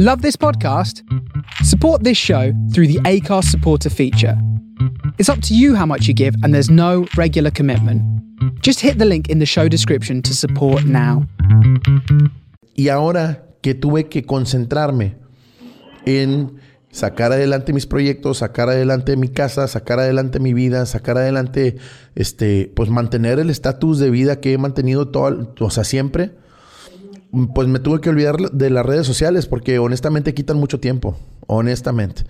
Love this podcast? Support this show through the ACARS supporter feature. It's up to you how much you give, and there's no regular commitment. Just hit the link in the show description to support now. Y ahora que tuve que concentrarme en sacar adelante mis proyectos, sacar adelante mi casa, sacar adelante mi vida, sacar adelante, este, pues mantener el estatus de vida que he mantenido todo, o sea, siempre, pues me tuve que olvidar de las redes sociales porque honestamente quitan mucho tiempo, honestamente.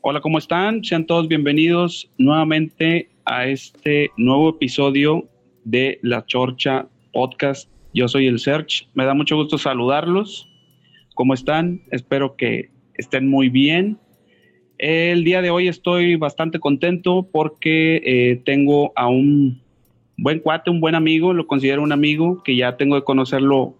Hola, ¿cómo están? Sean todos bienvenidos nuevamente a este nuevo episodio de La Chorcha Podcast. Yo soy el Search. Me da mucho gusto saludarlos. ¿Cómo están? Espero que estén muy bien. El día de hoy estoy bastante contento porque eh, tengo a un buen cuate, un buen amigo, lo considero un amigo que ya tengo de conocerlo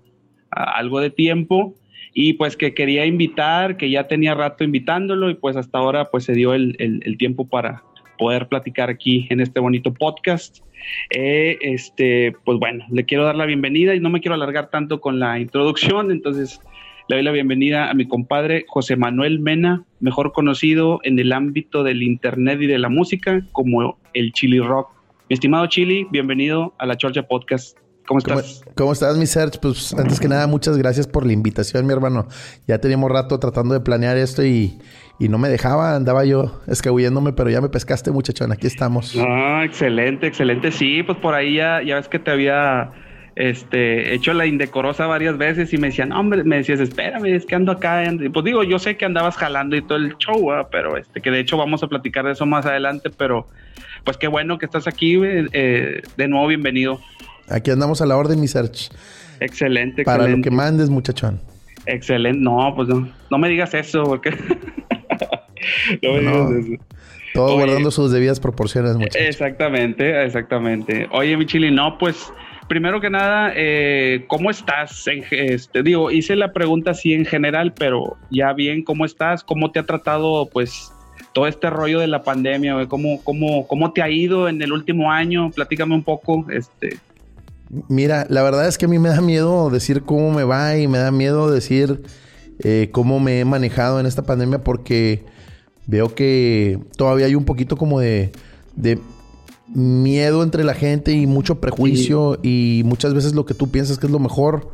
algo de tiempo y pues que quería invitar, que ya tenía rato invitándolo y pues hasta ahora pues se dio el, tiempo para poder platicar aquí en este bonito podcast. Eh, este, pues bueno, le quiero dar la bienvenida y no me quiero alargar tanto con la introducción, entonces le doy la bienvenida a mi compadre José Manuel Mena, mejor conocido en el ámbito del internet y de la música como el Chili Rock. Mi estimado Chili, bienvenido a la Chorcha Podcast. ¿Cómo estás? ¿Cómo, estás, mi Serge? Pues antes que nada, muchas gracias por la invitación, mi hermano. Ya teníamos rato tratando de planear esto y, no me dejaba, andaba yo escabulléndome, pero ya me pescaste, muchachón. Aquí estamos. Ah, excelente, excelente. Sí, pues por ahí ya, ya ves que te había este, hecho la indecorosa varias veces y me decían, hombre, me decías, espérame, es que ando acá. Pues digo, yo sé que andabas jalando y todo el show, pero este, que de hecho vamos a platicar de eso más adelante, pero pues qué bueno que estás aquí, eh, de nuevo bienvenido. Aquí andamos a la orden, mi search. Excelente, Para lo que mandes, muchachón. Excelente. No, pues no. No me digas eso, porque. no me digas eso. Todo guardando sus debidas proporciones, muchachos. Exactamente, exactamente. Oye, mi chili, no, pues. Primero que nada, eh, ¿cómo estás? este, digo, hice la pregunta así en general, pero ya bien, ¿cómo estás? ¿Cómo te ha tratado, pues, todo este rollo de la pandemia? ¿Cómo, cómo, cómo te ha ido en el último año? Platícame un poco, este, Mira, la verdad es que a mí me da miedo decir cómo me va y me da miedo decir eh, cómo me he manejado en esta pandemia porque veo que todavía hay un poquito como de, miedo entre la gente y mucho prejuicio y muchas veces lo que tú piensas que es lo mejor,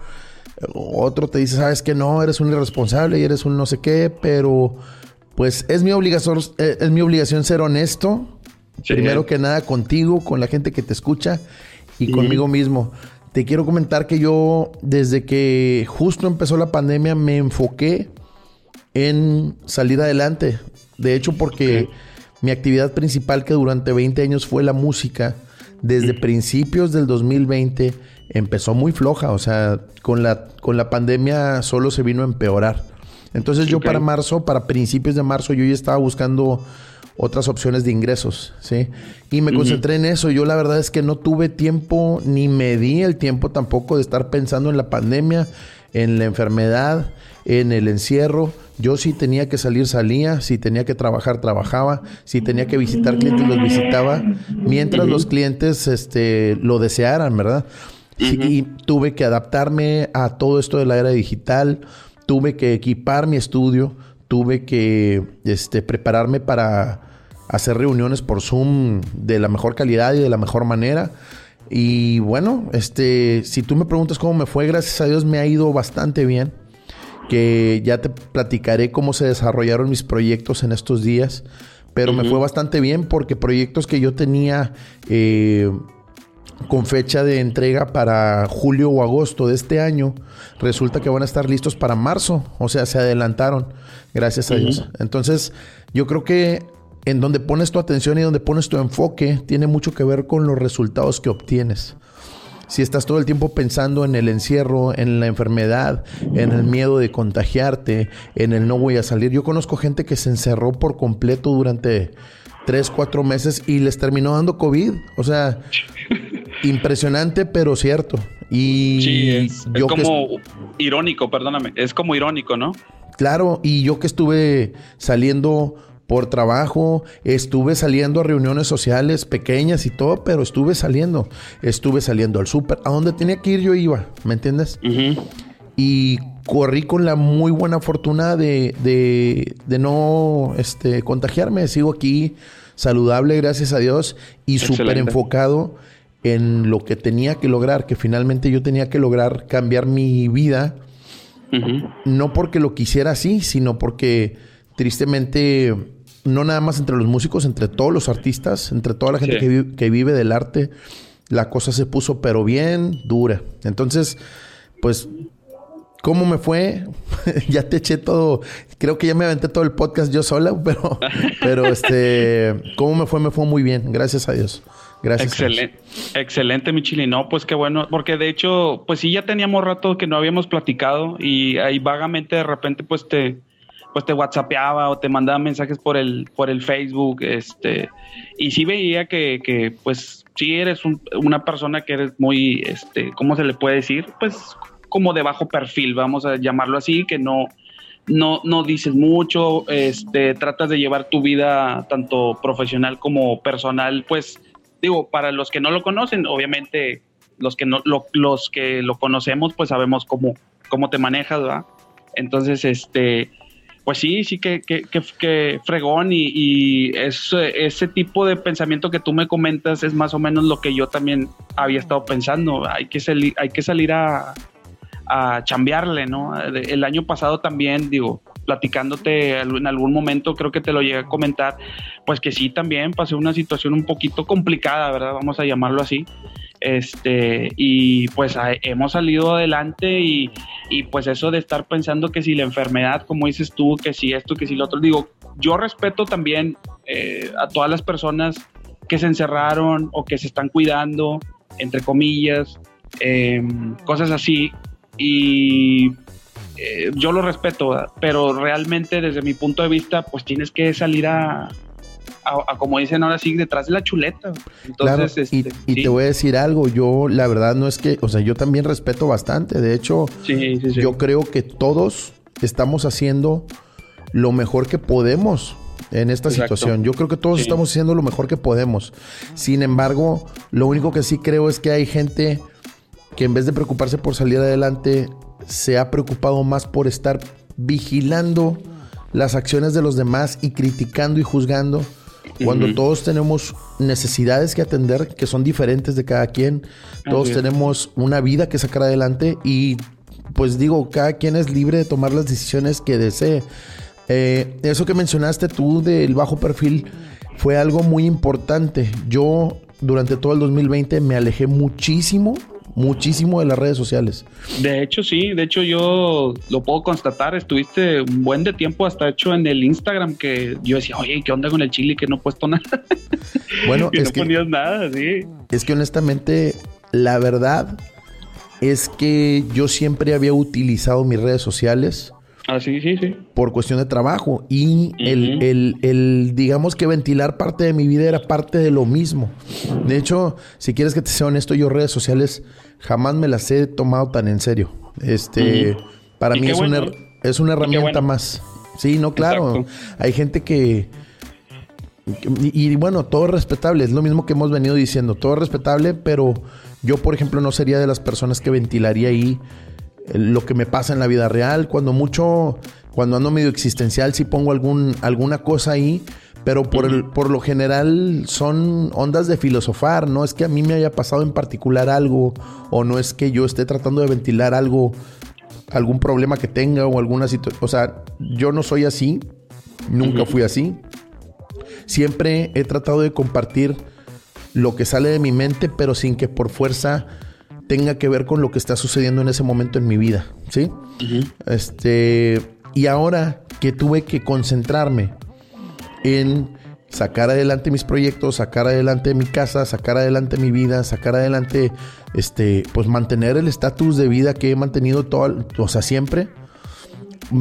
otro te dice, sabes que no, eres un irresponsable y eres un no sé qué, pero pues es mi obligación, eh, es mi obligación ser honesto, primero que nada contigo, con la gente que te escucha y conmigo mismo. Te quiero comentar que yo, desde que justo empezó la pandemia, me enfoqué en salir adelante. De hecho, porque mi actividad principal, que durante 20 años fue la música, desde principios del 2020 empezó muy floja. O sea, con la, con la pandemia solo se vino a empeorar. Entonces yo para marzo, para principios de marzo, yo ya estaba buscando otras opciones de ingresos, ¿sí? Y me concentré en eso. Yo la verdad es que no tuve tiempo, ni me di el tiempo tampoco de estar pensando en la pandemia, en la enfermedad, en el encierro. Yo si tenía que salir, salía. Si tenía que trabajar, trabajaba. Si tenía que visitar clientes, los visitaba. Mientras los clientes este, lo desearan, ¿verdad? Y tuve que adaptarme a todo esto de la era digital. Tuve que equipar mi estudio tuve que este, prepararme para hacer reuniones por Zoom de la mejor calidad y de la mejor manera. Y bueno, este, si tú me preguntas cómo me fue, gracias a Dios me ha ido bastante bien. Que ya te platicaré cómo se desarrollaron mis proyectos en estos días. Pero me fue bastante bien porque proyectos que yo tenía eh, con fecha de entrega para julio o agosto de este año, resulta que van a estar listos para marzo, o sea, se adelantaron, gracias a Dios. Entonces, yo creo que en donde pones tu atención y donde pones tu enfoque tiene mucho que ver con los resultados que obtienes. Si estás todo el tiempo pensando en el encierro, en la enfermedad, en el miedo de contagiarte, en el no voy a salir. Yo conozco gente que se encerró por completo durante tres, cuatro meses y les terminó dando COVID. O sea, impresionante, pero cierto. Y sí, es, como irónico, perdóname. Es como irónico, ¿no? Claro, y yo que estuve saliendo por trabajo, estuve saliendo a reuniones sociales pequeñas y todo, pero estuve saliendo, estuve saliendo al súper, a donde tenía que ir yo iba, ¿me entiendes? Y corrí con la muy buena fortuna de, de, de no este, contagiarme, sigo aquí saludable, gracias a Dios, y súper enfocado en lo que tenía que lograr, que finalmente yo tenía que lograr cambiar mi vida, no porque lo quisiera así, sino porque tristemente, no nada más entre los músicos, entre todos los artistas, entre toda la gente que, vive, del arte, la cosa se puso pero bien dura. Entonces, pues ¿Cómo me fue? ya te eché todo. Creo que ya me aventé todo el podcast yo sola, pero, pero este, ¿cómo me fue? Me fue muy bien, gracias a Dios. Gracias. Excelente, excelente, mi chili. No, pues qué bueno, porque de hecho, pues sí, ya teníamos rato que no habíamos platicado y ahí vagamente de repente, pues te, pues te whatsappeaba o te mandaba mensajes por el, por el Facebook, este, y sí veía que, que pues sí eres una persona que eres muy, este, ¿cómo se le puede decir? Pues como de bajo perfil, vamos a llamarlo así, que no, no, no dices mucho, este, tratas de llevar tu vida tanto profesional como personal, pues digo, para los que no lo conocen, obviamente los que no lo, los que lo conocemos, pues sabemos cómo, cómo te manejas, ¿verdad? Entonces, este, pues sí, sí que, que, que, fregón y, y ese tipo de pensamiento que tú me comentas es más o menos lo que yo también había estado pensando. Hay que, salir, hay que salir a, a chambearle, ¿no? El año pasado también, digo, platicándote en algún momento, creo que te lo llegué a comentar, pues que sí también pasé una situación un poquito complicada, ¿verdad? Vamos a llamarlo así. Este, y pues hemos salido adelante y, y, pues eso de estar pensando que si la enfermedad, como dices tú, que si esto, que si lo otro, digo, yo respeto también eh, a todas las personas que se encerraron o que se están cuidando, entre comillas, em, cosas así, y eh, yo lo respeto, pero realmente desde mi punto de vista, pues tienes que salir a, a, como dicen ahora sí, detrás de la chuleta. Entonces, y, este, te voy a decir algo, yo la verdad no es que, o sea, yo también respeto bastante, de hecho, yo creo que todos estamos haciendo lo mejor que podemos en esta situación. Yo creo que todos estamos haciendo lo mejor que podemos. Sin embargo, lo único que sí creo es que hay gente que en vez de preocuparse por salir adelante, se ha preocupado más por estar vigilando las acciones de los demás y criticando y juzgando. Cuando todos tenemos necesidades que atender que son diferentes de cada quien, todos tenemos una vida que sacar adelante y pues digo, cada quien es libre de tomar las decisiones que desee. Eh, eso que mencionaste tú del bajo perfil fue algo muy importante. Yo durante todo el 2020 me alejé muchísimo muchísimo de las redes sociales. De hecho, sí, de hecho yo lo puedo constatar, estuviste un buen de tiempo hasta hecho en el Instagram que yo decía, oye, ¿qué onda con el chile que no he puesto nada? Bueno, es no que, ponías nada, sí. Es que honestamente, la verdad es que yo siempre había utilizado mis redes sociales Ah, sí, sí, sí. Por cuestión de trabajo. Y el, el, el, digamos que ventilar parte de mi vida era parte de lo mismo. De hecho, si quieres que te sea honesto, yo redes sociales jamás me las he tomado tan en serio. Este, para mí es, una, es una herramienta más. Sí, no, claro. Hay gente que... Y, y, bueno, todo es respetable, es lo mismo que hemos venido diciendo, todo es respetable, pero yo, por ejemplo, no sería de las personas que ventilaría ahí lo que me pasa en la vida real. Cuando mucho, cuando ando medio existencial, sí pongo algún, alguna cosa ahí. Pero por, el, por lo general son ondas de filosofar. No es que a mí me haya pasado en particular algo. O no es que yo esté tratando de ventilar algo. Algún problema que tenga o alguna situación. O sea, yo no soy así. Nunca fui así. Siempre he tratado de compartir lo que sale de mi mente, pero sin que por fuerza tenga que ver con lo que está sucediendo en ese momento en mi vida, ¿sí? Este, y ahora que tuve que concentrarme en sacar adelante mis proyectos, sacar adelante mi casa, sacar adelante mi vida, sacar adelante, este, pues mantener el estatus de vida que he mantenido todo, o sea, siempre,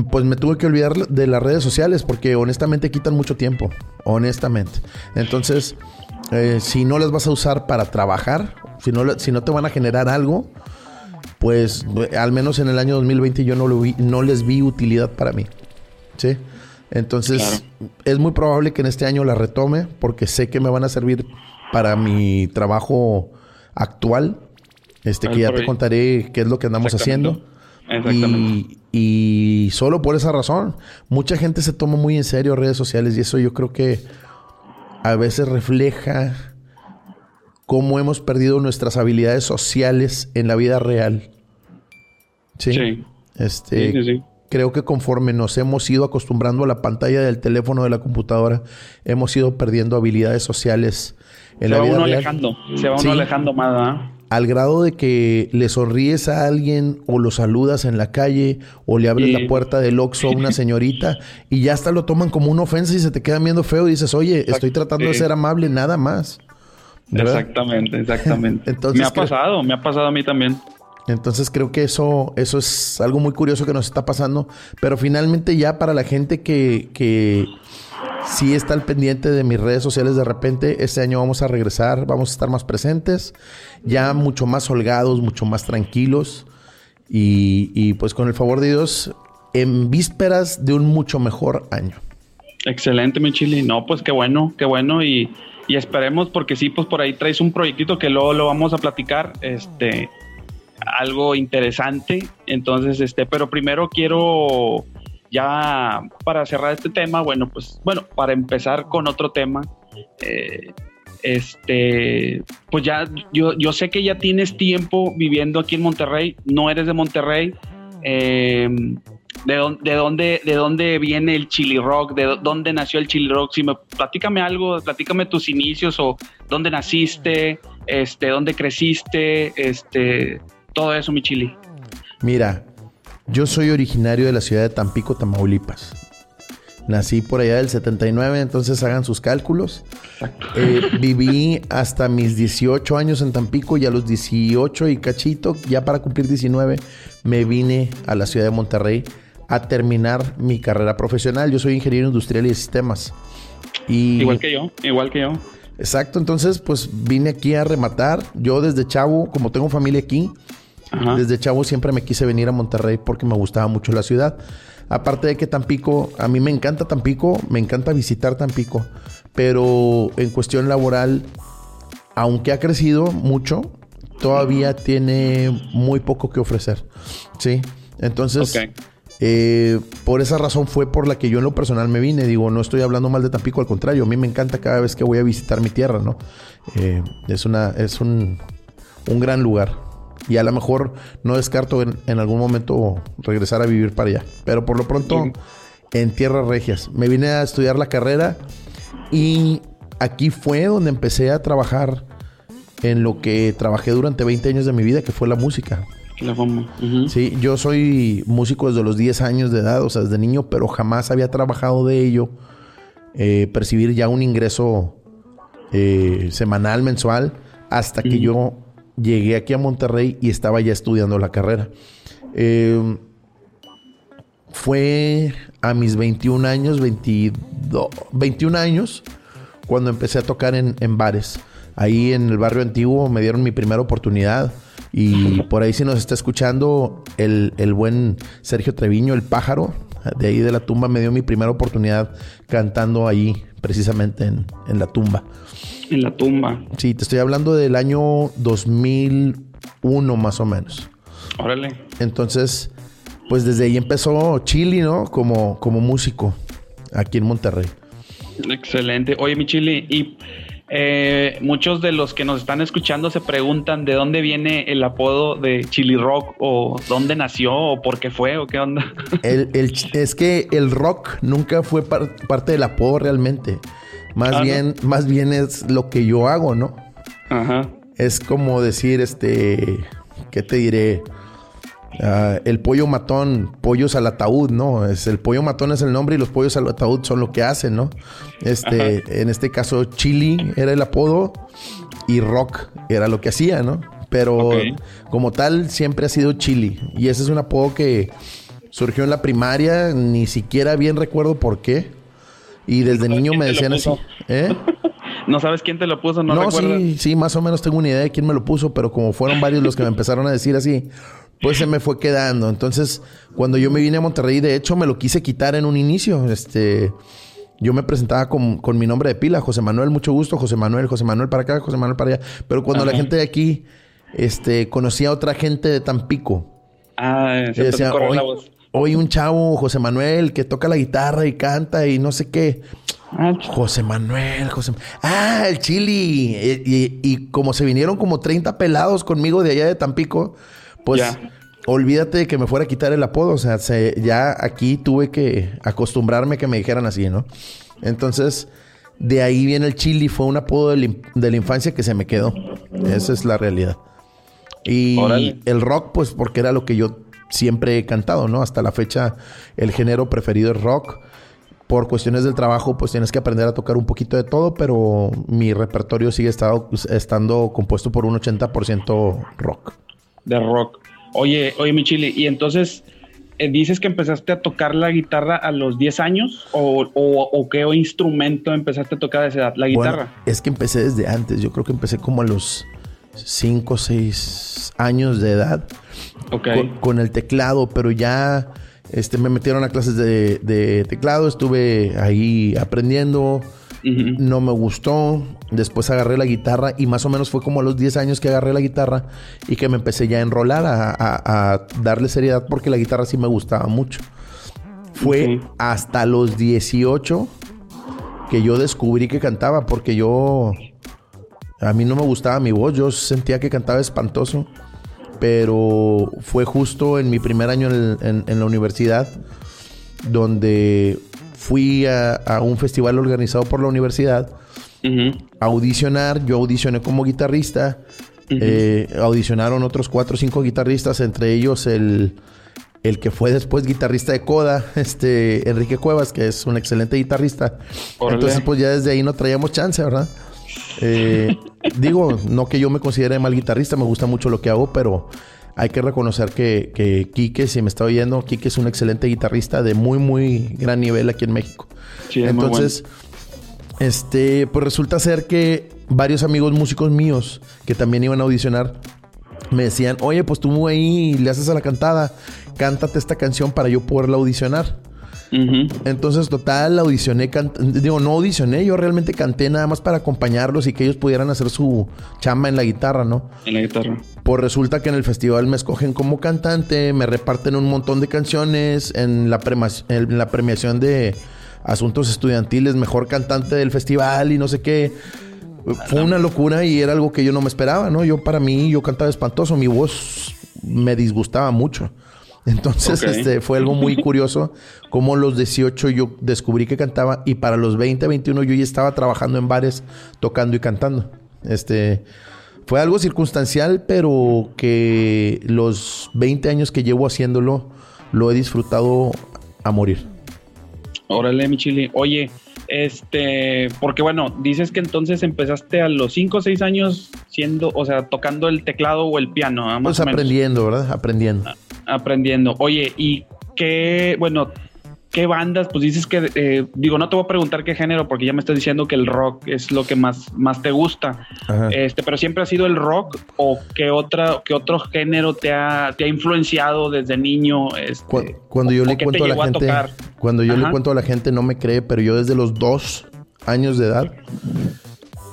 pues me tuve que olvidar de las redes sociales porque honestamente quitan mucho tiempo, honestamente. Entonces, eh, si no las vas a usar para trabajar, si no, si no te van a generar algo, pues al menos en el año 2020 yo no, lo vi, no les vi utilidad para mí. ¿Sí? Entonces, es muy probable que en este año la retome porque sé que me van a servir para mi trabajo actual. Este, que ya te contaré qué es lo que andamos haciendo. Y, y, solo por esa razón, mucha gente se toma muy en serio redes sociales y eso yo creo que a veces refleja cómo hemos perdido nuestras habilidades sociales en la vida real. Sí. Este, Creo que conforme nos hemos ido acostumbrando a la pantalla del teléfono de la computadora, hemos ido perdiendo habilidades sociales en la vida real. Alejando, se va uno alejando más, Al grado de que le sonríes a alguien o lo saludas en la calle o le abres la puerta del Oxxo a una señorita y ya hasta lo toman como una ofensa y se te quedan viendo feo y dices, oye, estoy tratando de ser amable, nada más. Exactamente, exactamente. Entonces, me ha pasado, me ha pasado a mí también. Entonces creo que eso, eso es algo muy curioso que nos está pasando. Pero finalmente ya para la gente que, que sí está al pendiente de mis redes sociales de repente, este año vamos a regresar, vamos a estar más presentes, ya mucho más holgados, mucho más tranquilos. Y, pues con el favor de Dios, en vísperas de un mucho mejor año. Excelente, mi chili. No, pues qué bueno, qué bueno. Y, y esperemos, porque sí, pues por ahí traes un proyectito que luego lo vamos a platicar. Este algo interesante. Entonces, este, pero primero quiero ya para cerrar este tema, bueno, pues bueno, para empezar con otro tema, eh, este, pues ya yo, yo sé que ya tienes tiempo viviendo aquí en Monterrey, no eres de Monterrey. Eh, ¿De, de, dónde, ¿De dónde viene el chili rock? ¿De dónde nació el chili rock? Si me platícame algo, platícame tus inicios o dónde naciste, este, dónde creciste, este, todo eso, mi chili. Mira, yo soy originario de la ciudad de Tampico, Tamaulipas. Nací por allá del 79, entonces hagan sus cálculos. Eh, viví hasta mis 18 años en Tampico y a los 18 y cachito, ya para cumplir 19, me vine a la ciudad de Monterrey a terminar mi carrera profesional. Yo soy ingeniero industrial y de sistemas. Y... Igual que yo, igual que yo. Exacto, entonces pues vine aquí a rematar. Yo desde chavo, como tengo familia aquí, desde chavo siempre me quise venir a Monterrey porque me gustaba mucho la ciudad. Aparte de que Tampico, a mí me encanta Tampico, me encanta visitar Tampico, pero en cuestión laboral, aunque ha crecido mucho, todavía tiene muy poco que ofrecer. ¿Sí? Entonces, eh, por esa razón fue por la que yo en lo personal me vine. Digo, no estoy hablando mal de Tampico, al contrario, a mí me encanta cada vez que voy a visitar mi tierra, ¿no? Eh, es una, es un, un gran lugar. Y a lo mejor no descarto en, algún momento regresar a vivir para allá. Pero por lo pronto, en tierras regias. Me vine a estudiar la carrera y aquí fue donde empecé a trabajar en lo que trabajé durante 20 años de mi vida, que fue la música. La fama. Sí, yo soy músico desde los 10 años de edad, o sea, desde niño, pero jamás había trabajado de ello. Eh, percibir ya un ingreso eh, semanal, mensual, hasta que yo llegué aquí a Monterrey y estaba ya estudiando la carrera. Em, fue a mis 21 años, 22, 21 años, cuando empecé a tocar en, bares. Ahí en el barrio antiguo me dieron mi primera oportunidad. Y por ahí si nos está escuchando el, buen Sergio Treviño, el pájaro, de ahí de la tumba me dio mi primera oportunidad cantando ahí, precisamente en, en la tumba. En la tumba. Sí, te estoy hablando del año 2001 más o menos. Órale. Entonces, pues desde ahí empezó Chili, ¿no? Como, como músico aquí en Monterrey. Excelente. Oye, mi Chili, y eh, muchos de los que nos están escuchando se preguntan de dónde viene el apodo de Chili Rock o dónde nació o por qué fue o qué onda. El, es que el rock nunca fue parte del apodo realmente. Más ah, bien, más bien es lo que yo hago, ¿no? Ajá. Es como decir, este, ¿qué te diré? Ah, el pollo matón, pollos al ataúd, ¿no? Es el pollo matón es el nombre y los pollos al ataúd son lo que hacen, ¿no? Este, en este caso, Chili era el apodo y Rock era lo que hacía, ¿no? Pero como tal, siempre ha sido Chili. Y ese es un apodo que surgió en la primaria, ni siquiera bien recuerdo por qué. Y desde niño me decían así. ¿eh? ¿No sabes quién te lo puso? No, no sí, sí, más o menos tengo una idea de quién me lo puso, pero como fueron varios los que me empezaron a decir así, pues se me fue quedando. Entonces, cuando yo me vine a Monterrey, de hecho, me lo quise quitar en un inicio. Este, yo me presentaba con, mi nombre de pila, José Manuel, mucho gusto, José Manuel, José Manuel para acá, José Manuel para allá. Pero cuando la gente de aquí, este, conocía a otra gente de Tampico. Ah, decía, hoy, un chavo, José Manuel, que toca la guitarra y canta y no sé qué. José Manuel, José Ah, el Chili. Y, como se vinieron como 30 pelados conmigo de allá de Tampico, pues olvídate de que me fuera a quitar el apodo. O sea, ya aquí tuve que acostumbrarme que me dijeran así, ¿no? Entonces, de ahí viene el Chili. Fue un apodo de la, infancia que se me quedó. Esa es la realidad. Y el rock, pues porque era lo que yo siempre he cantado, ¿no? Hasta la fecha, el género preferido es rock por cuestiones del trabajo, pues tienes que aprender a tocar un poquito de todo, pero mi repertorio sigue estado, estando compuesto por un 80% rock. De rock. Oye, oye, mi chile, y entonces eh, dices que empezaste a tocar la guitarra a los 10 años o, o, qué instrumento empezaste a tocar a esa edad, la guitarra. es que empecé desde antes, yo creo que empecé como a los 5 o 6 años de edad con el teclado, pero ya este, me metieron a clases de, teclado, estuve ahí aprendiendo. No me gustó. Después agarré la guitarra y más o menos fue como a los 10 años que agarré la guitarra y que me empecé ya a enrolar, a, darle seriedad porque la guitarra sí me gustaba mucho. Fue hasta los 18 que yo descubrí que cantaba porque yo... A mí no me gustaba mi voz, yo sentía que cantaba espantoso pero fue justo en mi primer año en, la universidad donde fui a, un festival organizado por la universidad a audicionar. Yo audicioné como guitarrista. Eh, audicionaron otros cuatro o cinco guitarristas, entre ellos el, el que fue después guitarrista de Coda, este Enrique Cuevas, que es un excelente guitarrista. Entonces, pues ya desde ahí no traíamos chance, ¿verdad? Eh, digo, no que yo me considere mal guitarrista, me gusta mucho lo que hago, pero hay que reconocer que, que Quique, si me está oyendo, Quique es un excelente guitarrista de muy, muy gran nivel aquí en México. Entonces, este, pues resulta ser que varios amigos músicos míos que también iban a audicionar me decían, oye, pues tú ahí le haces a la cantada, cántate esta canción para yo poderla audicionar. Entonces, total, audicioné, digo, no audicioné, yo realmente canté nada más para acompañarlos y que ellos pudieran hacer su chamba en la guitarra, ¿no? En la guitarra. Pues resulta que en el festival me escogen como cantante, me reparten un montón de canciones en la, en la premiación de asuntos estudiantiles, mejor cantante del festival y no sé qué. Fue una locura y era algo que yo no me esperaba, ¿no? Yo para mí, yo cantaba espantoso, mi voz me disgustaba mucho. Entonces, este, fue algo muy curioso. Como los 18 yo descubrí que cantaba y para los 20, 21 yo ya estaba trabajando en bares, tocando y cantando. Este, fue algo circunstancial, pero que los 20 años que llevo haciéndolo, lo he disfrutado a morir. Órale, mi chile. Oye, este, porque bueno, dices que entonces empezaste a los 5 o 6 años siendo, o sea, tocando el teclado o el piano. Más pues aprendiendo, ¿verdad? Aprendiendo. Ah, aprendiendo. Oye, ¿y qué, bueno, qué bandas? Pues dices que, eh, digo, no te voy a preguntar qué género, porque ya me estás diciendo que el rock es lo que más, más te gusta. Este, pero siempre ha sido el rock o qué otra, qué otro género te ha, te ha influenciado desde niño. Este, cuando, yo le cuento a la gente, cuando yo le cuento a la gente no me cree, pero yo desde los dos años de edad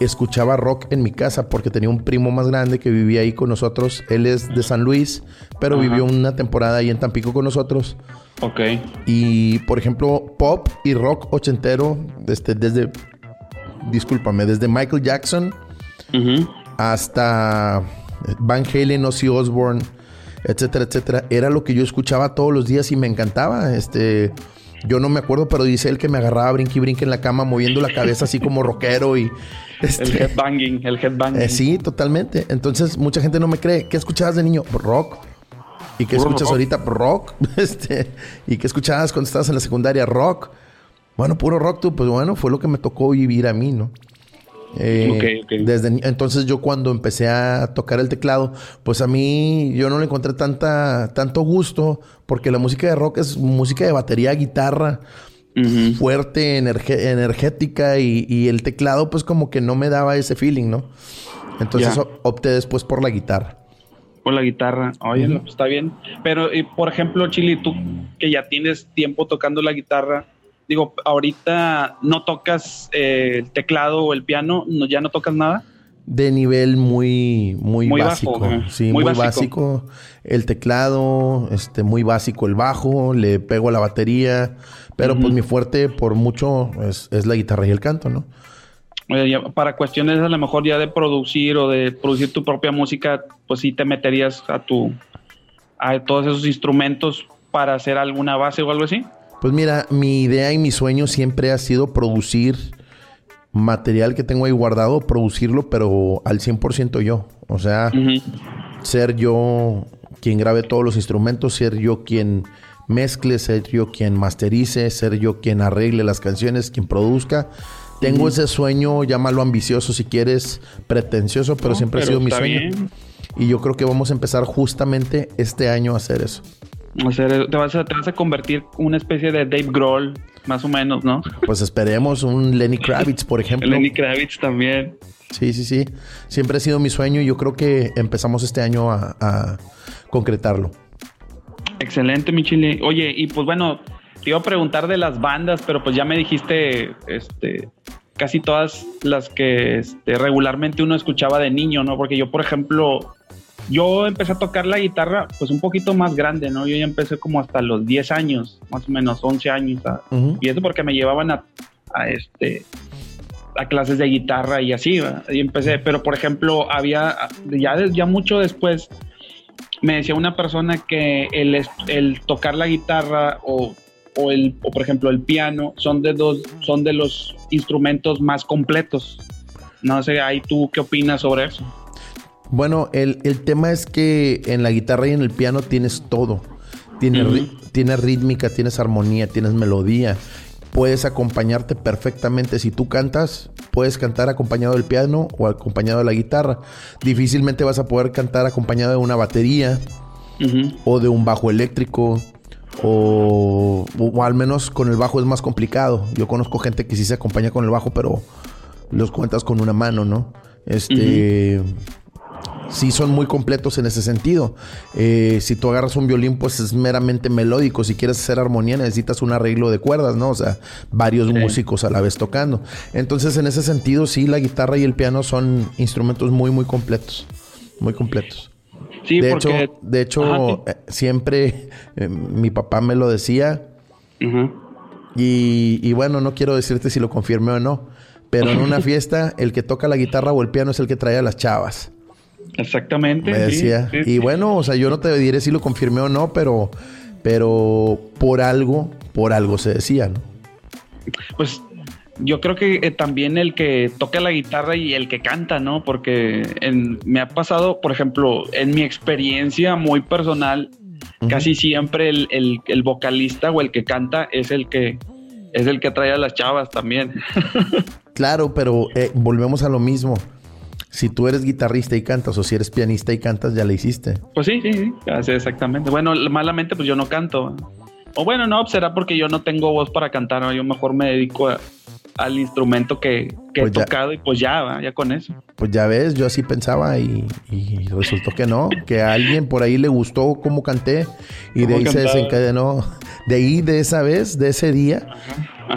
escuchaba rock en mi casa porque tenía un primo más grande que vivía ahí con nosotros. Él es de San Luis, pero vivió una temporada ahí en Tampico con nosotros. Ok. Y, por ejemplo, pop y rock ochentero, desde, desde discúlpame, desde Michael Jackson hasta Van Halen, Ozzy Osbourne, etcétera, etcétera. Era lo que yo escuchaba todos los días y me encantaba. Este... Yo no me acuerdo, pero dice él que me agarraba brinqui brinqui en la cama, moviendo la cabeza así como rockero y este, el headbanging, el headbanging. Eh, sí, totalmente. Entonces, mucha gente no me cree. ¿Qué escuchabas de niño? Rock. ¿Y qué escuchas ahorita? Rock. Este, ¿Y qué escuchabas cuando estabas en la secundaria? Rock. Bueno, puro rock, tú. Pues bueno, fue lo que me tocó vivir a mí, ¿no? Eh, desde entonces yo cuando empecé a tocar el teclado, pues a mí yo no le encontré tanta tanto gusto porque la música de rock es música de batería, guitarra, fuerte, energética y, el teclado pues como que no me daba ese feeling, ¿no? Entonces opté después por la guitarra. Con la guitarra. Oye, pues, está bien. Pero, por ejemplo, Chili, tú que ya tienes tiempo tocando la guitarra, digo, ahorita no tocas eh, el teclado o el piano, no, ya no tocas nada. De nivel muy, muy, básico. sí, muy, básico. El teclado, este, muy básico el bajo, le pego a la batería. Pero pues mi fuerte por mucho es, es la guitarra y el canto, ¿no? para cuestiones a lo mejor ya de producir o de producir tu propia música, pues sí te meterías a tu a todos esos instrumentos para hacer alguna base o algo así. Pues mira, mi idea y mi sueño siempre ha sido producir material que tengo ahí guardado, producirlo, pero al 100% yo. O sea, ser yo quien grabe todos los instrumentos, ser yo quien mezcle, ser yo quien masterice, ser yo quien arregle las canciones, quien produzca. Tengo ese sueño, llámalo ambicioso si quieres, pretencioso, pero siempre ha sido mi sueño. Y yo creo que vamos a empezar justamente este año a hacer eso. te, vas a, te vas a convertir en una especie de Dave Grohl, más o menos, ¿no? Pues esperemos un Lenny Kravitz, por ejemplo. Lenny Kravitz también. Sí, sí, sí. Siempre ha sido mi sueño y yo creo que empezamos este año a, a concretarlo. Excelente, mi chile. Oye, y pues bueno, te iba a preguntar de las bandas, pero pues ya me dijiste este, casi todas las que este, regularmente uno escuchaba de niño, ¿no? Porque yo, por ejemplo, yo empecé a tocar la guitarra pues un poquito más grande, ¿no? Yo ya empecé como hasta los 10 años, más o menos 11 años. Y eso porque me llevaban a, este a clases de guitarra y así, y empecé, pero por ejemplo, había ya, ya mucho después me decía una persona que el, el tocar la guitarra o o el o por ejemplo el piano son de dos son de los instrumentos más completos. No sé, ahí tú qué opinas sobre eso. Bueno, el, tema es que en la guitarra y en el piano tienes todo. Tienes, tienes rítmica, tienes armonía, tienes melodía. Puedes acompañarte perfectamente. Si tú cantas, puedes cantar acompañado del piano o acompañado de la guitarra. Difícilmente vas a poder cantar acompañado de una batería o de un bajo eléctrico o, al menos con el bajo es más complicado. Yo conozco gente que sí se acompaña con el bajo, pero los cuentas con una mano, ¿no? Este. Sí, son muy completos en ese sentido. Eh, si tú agarras un violín, pues es meramente melódico. Si quieres hacer armonía, necesitas un arreglo de cuerdas, ¿no? O sea, varios músicos a la vez tocando. Entonces, en ese sentido, sí, la guitarra y el piano son instrumentos muy, muy completos. Muy completos de hecho, de hecho eh, siempre eh, mi papá me lo decía. y, bueno, no quiero decirte si lo confirmé o no. Pero en una fiesta, el que toca la guitarra o el piano es el que trae a las chavas. Exactamente. Me decía. y bueno, o sea, yo no te diré si lo confirmé o no, pero, pero por algo, por algo se decía, ¿no? Pues yo creo que eh, también el que toca la guitarra y el que canta, ¿no? Porque me ha pasado, por ejemplo, en mi experiencia muy personal, casi siempre el, vocalista o el que canta es el que es el que trae a las chavas también. claro, pero eh, volvemos a lo mismo. Si tú eres guitarrista y cantas o si eres pianista y cantas, ya le hiciste. Pues sí, sí, sí, exactamente. Bueno, malamente pues yo no canto. O bueno, no, será porque yo no tengo voz para cantar, ¿no? yo mejor me dedico a, al instrumento que, he pues tocado y pues ya, ya con eso. Pues ya ves, yo así pensaba y, resultó que no, que a alguien por ahí le gustó cómo canté y de ahí se desencadenó, de ahí de esa vez, de ese día,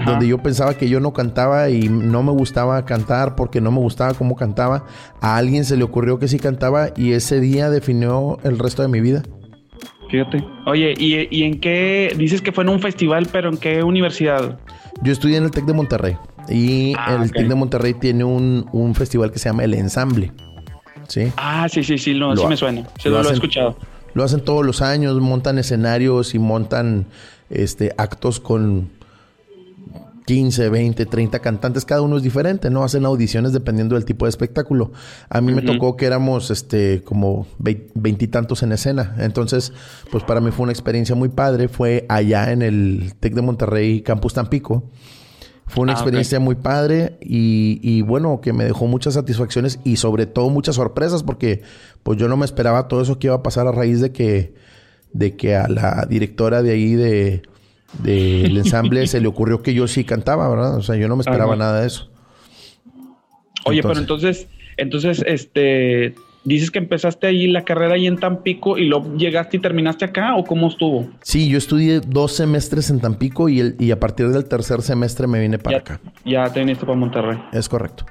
donde yo pensaba que yo no cantaba y no me gustaba cantar porque no me gustaba cómo cantaba, a alguien se le ocurrió que sí cantaba y ese día definió el resto de mi vida. Fíjate. Oye, ¿y, ¿y, en qué? Dices que fue en un festival, pero ¿en qué universidad? Yo estudié en el TEC de Monterrey. Y ah, el TEC de Monterrey tiene un, festival que se llama El Ensamble. ¿Sí? Ah, sí, sí, sí, sí me suena. Sí, lo, he escuchado. Lo hacen todos los años, montan escenarios y montan este, actos con 15, 20, 30 cantantes, cada uno es diferente, ¿no? Hacen audiciones dependiendo del tipo de espectáculo. A mí me tocó que éramos este como veintitantos en escena. Entonces, pues para mí fue una experiencia muy padre. Fue allá en el TEC de Monterrey, Campus Tampico. Fue una ah, experiencia muy padre y, y, bueno, que me dejó muchas satisfacciones y sobre todo muchas sorpresas porque pues yo no me esperaba todo eso que iba a pasar a raíz de que, de que a la directora de ahí de, del ensamble se le ocurrió que yo sí cantaba, ¿verdad? O sea, yo no me esperaba nada de eso. Oye, pero entonces, entonces, este, dices que empezaste ahí la carrera ahí en Tampico y luego llegaste y terminaste acá o cómo estuvo? Sí, yo estudié dos semestres en Tampico y, el, y a partir del tercer semestre me vine para acá. Ya te viniste para Monterrey. Es correcto.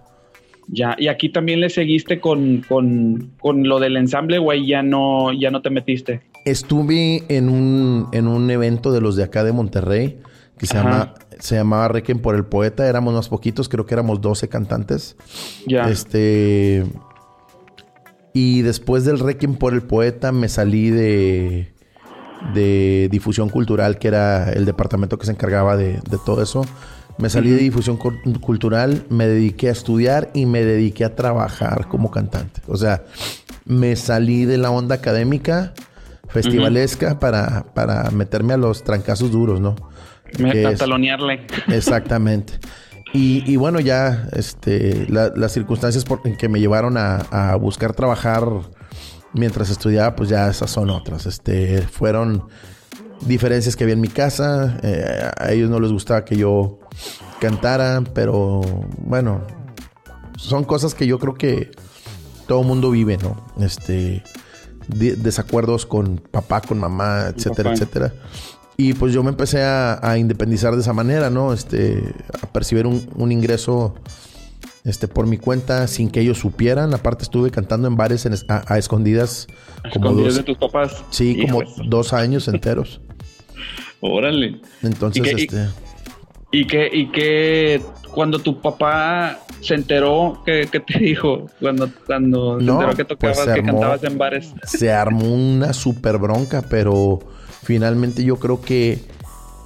Ya, y aquí también le seguiste con, con, con lo del ensamble, güey, ya no, ya no te metiste. Estuve en un, en un evento de los de acá de Monterrey que se, llama, se llamaba Requiem por el Poeta. Éramos más poquitos, creo que éramos 12 cantantes. Ya. Este. Y después del Requiem por el Poeta me salí de, de difusión cultural, que era el departamento que se encargaba de, de todo eso. Me salí de difusión cultural, me dediqué a estudiar y me dediqué a trabajar como cantante. O sea, me salí de la onda académica, festivalesca, para, para meterme a los trancazos duros, ¿no? Talonearle. Exactamente. Y, bueno, ya este, las circunstancias por, en que me llevaron a, buscar trabajar mientras estudiaba, pues ya esas son otras. Este, fueron diferencias que había en mi casa. Eh, a ellos no les gustaba que yo cantara, pero bueno, son cosas que yo creo que todo mundo vive, ¿no? Este, desacuerdos con papá, con mamá, etcétera, etcétera. Y pues yo me empecé a, independizar de esa manera, ¿no? Este, a percibir un, ingreso este, por mi cuenta sin que ellos supieran. Aparte estuve cantando en bares a, escondidas. como escondidas de tus papás. Sí, como dos años enteros. Órale. Entonces, ¿Y este... Y que, y que cuando tu papá se enteró, ¿qué, te dijo? Cuando, cuando se enteró que pues tocabas, que cantabas en bares. Se armó una super bronca, pero finalmente yo creo que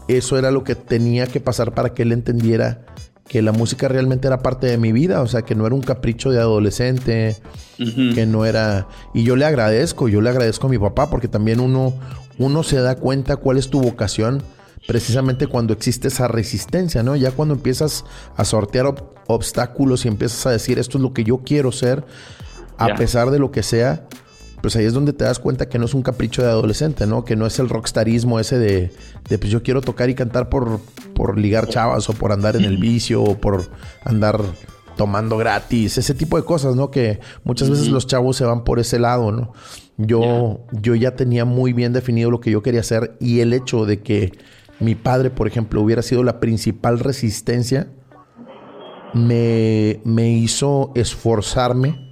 eso era lo que tenía que pasar para que él entendiera que la música realmente era parte de mi vida, o sea, que no era un capricho de adolescente, que no era... Y yo le agradezco, yo le agradezco a mi papá, porque también uno, uno se da cuenta cuál es tu vocación precisamente cuando existe esa resistencia, ¿no? Ya cuando empiezas a sortear obstáculos y empiezas a decir, esto es lo que yo quiero ser, a pesar de lo que sea, pues ahí es donde te das cuenta que no es un capricho de adolescente, ¿no? Que no es el rockstarismo ese de, de pues yo quiero tocar y cantar por, por ligar chavas o por andar en el vicio o por andar tomando gratis, ese tipo de cosas, ¿no? Que muchas veces los chavos se van por ese lado, ¿no? Yo, yo ya tenía muy bien definido lo que yo quería hacer y el hecho de que mi padre, por ejemplo, hubiera sido la principal resistencia, me, me hizo esforzarme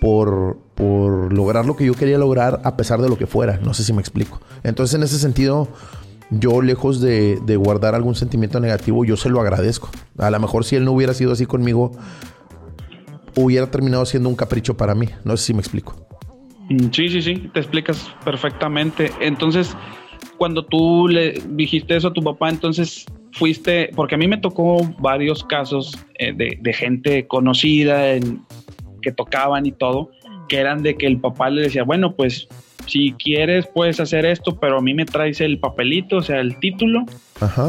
por, por lograr lo que yo quería lograr a pesar de lo que fuera. No sé si me explico. Entonces, en ese sentido, yo lejos de, guardar algún sentimiento negativo, yo se lo agradezco. A lo mejor si él no hubiera sido así conmigo, hubiera terminado siendo un capricho para mí. No sé si me explico. Sí, sí, sí, te explicas perfectamente. Entonces, cuando tú le dijiste eso a tu papá, entonces fuiste, porque a mí me tocó varios casos eh, de, de, gente conocida que tocaban y todo, que eran de que el papá le decía, bueno, pues si quieres puedes hacer esto, pero a mí me traes el papelito, o sea, el título,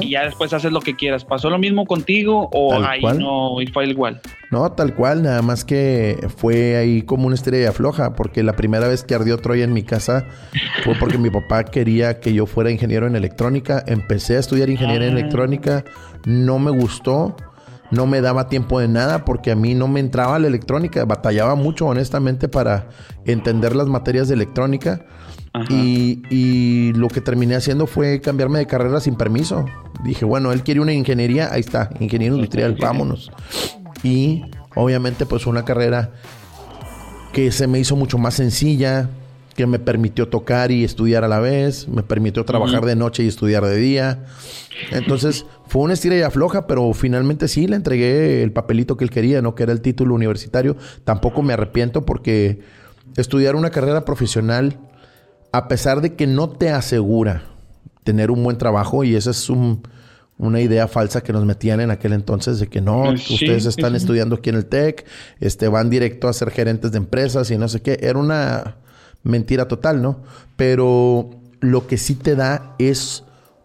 y ya después haces lo que quieras. ¿Pasó lo mismo contigo o ahí no fue igual? No, tal cual, nada más que fue ahí como una estrella floja, porque la primera vez que ardió Troya en mi casa fue porque mi papá quería que yo fuera ingeniero en electrónica. Empecé a estudiar ingeniería en ah. electrónica, no me gustó no me daba tiempo de nada porque a mí no me entraba la electrónica. Batallaba mucho, honestamente, para entender las materias de electrónica. Y, lo que terminé haciendo fue cambiarme de carrera sin permiso. Dije, bueno, él quiere una ingeniería, ahí está, ingeniero industrial, vámonos. Y obviamente pues una carrera que se me hizo mucho más sencilla, que me permitió tocar y estudiar a la vez, me permitió trabajar de noche y estudiar de día. Entonces fue una estira y afloja, pero finalmente sí le entregué el papelito que él quería, ¿no? Que era el título universitario. Tampoco me arrepiento porque estudiar una carrera profesional, a pesar de que no te asegura tener un buen trabajo, y esa es una idea falsa que nos metían en aquel entonces de que no, ustedes están estudiando aquí en el TEC, este, van directo a ser gerentes de empresas y no sé qué. Era una mentira total, ¿no? Pero lo que sí te da es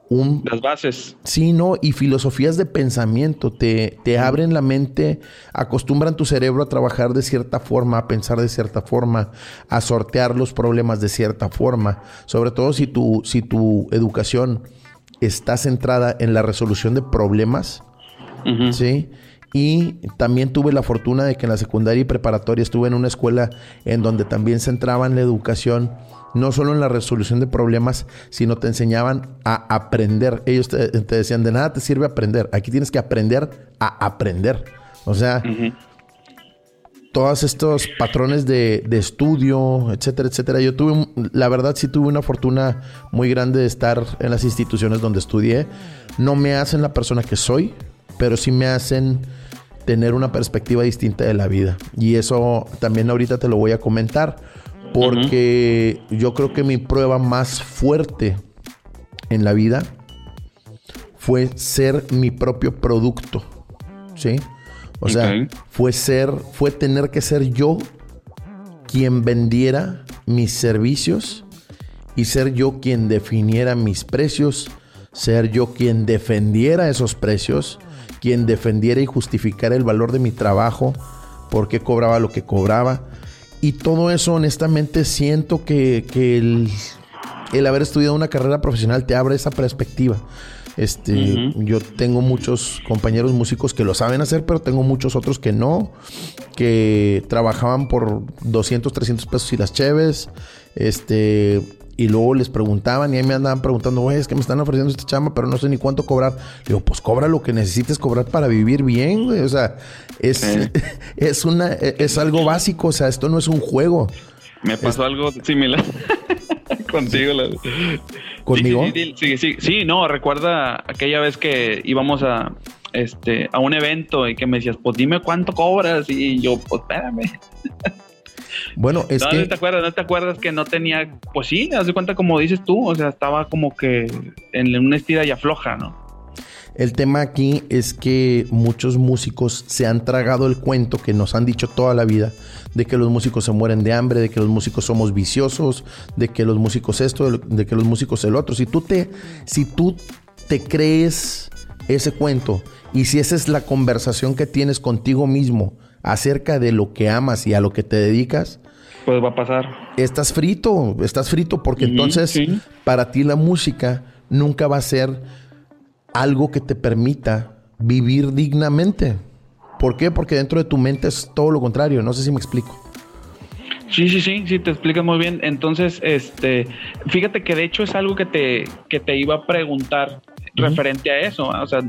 un... Las bases. Sí, ¿no? Y filosofías de pensamiento. Te, te abren la mente, acostumbran tu cerebro a trabajar de cierta forma, a pensar de cierta forma, a sortear los problemas de cierta forma. Sobre todo si tu, si tu educación está centrada en la resolución de problemas, ¿sí? Y también tuve la fortuna de que en la secundaria y preparatoria estuve en una escuela en donde también centraba en la educación, no solo en la resolución de problemas, sino te enseñaban a aprender. Ellos te, decían, de nada te sirve aprender, aquí tienes que aprender a aprender. O sea, todos estos patrones de, de, estudio, etcétera, etcétera. Yo tuve, la verdad sí tuve una fortuna muy grande de estar en las instituciones donde estudié. No me hacen la persona que soy, pero sí me hacen tener una perspectiva distinta de la vida. Y eso también ahorita te lo voy a comentar, porque yo creo que mi prueba más fuerte en la vida fue ser mi propio producto. ¿Sí? O sea, fue ser, fue tener que ser yo quien vendiera mis servicios y ser yo quien definiera mis precios, ser yo quien defendiera esos precios, quien defendiera y justificara el valor de mi trabajo, por qué cobraba lo que cobraba. Y todo eso, honestamente, siento que, el, el haber estudiado una carrera profesional te abre esa perspectiva. Este, yo tengo muchos compañeros músicos que lo saben hacer, pero tengo muchos otros que no, que trabajaban por 200, 300 pesos y las cheves, este, y luego les preguntaban y ahí me andaban preguntando, güey, es que me están ofreciendo esta chamba, pero no sé ni cuánto cobrar. Le digo, pues cobra lo que necesites cobrar para vivir bien, güey. O sea, es, es una, es algo básico, o sea, esto no es un juego. Me pasó algo similar contigo. ¿Conmigo? Sí sí, sí, no, recuerda aquella vez que íbamos a, este, a un evento y que me decías, pues dime cuánto cobras y yo, pues espérame. Bueno, es que... No te acuerdas, no te acuerdas que no tenía, pues sí, haz de cuenta como dices tú, o sea, estaba como que en una estira y afloja, ¿no? El tema aquí es que muchos músicos se han tragado el cuento que nos han dicho toda la vida de que los músicos se mueren de hambre, de que los músicos somos viciosos, de que los músicos esto, de que los músicos el otro. Si tú te, si tú te crees ese cuento y si esa es la conversación que tienes contigo mismo acerca de lo que amas y a lo que te dedicas, pues va a pasar. Estás frito, estás frito porque entonces para ti la música nunca va a ser algo que te permita vivir dignamente. ¿Por qué? Porque dentro de tu mente es todo lo contrario. No sé si me explico. Sí, sí, sí, sí, te explicas muy bien. Entonces, este, fíjate que de hecho es algo que te, que te iba a preguntar referente a eso, o sea,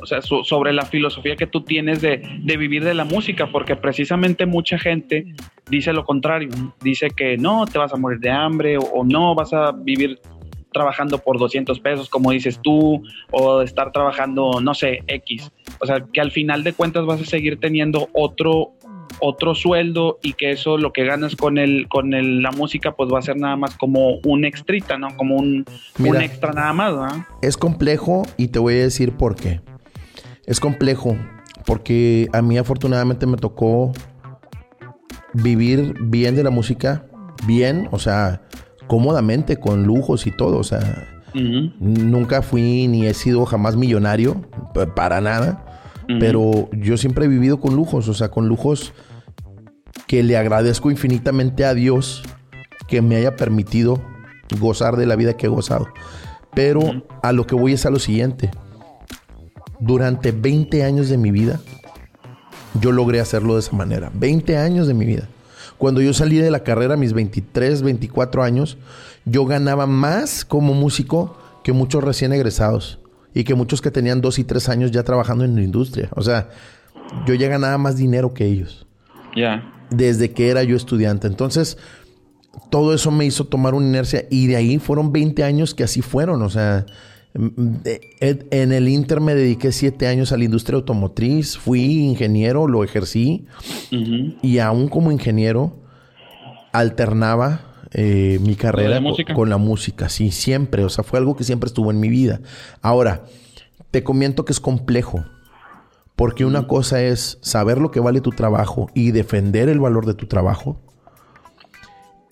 o sea sobre la filosofía que tú tienes de, de, vivir de la música, porque precisamente mucha gente dice lo contrario, dice que no, te vas a morir de hambre o no vas a vivir trabajando por 200 pesos, como dices tú, o estar trabajando, no sé, X. O sea, que al final de cuentas vas a seguir teniendo otro otro sueldo y que eso lo que ganas con el con el, la música pues va a ser nada más como un extrita, ¿no? Como un, un extra nada más, ¿no? Es complejo y te voy a decir por qué. Es complejo porque a mí afortunadamente me tocó vivir bien de la música, bien, o sea, cómodamente, con lujos y todo. O sea, nunca fui ni he sido jamás millonario, para nada. Pero yo siempre he vivido con lujos, o sea, con lujos que le agradezco infinitamente a Dios que me haya permitido gozar de la vida que he gozado. Pero a lo que voy es a lo siguiente. Durante 20 años de mi vida, yo logré hacerlo de esa manera. 20 años de mi vida. Cuando yo salí de la carrera a mis 23, 24 años, yo ganaba más como músico que muchos recién egresados y que muchos que tenían dos y tres años ya trabajando en la industria. O sea, yo ya ganaba más dinero que ellos. Ya. Desde que era yo estudiante. Entonces, todo eso me hizo tomar una inercia y de ahí fueron 20 años que así fueron. O sea, en el Inter me dediqué siete años a la industria automotriz, fui ingeniero, lo ejercí y aún como ingeniero alternaba eh, mi carrera con, la música, sí, siempre, o sea, fue algo que siempre estuvo en mi vida. Ahora, te comento que es complejo, porque una cosa es saber lo que vale tu trabajo y defender el valor de tu trabajo,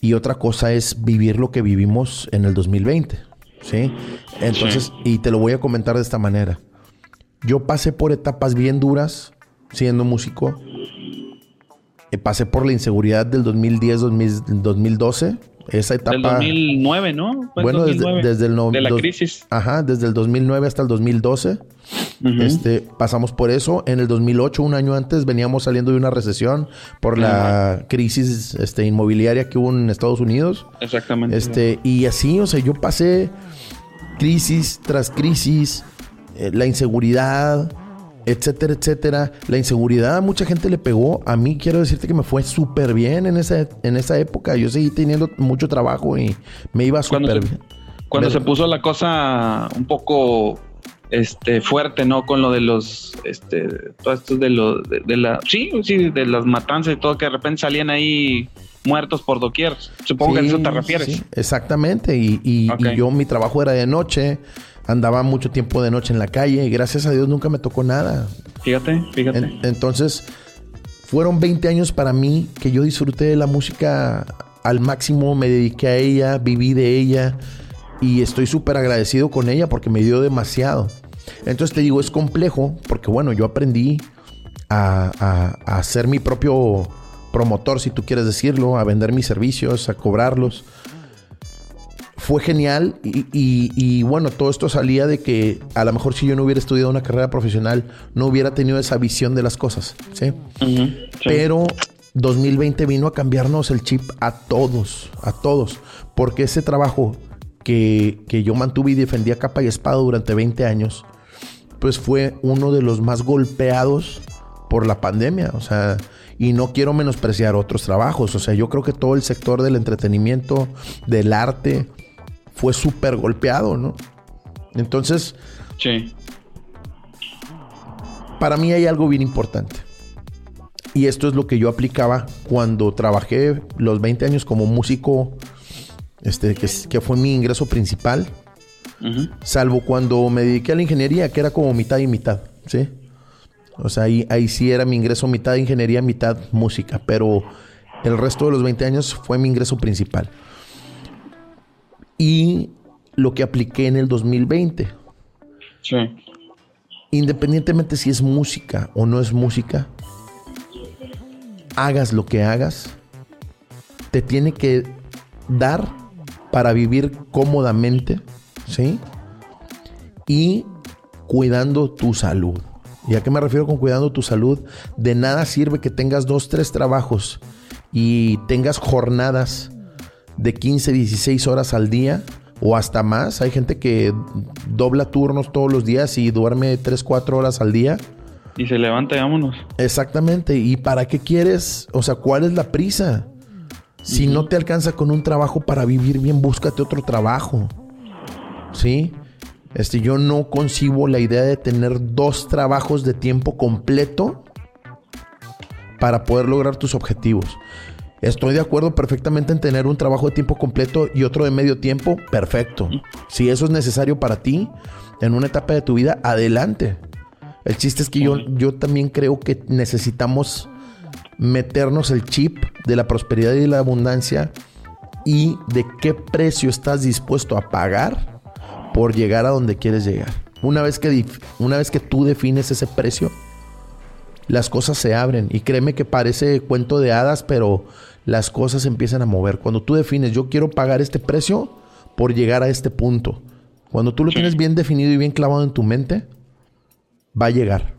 y otra cosa es vivir lo que vivimos en el 2020. ¿Sí? Entonces, y te lo voy a comentar de esta manera. Yo pasé por etapas bien duras siendo músico. Eh, pasé por la inseguridad del 2010, 2012, Esa etapa. Del 2009, ¿no? bueno, Desde, el De la crisis. Ajá, desde el 2009 hasta el 2012. Este, pasamos por eso. En el 2008, un año antes, veníamos saliendo de una recesión por la crisis este, inmobiliaria que hubo en Estados Unidos. Exactamente. Este, y así, o sea, yo pasé crisis tras crisis, eh, la inseguridad, etcétera, etcétera. La inseguridad a mucha gente le pegó. A mí quiero decirte que me fue súper bien en esa, en esa época. Yo seguí teniendo mucho trabajo y me iba súper bien. Cuando se puso la cosa un poco este fuerte, ¿no? Con lo de los, este, todo esto de lo, de, la, sí, sí, de las matanzas y todo, que de repente salían ahí muertos por doquier. Supongo que a eso te refieres. exactamente. Y, y, yo, mi trabajo era de noche andaba mucho tiempo de noche en la calle y gracias a Dios nunca me tocó nada. Fíjate, fíjate. entonces, fueron 20 años para mí que yo disfruté de la música al máximo, me dediqué a ella, viví de ella y estoy súper agradecido con ella porque me dio demasiado. Entonces te digo, es complejo porque bueno, yo aprendí a, a, a ser mi propio promotor, si tú quieres decirlo, a vender mis servicios, a cobrarlos fue genial y, bueno, todo esto salía de que a lo mejor si yo no hubiera estudiado una carrera profesional, no hubiera tenido esa visión de las cosas, ¿sí? Pero 2020 vino a cambiarnos el chip a todos, a todos, porque ese trabajo que, que yo mantuve y defendía capa y espada durante 20 años, pues fue uno de los más golpeados por la pandemia, o sea, y no quiero menospreciar otros trabajos, o sea, yo creo que todo el sector del entretenimiento, del arte, fue súper golpeado, ¿no? Entonces, sí. para mí hay algo bien importante. Y esto es lo que yo aplicaba cuando trabajé los 20 años como músico, este, que, fue mi ingreso principal. Salvo cuando me dediqué a la ingeniería, que era como mitad y mitad, ¿sí? O sea, ahí, ahí sí era mi ingreso mitad ingeniería, mitad música. Pero el resto de los 20 años fue mi ingreso principal y lo que apliqué en el 2020. Sí. Independientemente si es música o no es música, hagas lo que hagas, te tiene que dar para vivir cómodamente, ¿sí? Y cuidando tu salud. ¿Y a qué me refiero con cuidando tu salud? De nada sirve que tengas dos, tres trabajos y tengas jornadas de 15, 16 horas al día o hasta más. Hay gente que dobla turnos todos los días y duerme 3, 4 horas al día. Y se levanta y vámonos. Exactamente. ¿Y para qué quieres? O sea, ¿cuál es la prisa? Si no te alcanza con un trabajo para vivir bien, búscate otro trabajo. ¿Sí? Este, yo no concibo la idea de tener dos trabajos de tiempo completo para poder lograr tus objetivos. Estoy de acuerdo perfectamente en tener un trabajo de tiempo completo y otro de medio tiempo, perfecto. Si eso es necesario para ti en una etapa de tu vida, adelante. El chiste es que yo, yo también creo que necesitamos meternos el chip de la prosperidad y la abundancia y de qué precio estás dispuesto a pagar por llegar a donde quieres llegar. Una vez que, una vez que tú defines ese precio, las cosas se abren. Y créeme que parece cuento de hadas, pero las cosas empiezan a mover. Cuando tú defines, yo quiero pagar este precio por llegar a este punto. Cuando tú lo tienes bien definido y bien clavado en tu mente, va a llegar.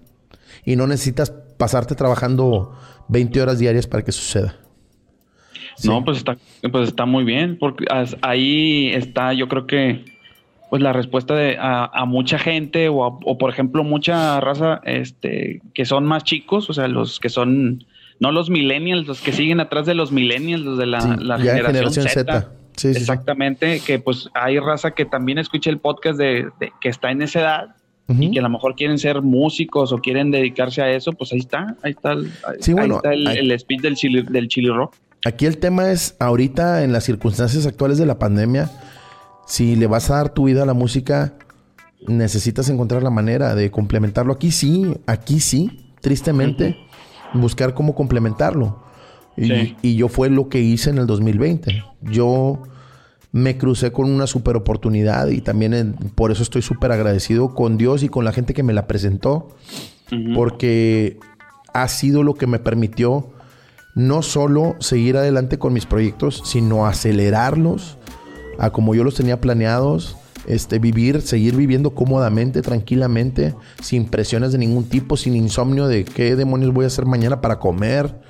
Y no necesitas pasarte trabajando 20 horas diarias para que suceda. No, pues está, pues está muy bien, porque ahí está, yo creo que pues la respuesta de a, mucha gente o, o, por ejemplo mucha raza este que son más chicos, o sea, los que son no los millennials, los que siguen atrás de los millennials, los de la, generación, Z. Exactamente, que pues hay raza que también escucha el podcast de, que está en esa edad y que a lo mejor quieren ser músicos o quieren dedicarse a eso, pues ahí está, ahí está el, el, speech del chili, del chili rock. Aquí el tema es, ahorita en las circunstancias actuales de la pandemia, si le vas a dar tu vida a la música, necesitas encontrar la manera de complementarlo. Aquí sí, aquí sí, tristemente buscar cómo complementarlo. Y, yo fue lo que hice en el 2020. Yo me crucé con una super oportunidad y también por eso estoy súper agradecido con Dios y con la gente que me la presentó, porque ha sido lo que me permitió no solo seguir adelante con mis proyectos, sino acelerarlos a como yo los tenía planeados. Este, vivir, seguir viviendo cómodamente, tranquilamente, sin presiones de ningún tipo, sin insomnio de qué demonios voy a hacer mañana para comer,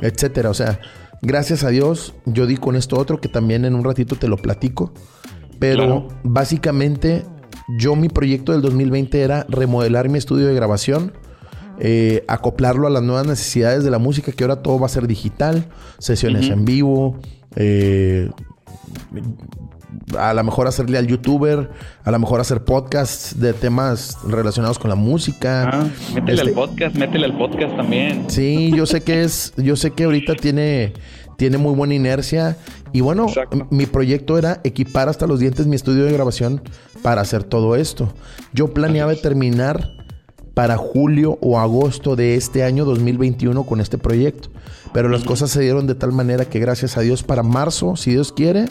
etcétera. O sea, gracias a Dios, yo di con esto otro que también en un ratito te lo platico. Pero básicamente, yo mi proyecto del 2020 era remodelar mi estudio de grabación eh, acoplarlo a las nuevas necesidades de la música, que ahora todo va a ser digital, sesiones en vivo, eh, a lo mejor hacerle al youtuber, a lo mejor hacer podcasts de temas relacionados con la música. Ah, métele al este podcast, métele al podcast también. Sí, yo sé que es, yo sé que ahorita tiene, tiene muy buena inercia. Y bueno, mi proyecto era equipar hasta los dientes mi estudio de grabación para hacer todo esto. Yo planeaba terminar para julio o agosto de este año 2021 con este proyecto. Pero las cosas se dieron de tal manera que gracias a Dios para marzo, si Dios quiere,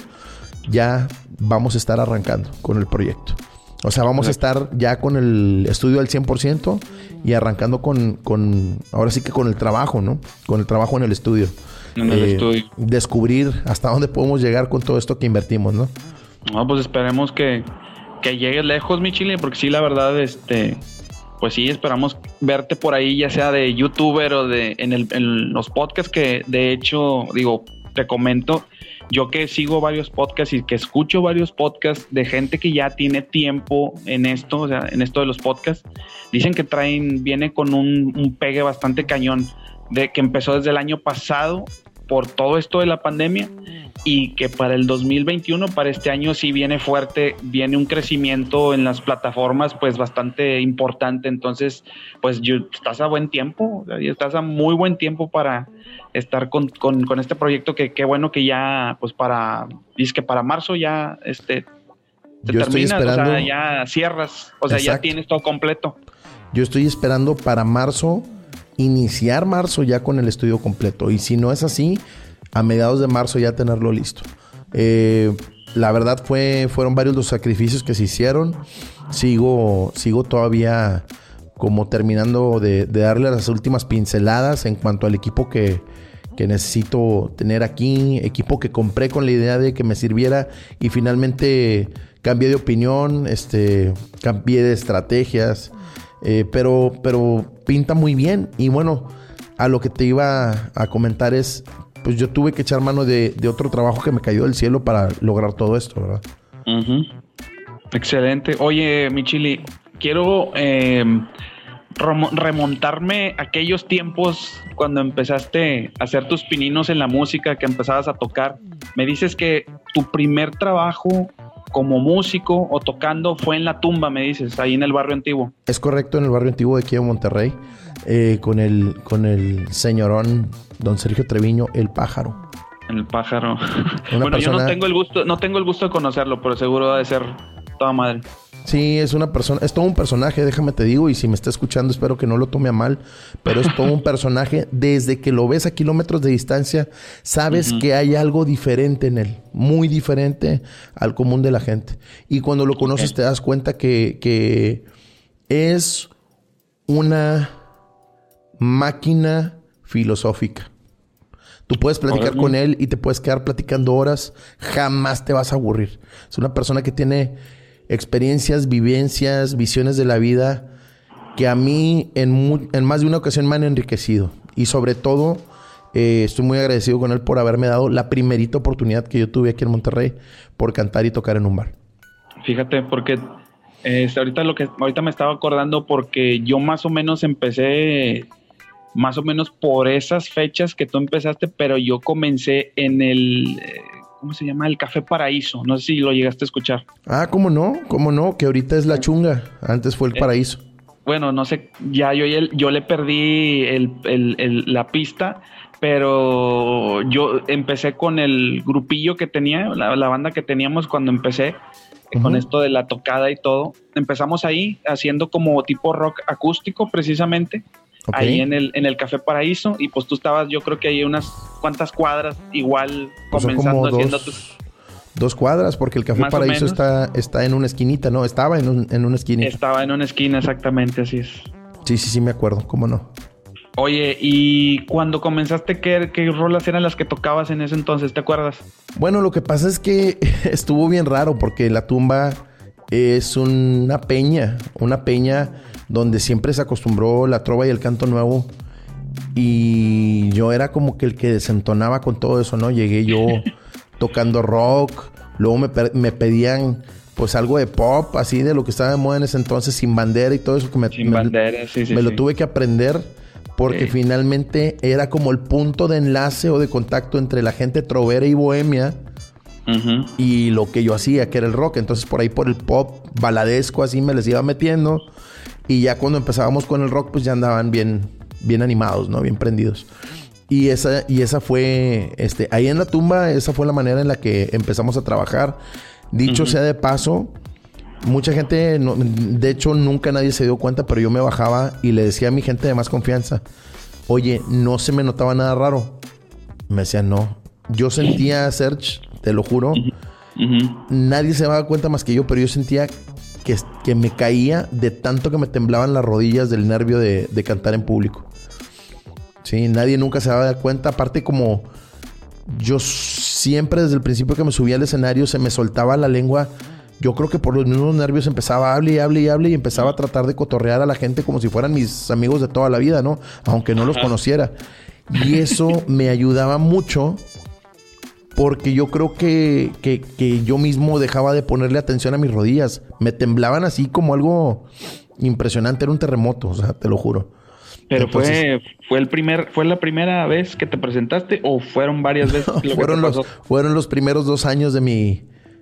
ya vamos a estar arrancando con el proyecto. O sea, vamos a estar ya con el estudio al 100% y arrancando con, con, ahora sí que con el trabajo, ¿no? Con el trabajo en el estudio. En el eh, estudio. Descubrir hasta dónde podemos llegar con todo esto que invertimos, ¿no? No, pues esperemos que, que llegue lejos, mi chile, porque sí, la verdad, este, pues sí, esperamos verte por ahí, ya sea de youtuber o de en, el, los podcasts que de hecho, digo, te comento, yo que sigo varios podcasts y que escucho varios podcasts de gente que ya tiene tiempo en esto, o sea, en esto de los podcasts, dicen que traen, viene con un, un pegue bastante cañón, de que empezó desde el año pasado por todo esto de la pandemia y que para el 2021, para este año sí viene fuerte, viene un crecimiento en las plataformas pues bastante importante, entonces pues yo, estás a buen tiempo, estás a muy buen tiempo para estar con, con, este proyecto que qué bueno que ya pues para, dices que para marzo ya este te terminas, o sea, ya cierras, o sea, ya tienes todo completo. Yo estoy esperando para marzo iniciar marzo ya con el estudio completo. Y si no es así, a mediados de marzo ya tenerlo listo. Eh, la verdad fue, fueron varios los sacrificios que se hicieron. Sigo, sigo todavía como terminando de, darle las últimas pinceladas en cuanto al equipo que, que necesito tener aquí, equipo que compré con la idea de que me sirviera y finalmente cambié de opinión, este, cambié de estrategias. Eh, pero, pero pinta muy bien. Y bueno, a lo que te iba a comentar es, pues yo tuve que echar mano de, otro trabajo que me cayó del cielo para lograr todo esto, ¿verdad? Excelente. Oye, Michili, quiero em, remontarme a aquellos tiempos cuando empezaste a hacer tus pininos en la música, que empezabas a tocar. Me dices que tu primer trabajo como músico o tocando fue en la tumba, me dices, ahí en el barrio antiguo. Es correcto, en el barrio antiguo de aquí Monterrey, eh, con, el, con el señorón don Sergio Treviño, el pájaro. El pájaro. bueno, yo no tengo el gusto, no tengo el gusto de conocerlo, pero seguro de ser toda madre. Sí, es una persona, es todo un personaje, déjame te digo, y si me está escuchando, espero que no lo tome a mal, pero es todo un personaje. Desde que lo ves a kilómetros de distancia, sabes que hay algo diferente en él, muy diferente al común de la gente. Y cuando lo conoces, te das cuenta que, que es una máquina filosófica. Tú puedes platicar con él y te puedes quedar platicando horas, jamás te vas a aburrir. Es una persona que tiene experiencias, vivencias, visiones de la vida que a mí en, en más de una ocasión me han enriquecido. Y sobre todo, eh, estoy muy agradecido con él por haberme dado la primerita oportunidad que yo tuve aquí en Monterrey por cantar y tocar en un bar. Fíjate, porque este, ahorita lo que ahorita me estaba acordando porque yo más o menos empecé más o menos por esas fechas que tú empezaste, pero yo comencé en el ¿cómo se llama? El Café Paraíso. No sé si lo llegaste a escuchar. Ah, ¿cómo no? ¿Cómo no? Que ahorita es la chunga. Antes fue el eh, Paraíso. Bueno, no sé, ya yo, yo le perdí la pista, pero yo empecé con el grupillo que tenía, la, banda que teníamos cuando empecé, con esto de la tocada y todo. Empezamos ahí haciendo como tipo rock acústico precisamente ahí en el, en el Café Paraíso y pues tú estabas yo creo que hay unas cuantas cuadras igual pues comenzando haciendo tus... Dos cuadras, porque el Café Paraíso está, está en una esquinita, ¿no? Estaba en, un, en una esquina. Estaba en una esquina, exactamente, así es. Sí, sí, sí, me acuerdo, ¿cómo no? Oye, ¿y cuando comenzaste, qué, qué rolas eran las que tocabas en ese entonces? ¿Te acuerdas? Bueno, lo que pasa es que estuvo bien raro porque la tumba es una peña, una peña donde siempre se acostumbró la trova y el canto nuevo. Y yo era como que el que desentonaba con todo eso, ¿no? Llegué yo tocando rock, luego me, me pedían pues algo de pop, así de lo que estaba de moda en ese entonces, sin bandera y todo eso que me, sin bandera, sí, sí, me lo tuve que aprender porque finalmente era como el punto de enlace o de contacto entre la gente trovera y bohemia y lo que yo hacía, que era el rock. Entonces por ahí por el pop baladesco así me les iba metiendo y ya cuando empezábamos con el rock pues ya andaban bien, bien animados, ¿no? Bien prendidos. Y esa, y esa fue, este, ahí en la tumba, esa fue la manera en la que empezamos a trabajar. Dicho sea de paso, mucha gente, de hecho nunca nadie se dio cuenta, pero yo me bajaba y le decía a mi gente de más confianza, oye, no se me notaba nada raro. Me decían, no. Yo sentía, Search, te lo juro, nadie se daba cuenta más que yo, pero yo sentía que, que, me caía de tanto que me temblaban las rodillas del nervio de, de cantar en público. Sí, nadie nunca se daba cuenta, aparte como yo siempre desde el principio que me subía al escenario se me soltaba la lengua. Yo creo que por los mismos nervios empezaba a hablar y hable y hable y empezaba a tratar de cotorrear a la gente como si fueran mis amigos de toda la vida, ¿no? Aunque no los conociera. Y eso me ayudaba mucho porque yo creo que, que, yo mismo dejaba de ponerle atención a mis rodillas. Me temblaban así como algo impresionante, era un terremoto, o sea, te lo juro. Pero fue, fue el primer, fue la primera vez que te presentaste o fueron varias veces. fueron los, fueron los primeros dos años de mi,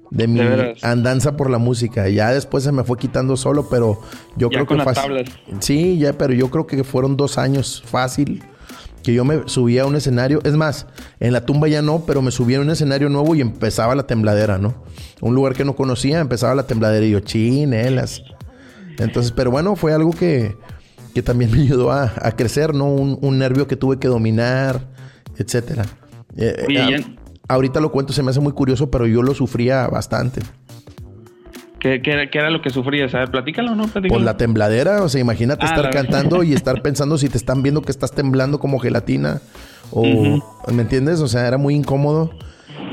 de mi andanza por la música. Ya después se me fue quitando solo, pero yo creo que fácil. Sí, ya, pero yo creo que fueron dos años fácil que yo me subía a un escenario. Es más, en la tumba ya no, pero me subía a un escenario nuevo y empezaba la tembladera, ¿no? Un lugar que no conocía, empezaba la tembladera y yo, chinelas. Entonces, pero bueno, fue algo que que también me ayudó a, crecer, ¿no? Un, nervio que tuve que dominar, etcétera. Eh, eh, ahorita lo cuento, se me hace muy curioso, pero yo lo sufría bastante. ¿Qué, era lo que sufrías? A ver, platícalo, ¿no? Platícalo. Pues la tembladera, o sea, imagínate ah, estar cantando y estar pensando si te están viendo que estás temblando como gelatina. O, ¿me entiendes? O sea, era muy incómodo.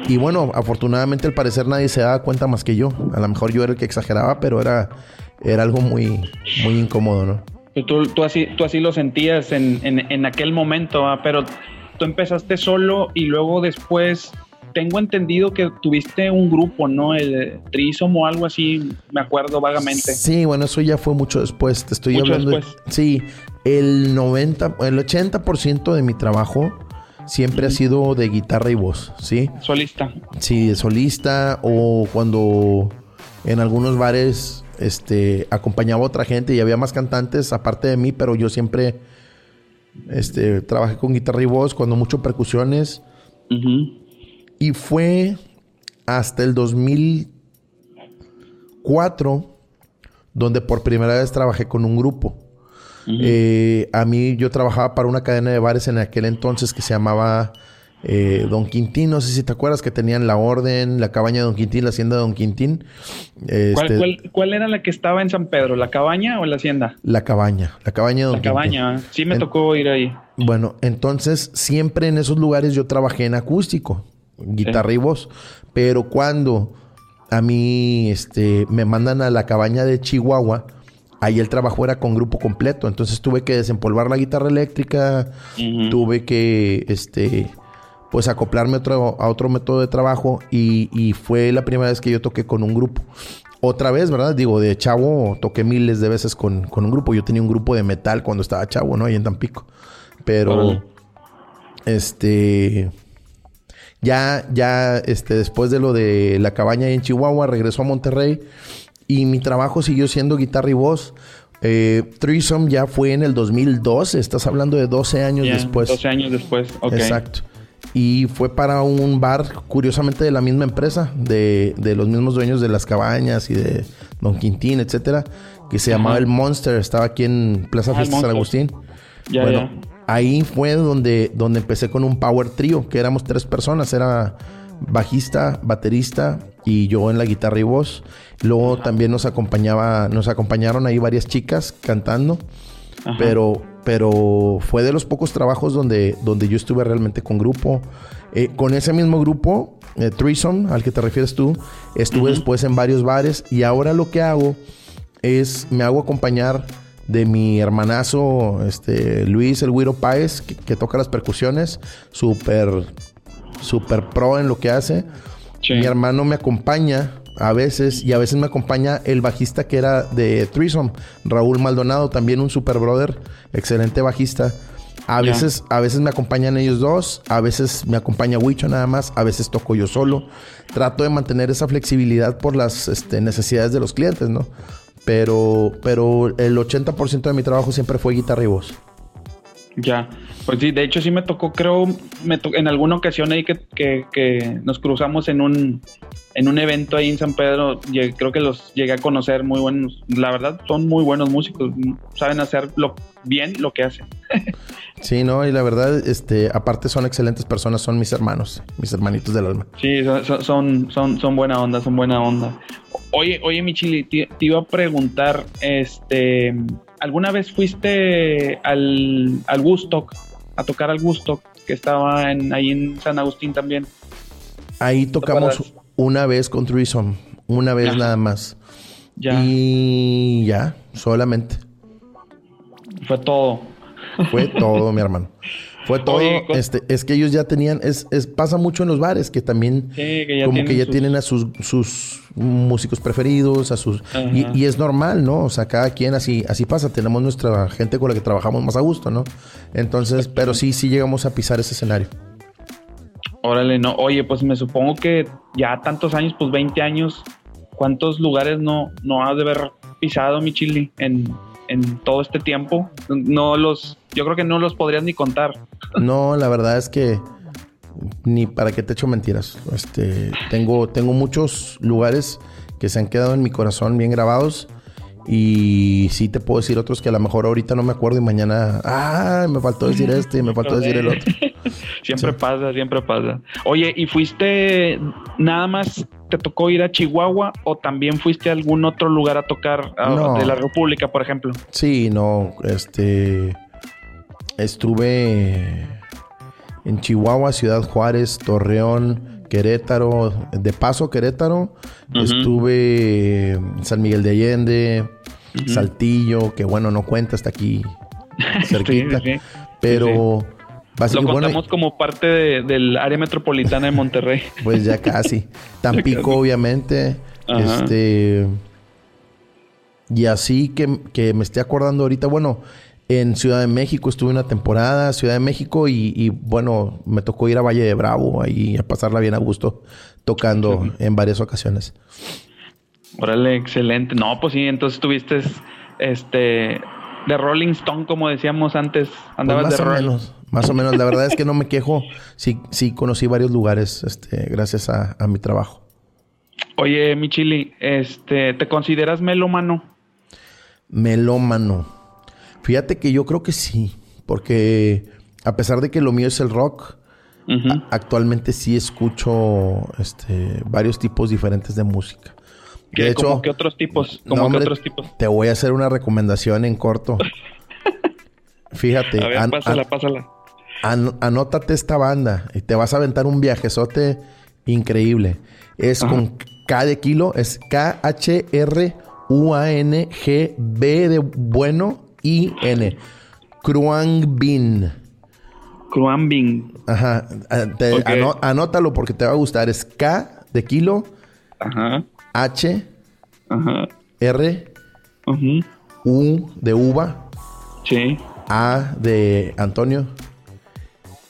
Y bueno, afortunadamente al parecer nadie se daba cuenta más que yo. A lo mejor yo era el que exageraba, pero era, era algo muy, muy incómodo, ¿no? Tú, tú, así, tú así lo sentías en, en, aquel momento, pero tú empezaste solo y luego después tengo entendido que tuviste un grupo, ¿no? El Trisom o algo así, me acuerdo vagamente. Sí, bueno, eso ya fue mucho después. Te estoy hablando. Después. sí, el 90, el 80% de mi trabajo siempre ha sido de guitarra y voz, ¿sí? Solista. Sí, de solista o cuando en algunos bares este, acompañaba a otra gente y había más cantantes aparte de mí, pero yo siempre este, trabajé con guitarra y voz, cuando mucho percusiones. Y fue hasta el 2004 donde por primera vez trabajé con un grupo. Eh, a mí yo trabajaba para una cadena de bares en aquel entonces que se llamaba eh, Don Quintín, no sé si te acuerdas que tenían la orden, la cabaña de Don Quintín, la hacienda de Don Quintín. Este, ¿Cuál, era la que estaba en San Pedro? ¿La cabaña o la hacienda? La cabaña, la cabaña de Don Quintín. La cabaña, sí me tocó ir ahí. Bueno, entonces siempre en esos lugares yo trabajé en acústico, guitarra y voz, pero cuando a mí este, me mandan a la cabaña de Chihuahua, ahí el trabajo era con grupo completo, entonces tuve que desempolvar la guitarra eléctrica, tuve que este pues acoplarme otro, a otro método de trabajo y, fue la primera vez que yo toqué con un grupo. Otra vez, ¿verdad? Digo, de chavo toqué miles de veces con, un grupo. Yo tenía un grupo de metal cuando estaba chavo, ¿no? Ahí en Tampico. Pero, este, ya, ya, este, después de lo de la cabaña en Chihuahua, regresó a Monterrey y mi trabajo siguió siendo guitarra y voz. Eh, Threesome ya fue en el 2012, estás hablando de 12 años después. 12 años después, ok. Exacto y fue para un bar, curiosamente de la misma empresa, de, los mismos dueños de las cabañas y de Don Quintín, etcétera, que se llamaba El Monster, estaba aquí en Plaza ah, Fiesta San Agustín. bueno, ahí fue donde, donde empecé con un power trio, que éramos tres personas, era bajista, baterista y yo en la guitarra y voz. Luego también nos acompañaba, nos acompañaron ahí varias chicas cantando. Pero, pero fue de los pocos trabajos donde, donde yo estuve realmente con grupo. Eh, con ese mismo grupo, eh, Threesome, al que te refieres tú, estuve después en varios bares y ahora lo que hago es, me hago acompañar de mi hermanazo, este, Luis El Güiro Páez, que, toca las percusiones, súper, súper pro en lo que hace. Mi hermano me acompaña a veces y a veces me acompaña el bajista que era de Threesome, Raúl Maldonado, también un super brother, excelente bajista. A veces, a veces me acompañan ellos dos, a veces me acompaña Wicho nada más, a veces toco yo solo. Trato de mantener esa flexibilidad por las este, necesidades de los clientes, ¿no? Pero, pero el 80% de mi trabajo siempre fue guitarra y voz. Ya, pues sí, de hecho sí me tocó, creo, me en alguna ocasión ahí que, que, nos cruzamos en un, en un evento ahí en San Pedro, creo que los llegué a conocer muy buenos, la verdad son muy buenos músicos, saben hacer lo, bien lo que hacen. sí, no, y la verdad, este, aparte son excelentes personas, son mis hermanos, mis hermanitos del alma. Sí, son, son, son, son buena onda, son buena onda. Oye, oye, Michili, te, te iba a preguntar, este, ¿alguna vez fuiste al, al Woodstock, a tocar al Woodstock, que estaba en, ahí en San Agustín también? Ahí tocamos una vez con Threesome, una vez nada más. Ya. Y ya, solamente. Fue todo. Fue todo, mi hermano. Fue todo. este, es que ellos ya tenían, es, es, pasa mucho en los bares que también como que ya tienen a sus, sus músicos preferidos, a sus y, es normal, ¿no? O sea, cada quien así, así pasa. Tenemos nuestra gente con la que trabajamos más a gusto, ¿no? Entonces, pero sí, sí llegamos a pisar ese escenario. Órale, no. Oye, pues me supongo que ya tantos años, pues 20 años, ¿cuántos lugares no, no has de haber pisado, mi chili, en, en todo este tiempo? No los, yo creo que no los podrías ni contar. No, la verdad es que ni para qué te echo mentiras. Este, tengo, tengo muchos lugares que se han quedado en mi corazón bien grabados. Y sí te puedo decir otros que a lo mejor ahorita no me acuerdo y mañana, ah, me faltó decir este y me faltó decir el otro. siempre pasa, siempre pasa. Oye, ¿y fuiste nada más te tocó ir a Chihuahua o también fuiste a algún otro lugar a tocar de la República, por ejemplo? Sí, no, este estuve en Chihuahua, Ciudad Juárez, Torreón, Querétaro, de paso Querétaro, estuve en San Miguel de Allende, Saltillo, que bueno, no cuenta hasta aquí cerquita, pero... Lo contamos como parte del área metropolitana de Monterrey. pues ya casi. Tampico, obviamente. Este. Y así que, que, me estoy acordando ahorita, bueno, en Ciudad de México estuve una temporada, Ciudad de México, y, bueno, me tocó ir a Valle de Bravo ahí a pasarla bien a gusto, tocando en varias ocasiones. Órale, excelente. No, pues sí, entonces tuviste este de Rolling Stone, como decíamos antes, pues andabas más o menos, más o menos. La verdad es que no me quejo. Sí, sí conocí varios lugares, este, gracias a, a mi trabajo. Oye, Michili, este, ¿te consideras melómano? Melómano. Fíjate que yo creo que sí, porque a pesar de que lo mío es el rock, actualmente sí escucho este, varios tipos diferentes de música. De hecho, ¿Qué otros tipos? ¿Cómo otros tipos? Te voy a hacer una recomendación en corto. Fíjate. A ver, pásala, pásala. anótate esta banda y te vas a aventar un viajezote increíble. Es con K de kilo, es K-H-R-U-A-N-G-B de bueno I-N. Kruang Bin. Kruang Bin. Ajá. anótalo porque te va a gustar. Es K de kilo. Ajá. H. Ajá. R. U de uva. Sí. A de Antonio.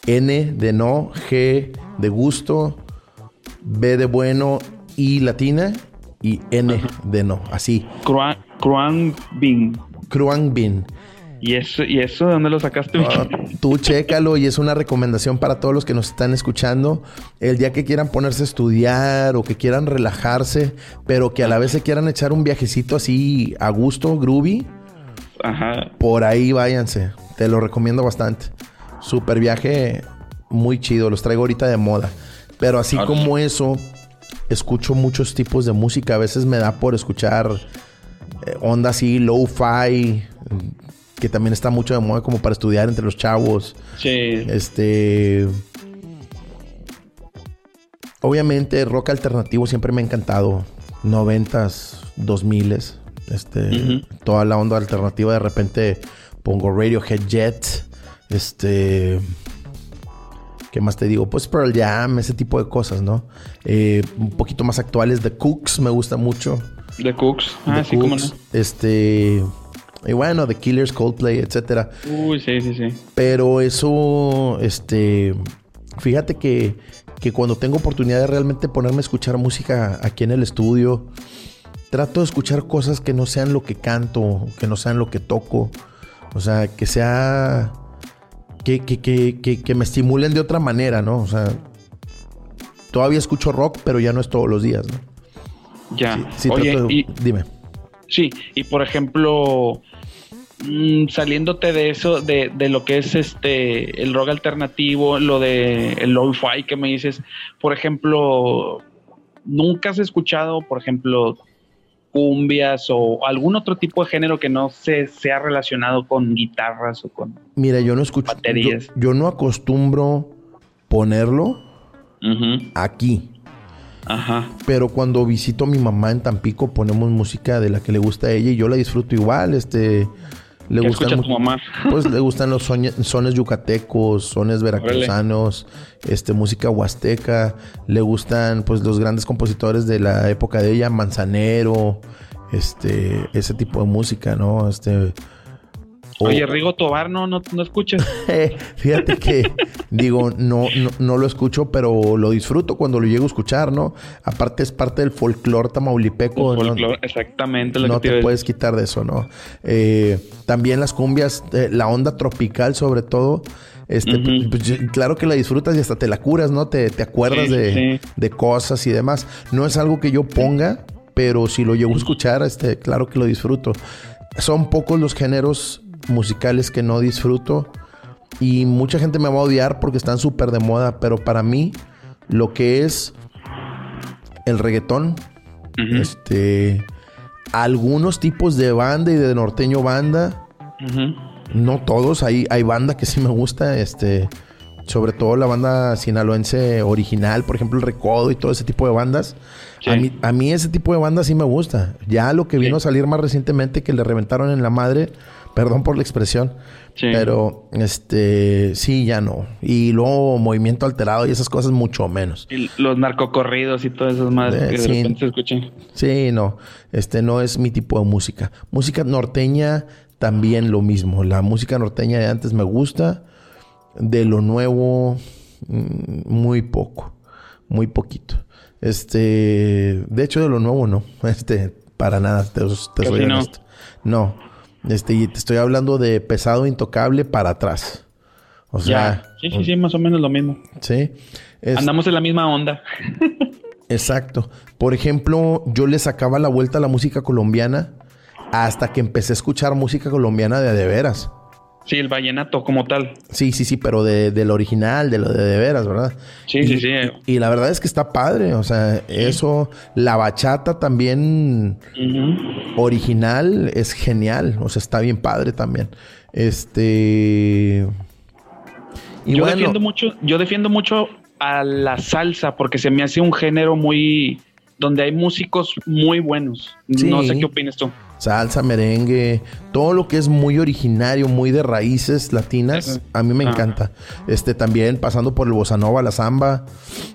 N de no. G de gusto. B de bueno. I latina. Y N de no. Así. Kruang Bin. Kruang Bin. ¿Y eso, ¿Y eso de dónde lo sacaste? Ah, tú chécalo y es una recomendación para todos los que nos están escuchando. El día que quieran ponerse a estudiar o que quieran relajarse, pero que a la vez se quieran echar un viajecito así a gusto, groovy. Ajá. Por ahí váyanse. Te lo recomiendo bastante. Super viaje muy chido. Los traigo ahorita de moda. Pero así como eso, escucho muchos tipos de música. A veces me da por escuchar eh, onda así, low-fi, que también está mucho de moda como para estudiar entre los chavos. Sí. Este. Obviamente, rock alternativo siempre me ha encantado. Noventas, dos miles. Este. Toda la onda alternativa. De repente pongo Radiohead Jet. Este. ¿Qué más te digo? Pues Pearl Jam, ese tipo de cosas, ¿no? Eh, un poquito más actuales, The Cooks me gusta mucho. The Cooks, ah, sí, cómo no. Este. Y bueno, The Killers, Coldplay, etcétera. Uy, sí, sí, sí. Pero eso, este. Fíjate que, que cuando tengo oportunidad de realmente ponerme a escuchar música aquí en el estudio, trato de escuchar cosas que no sean lo que canto, que no sean lo que toco. O sea, que sea que, que, que, me estimulen de otra manera, ¿no? O sea, todavía escucho rock, pero ya no es todos los días, ¿no? Ya. Oye, dime. Sí, y por ejemplo, mm, saliéndote de eso, de, de, lo que es este el rock alternativo, lo de el lo-fi que me dices, por ejemplo, ¿nunca has escuchado, por ejemplo, cumbias o algún otro tipo de género que no se sea relacionado con guitarras o con Mira, yo no escucho baterías. Yo, no acostumbro ponerlo aquí. Ajá. Pero cuando visito a mi mamá en Tampico ponemos música de la que le gusta a ella y yo la disfruto igual, este le gustan tu mamá? Pues le gustan los sones yucatecos, sones veracruzanos, este música huasteca, le gustan pues los grandes compositores de la época de ella, Manzanero, este ese tipo de música, ¿no? Este Oye, Rigo Tobar, ¿no, no, escuchas? Fíjate que, digo, no, no, lo escucho, pero lo disfruto cuando lo llego a escuchar, ¿no? Aparte es parte del folclore tamaulipeco. exactamente. no te, puedes quitar de eso, ¿no? Eh, también las cumbias, eh, la onda tropical sobre todo, este, pues, claro que la disfrutas y hasta te la curas, ¿no? Te, acuerdas de, de, cosas y demás. No es algo que yo ponga, pero si lo llego a escuchar, este, claro que lo disfruto. Son pocos los géneros musicales que no disfruto. Y mucha gente me va a odiar porque están súper de moda. Pero para mí, lo que es el reggaetón, este, algunos tipos de banda y de norteño banda, no todos, hay, hay banda que sí me gusta, este, sobre todo la banda sinaloense original, por ejemplo, el Recodo y todo ese tipo de bandas. A, mí, a mí ese tipo de bandas sí me gusta. Ya lo que vino a salir más recientemente que le reventaron en la madre, Perdón por la expresión. Pero, este, sí, ya no. Y luego movimiento alterado y esas cosas mucho menos. Y los narcocorridos y todas esas madres eh, que de repente se escuchan. Sí, no. Este no es mi tipo de música. Música norteña también lo mismo. La música norteña de antes me gusta. De lo nuevo, mm, muy poco. Muy poquito. Este, de hecho, de lo nuevo no. Este, para nada, te, soy honesto. No. Este, y te estoy hablando de pesado intocable para atrás. O sea. Sí, sí, sí, más o menos lo mismo. Sí. Andamos en la misma onda. exacto. Por ejemplo, yo le sacaba la vuelta a la música colombiana hasta que empecé a escuchar música colombiana de de veras. Sí, el vallenato como tal. Sí, sí, sí, pero de, del original, de lo de de veras, ¿verdad? Sí, sí, sí. Y, la verdad es que está padre, o sea, eso, la bachata también original es genial, o sea, está bien padre también. Este... yo defiendo mucho, yo defiendo mucho a la salsa porque se me hace un género muy donde hay músicos muy buenos. No sé qué opinas tú salsa, merengue, todo lo que es muy originario, muy de raíces latinas, a mí me encanta. Este también pasando por el bossa nova, la samba,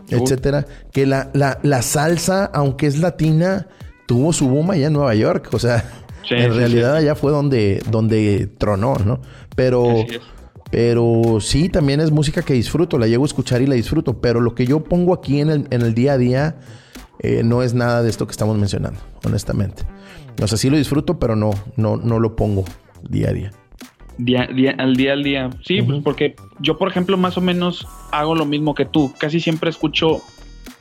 etcétera, que la, la, salsa, aunque es latina, tuvo su boom allá en Nueva York, o sea, en realidad allá fue donde donde tronó, ¿no? Pero pero sí, también es música que disfruto, la llego a escuchar y la disfruto, pero lo que yo pongo aquí en el, en el día a día eh, no es nada de esto que estamos mencionando, honestamente. O sea, sí lo disfruto, pero no, no, no lo pongo día a día. Día, día, al día al día. Sí, pues porque yo, por ejemplo, más o menos hago lo mismo que tú. Casi siempre escucho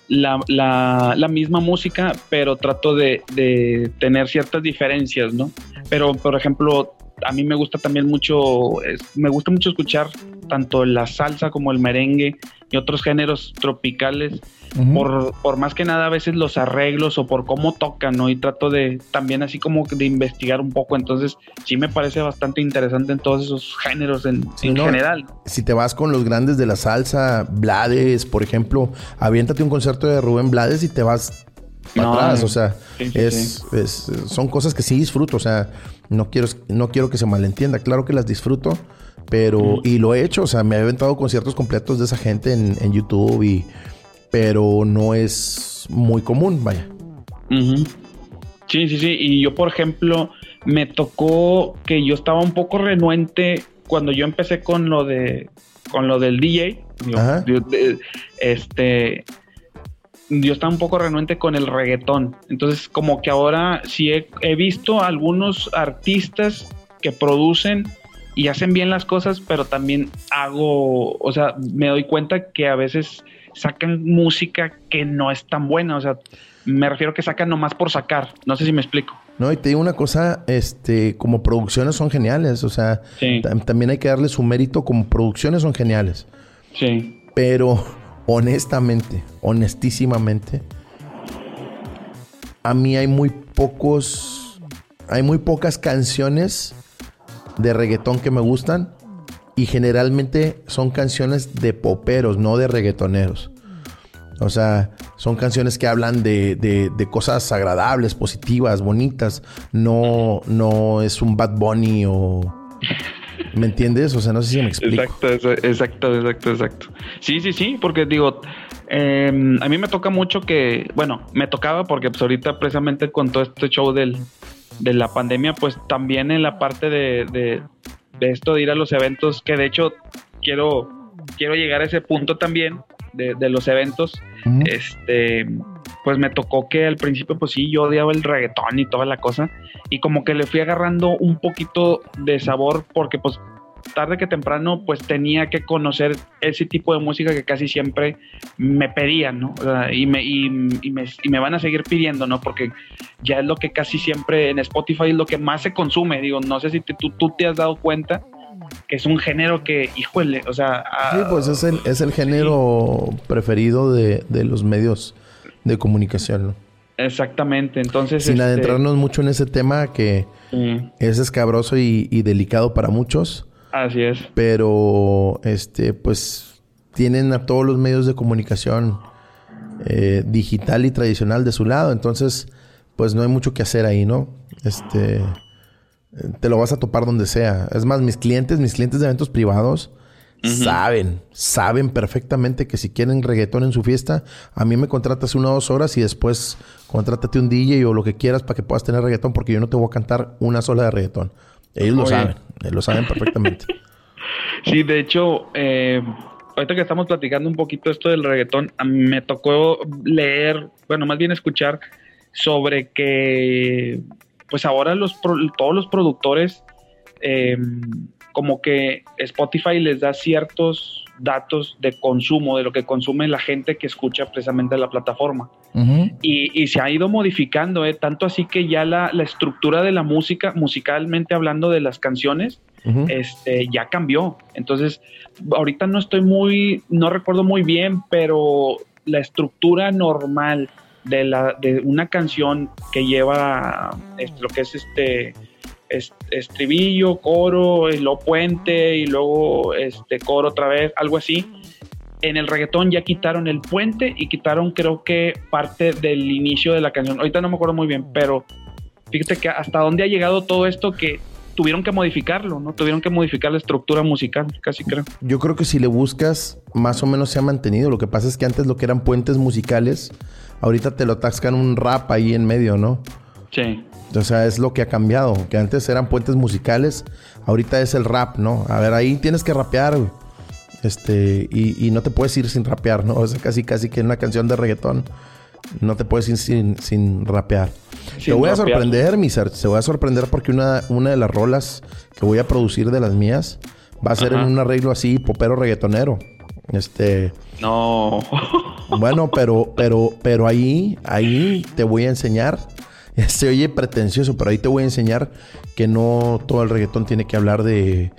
la, la, misma música, pero trato de, de, tener ciertas diferencias, ¿no? Pero, por ejemplo, a mí me gusta también mucho, me gusta mucho escuchar tanto la salsa como el merengue y otros géneros tropicales, por, por, más que nada a veces los arreglos o por cómo tocan, ¿no? Y trato de también así como de investigar un poco, entonces sí me parece bastante interesante en todos esos géneros en, general. Si te vas con los grandes de la salsa, Blades, por ejemplo, aviéntate un concierto de Rubén Blades y te vas para atrás, o sea, es, son cosas que sí disfruto, o sea, no quiero, no quiero que se malentienda, claro que las disfruto, pero, y lo he hecho, o sea, me he aventado conciertos completos de esa gente en, YouTube y, pero no es muy común, vaya. Sí, sí, sí, y yo, por ejemplo, me tocó que yo estaba un poco renuente cuando yo empecé con lo de, con lo del DJ, este, yo estaba un poco renuente con el reggaetón. Entonces, como que ahora sí he, visto algunos artistas que producen y hacen bien las cosas, pero también hago, o sea, me doy cuenta que a veces sacan música que no es tan buena, o sea, me refiero que sacan nomás por sacar, no sé si me explico. No, y te digo una cosa, este, como producciones son geniales, o sea, también hay que darle su mérito, como producciones son geniales. Sí. Pero honestamente, honestísimamente, a mí hay muy pocos, hay muy pocas canciones de reggaetón que me gustan y generalmente son canciones de poperos, no de reggaetoneros. O sea, son canciones que hablan de, de, cosas agradables, positivas, bonitas. No, no es un Bad Bunny o ¿Me entiendes? O sea, no sé si me explico. Exacto, exacto, exacto, exacto. Sí, sí, sí, porque digo, em, a mí me toca mucho que, bueno, me tocaba porque pues ahorita precisamente con todo este show del, de la pandemia, pues también en la parte de, de, esto de ir a los eventos, que de hecho quiero, quiero llegar a ese punto también de, de los eventos, este pues me tocó que al principio pues sí, yo odiaba el reggaetón y toda la cosa y como que le fui agarrando un poquito de sabor porque pues tarde que temprano pues tenía que conocer ese tipo de música que casi siempre me pedían, ¿no? y, me, y, me, y, me, van a seguir pidiendo, ¿no? Porque ya es lo que casi siempre en Spotify es lo que más se consume, digo, no sé si tú, tú te has dado cuenta que es un género que, híjole, o sea... sí, pues es el, es el género preferido de, de los medios de comunicación, Exactamente, entonces... Sin este, adentrarnos mucho en ese tema que es escabroso y, delicado para muchos. Así es. Pero, este, pues, tienen a todos los medios de comunicación eh, digital y tradicional de su lado. Entonces, pues no hay mucho que hacer ahí, ¿no? Este, te lo vas a topar donde sea. Es más, mis clientes, mis clientes de eventos privados, Saben, saben perfectamente que si quieren reggaetón en su fiesta, a mí me contratas una o dos horas y después contrátate un DJ o lo que quieras para que puedas tener reggaetón porque yo no te voy a cantar una sola de reggaetón. Ellos lo saben, ellos lo saben perfectamente. sí, de hecho, eh, ahorita que estamos platicando un poquito esto del reggaetón, a mí me tocó leer, bueno, más bien escuchar sobre que, pues ahora los todos los productores eh, como que Spotify les da ciertos datos de consumo, de lo que consume la gente que escucha precisamente la plataforma. y, se ha ido modificando, ¿eh? tanto así que ya la, estructura de la música, musicalmente hablando de las canciones, este, ya cambió. Entonces, ahorita no estoy muy, no recuerdo muy bien, pero la estructura normal de, la, de una canción que lleva este, lo que es este estribillo, coro, lo puente y luego este coro otra vez, algo así. En el reggaetón ya quitaron el puente y quitaron creo que parte del inicio de la canción. Ahorita no me acuerdo muy bien, pero fíjate que hasta dónde ha llegado todo esto que tuvieron que modificarlo, ¿no? Tuvieron que modificar la estructura musical, casi creo. Yo creo que si le buscas, más o menos se ha mantenido. Lo que pasa es que antes lo que eran puentes musicales, ahorita te lo atascan un rap ahí en medio, ¿no? Sí. O sea, es lo que ha cambiado. Que antes eran puentes musicales, ahorita es el rap, ¿no? A ver, ahí tienes que rapear, Este, y, no te puedes ir sin rapear, ¿no? O sea, casi, casi que en una canción de reggaetón no te puedes ir sin, sin rapear. te voy a sorprender, mi ser. Te voy a sorprender porque una, una de las rolas que voy a producir de las mías va a ser en un arreglo así, popero reggaetonero. Este. No. bueno, pero, pero, pero ahí, ahí te voy a enseñar Se oye pretencioso, pero ahí te voy a enseñar que no todo el reggaetón tiene que hablar de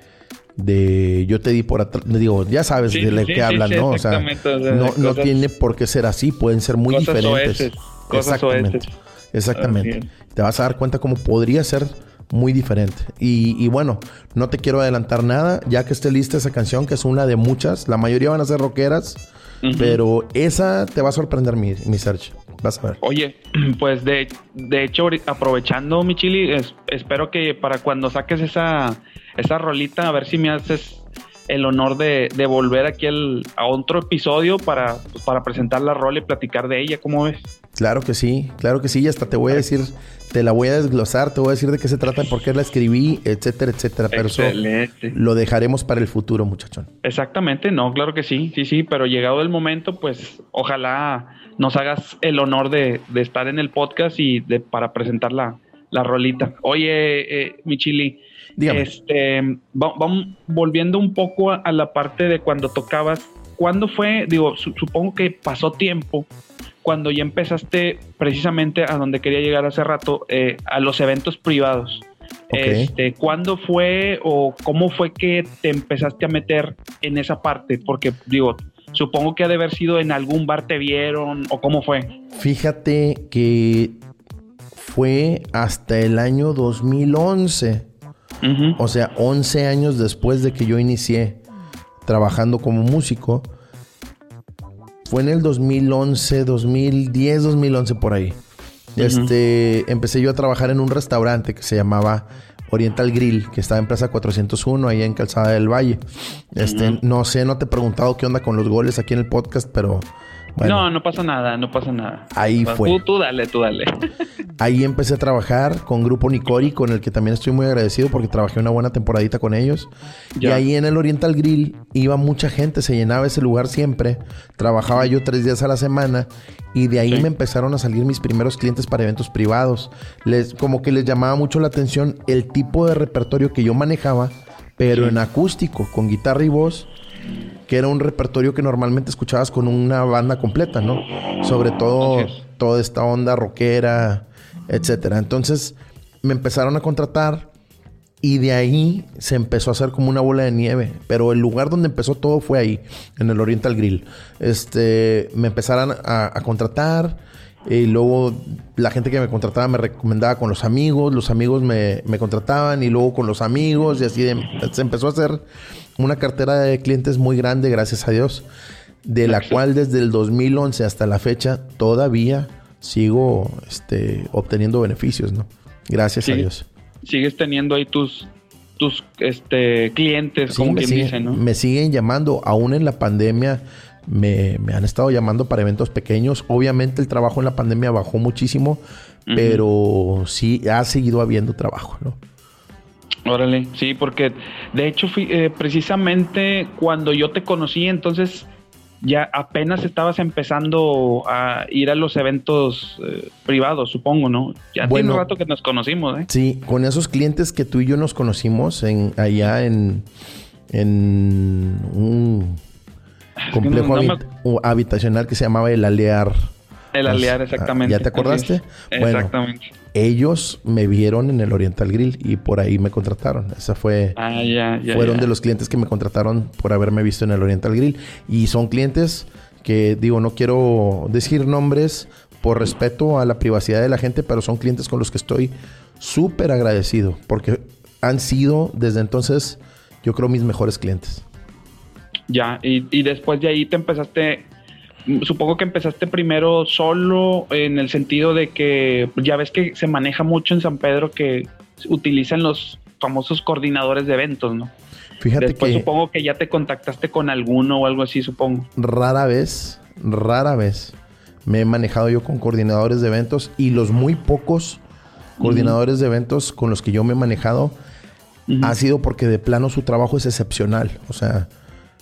de yo te di por atrás, digo, ya sabes de lo que hablan, ¿no? O sea, no, no tiene por qué ser así, pueden ser muy diferentes. exactamente. Exactamente. Te vas a dar cuenta cómo podría ser muy diferente. Y, bueno, no te quiero adelantar nada, ya que esté lista esa canción, que es una de muchas. La mayoría van a ser rockeras, pero esa te va a sorprender, mi, mi search. Vas a ver. Oye, pues de, de hecho, aprovechando mi chili, espero que para cuando saques esa, esa rolita, a ver si me haces el honor de, de volver aquí a otro episodio para, pues, para presentar la rola y platicar de ella. ¿Cómo ves? Claro que sí, claro que sí. Y hasta te voy a decir, te la voy a desglosar, te voy a decir de qué se trata, por qué la escribí, etcétera, etcétera. Pero eso lo dejaremos para el futuro, muchachón. Exactamente, no, claro que sí, sí, sí. Pero llegado el momento, pues ojalá nos hagas el honor de, de estar en el podcast y de, para presentar la, la rolita. Oye, eh, mi chili, este, vamos volviendo un poco a, la parte de cuando tocabas. ¿Cuándo fue? Digo, supongo que pasó tiempo cuando ya empezaste precisamente a donde quería llegar hace rato, eh, a los eventos privados. Este, ¿Cuándo fue o cómo fue que te empezaste a meter en esa parte? Porque digo, supongo que ha de haber sido en algún bar te vieron o cómo fue. Fíjate que fue hasta el año 2011. O sea, 11 años después de que yo inicié trabajando como músico. Fue en el 2011, 2010, 2011 por ahí. Este, empecé yo a trabajar en un restaurante que se llamaba Oriental Grill, que estaba en Plaza 401, ahí en Calzada del Valle. Este, no sé, no te he preguntado qué onda con los goles aquí en el podcast, pero no, no pasa nada, no pasa nada. Ahí fue. Tú, dale, tú dale. ahí empecé a trabajar con Grupo Nicori, con el que también estoy muy agradecido porque trabajé una buena temporadita con ellos. Y ahí en el Oriental Grill iba mucha gente, se llenaba ese lugar siempre. Trabajaba yo tres días a la semana y de ahí me empezaron a salir mis primeros clientes para eventos privados. Les, como que les llamaba mucho la atención el tipo de repertorio que yo manejaba, pero en acústico, con guitarra y voz que era un repertorio que normalmente escuchabas con una banda completa, ¿no? Sobre todo toda esta onda rockera, etcétera. Entonces me empezaron a contratar y de ahí se empezó a hacer como una bola de nieve. Pero el lugar donde empezó todo fue ahí, en el Oriental Grill. Este, me empezaron a, contratar. Y luego la gente que me contrataba me recomendaba con los amigos, los amigos me, me contrataban y luego con los amigos y así se empezó a hacer una cartera de clientes muy grande, gracias a Dios, de la cual desde el 2011 hasta la fecha todavía sigo este, obteniendo beneficios, ¿no? Gracias a Dios. Sigues teniendo ahí tus, tus este, clientes, como quien dice, ¿no? Me siguen llamando, aún en la pandemia. Me, han estado llamando para eventos pequeños. Obviamente el trabajo en la pandemia bajó muchísimo, pero sí ha seguido habiendo trabajo, ¿no? Órale, sí, porque de hecho eh, precisamente cuando yo te conocí, entonces ya apenas estabas empezando a ir a los eventos eh, privados, supongo, ¿no? Ya tiene un rato que nos conocimos, ¿eh? Sí, con esos clientes que tú y yo nos conocimos en allá en, en un complejo habitacional que se llamaba El Alear. El Alear, exactamente. ¿Ya te acordaste? Exactamente ellos me vieron en el Oriental Grill y por ahí me contrataron. Esa fue. Ah, fueron de los clientes que me contrataron por haberme visto en el Oriental Grill. Y son clientes que, digo, no quiero decir nombres por respeto a la privacidad de la gente, pero son clientes con los que estoy súper agradecido porque han sido desde entonces, yo creo, mis mejores clientes. Ya, y, y después de ahí te empezaste supongo que empezaste primero solo en el sentido de que ya ves que se maneja mucho en San Pedro que utilizan los famosos coordinadores de eventos, ¿no? Fíjate Después supongo que ya te contactaste con alguno o algo así, supongo. Rara vez, rara vez me he manejado yo con coordinadores de eventos y los muy pocos coordinadores de eventos con los que yo me he manejado ha sido porque de plano su trabajo es excepcional. O sea,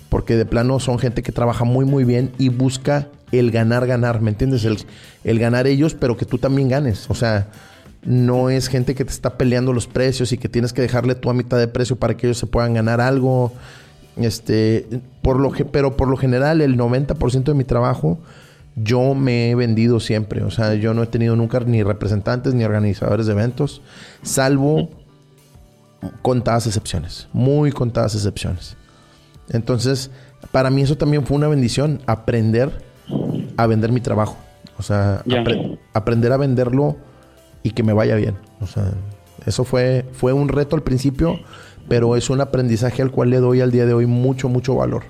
porque de plano son gente que trabaja muy muy bien y busca el ganar, ganar, ¿me entiendes? El, ganar ellos, pero que tú también ganes. O sea, no es gente que te está peleando los precios y que tienes que dejarle tú a mitad de precio para que ellos se puedan ganar algo. Este, por lo pero por lo general, el 90% de mi trabajo yo me he vendido siempre. O sea, yo no he tenido nunca ni representantes ni organizadores de eventos, salvo contadas excepciones, muy contadas excepciones. Entonces, para mí eso también fue una bendición, aprender a vender mi trabajo. O sea, aprender a venderlo y que me vaya bien. O sea, eso fue, fue un reto al principio, pero es un aprendizaje al cual le doy al día de hoy mucho, mucho valor.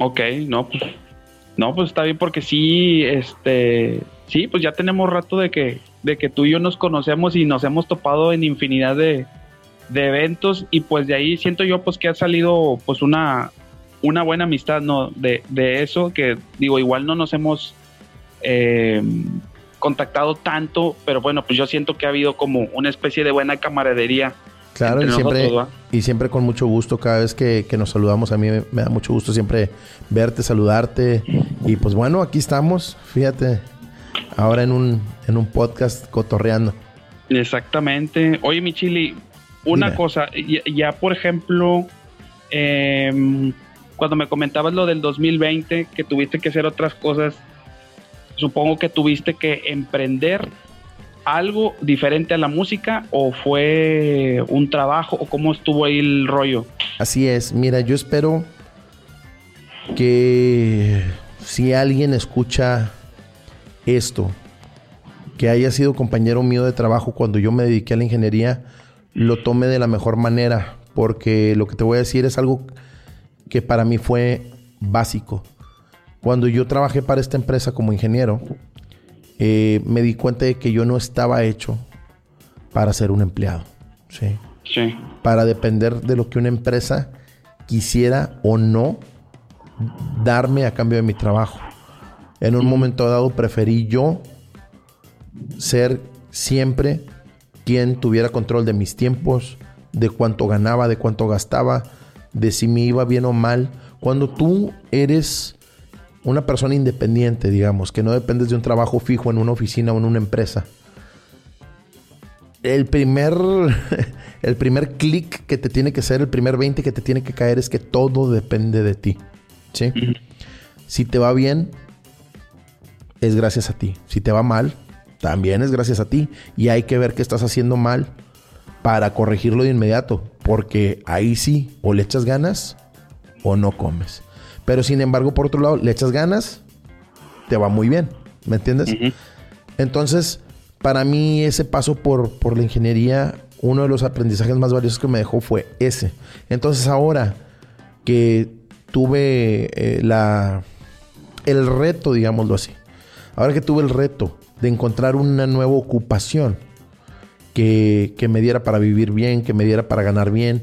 Ok, no, pues, no, pues está bien porque sí, este, sí, pues ya tenemos rato de que, de que tú y yo nos conocemos y nos hemos topado en infinidad de, de eventos y pues de ahí siento yo pues que ha salido pues una, una buena amistad, ¿no? De, de eso que digo, igual no nos hemos eh, contactado tanto, pero bueno, pues yo siento que ha habido como una especie de buena camaradería Claro, y siempre, y siempre con mucho gusto, cada vez que, nos saludamos, a mí me, da mucho gusto siempre verte, saludarte. Y pues bueno, aquí estamos, fíjate, ahora en un, en un podcast cotorreando. Exactamente. Oye, mi Chili, una cosa, ya, por ejemplo, em, cuando me comentabas lo del 2020, que tuviste que hacer otras cosas, supongo que tuviste que emprender algo diferente a la música o fue un trabajo o cómo estuvo ahí el rollo? Así es, mira, yo espero que si alguien escucha esto, que haya sido compañero mío de trabajo cuando yo me dediqué a la ingeniería, lo tome de la mejor manera, porque lo que te voy a decir es algo que para mí fue básico. Cuando yo trabajé para esta empresa como ingeniero, eh, me di cuenta de que yo no estaba hecho para ser un empleado. ¿sí? Sí. Para depender de lo que una empresa quisiera o no darme a cambio de mi trabajo. En un momento dado preferí yo ser siempre quien tuviera control de mis tiempos, de cuánto ganaba, de cuánto gastaba, de si me iba bien o mal. Cuando tú eres una persona independiente, digamos, que no dependes de un trabajo fijo en una oficina o en una empresa. El primer, el primer clic que te tiene que ser, el primer 20 que te tiene que caer es que todo depende de ti. ¿sí? Si te va bien, es gracias a ti. Si te va mal, también es gracias a ti. Y hay que ver qué estás haciendo mal para corregirlo de inmediato. Porque ahí sí, o le echas ganas o no comes. Pero sin embargo, por otro lado, le echas ganas, te va muy bien. ¿Me entiendes? Entonces, para mí ese paso por, por la ingeniería, uno de los aprendizajes más valiosos que me dejó fue ese. Entonces ahora que tuve eh, la, el reto, digámoslo así, ahora que tuve el reto de encontrar una nueva ocupación que, que me diera para vivir bien, que me diera para ganar bien,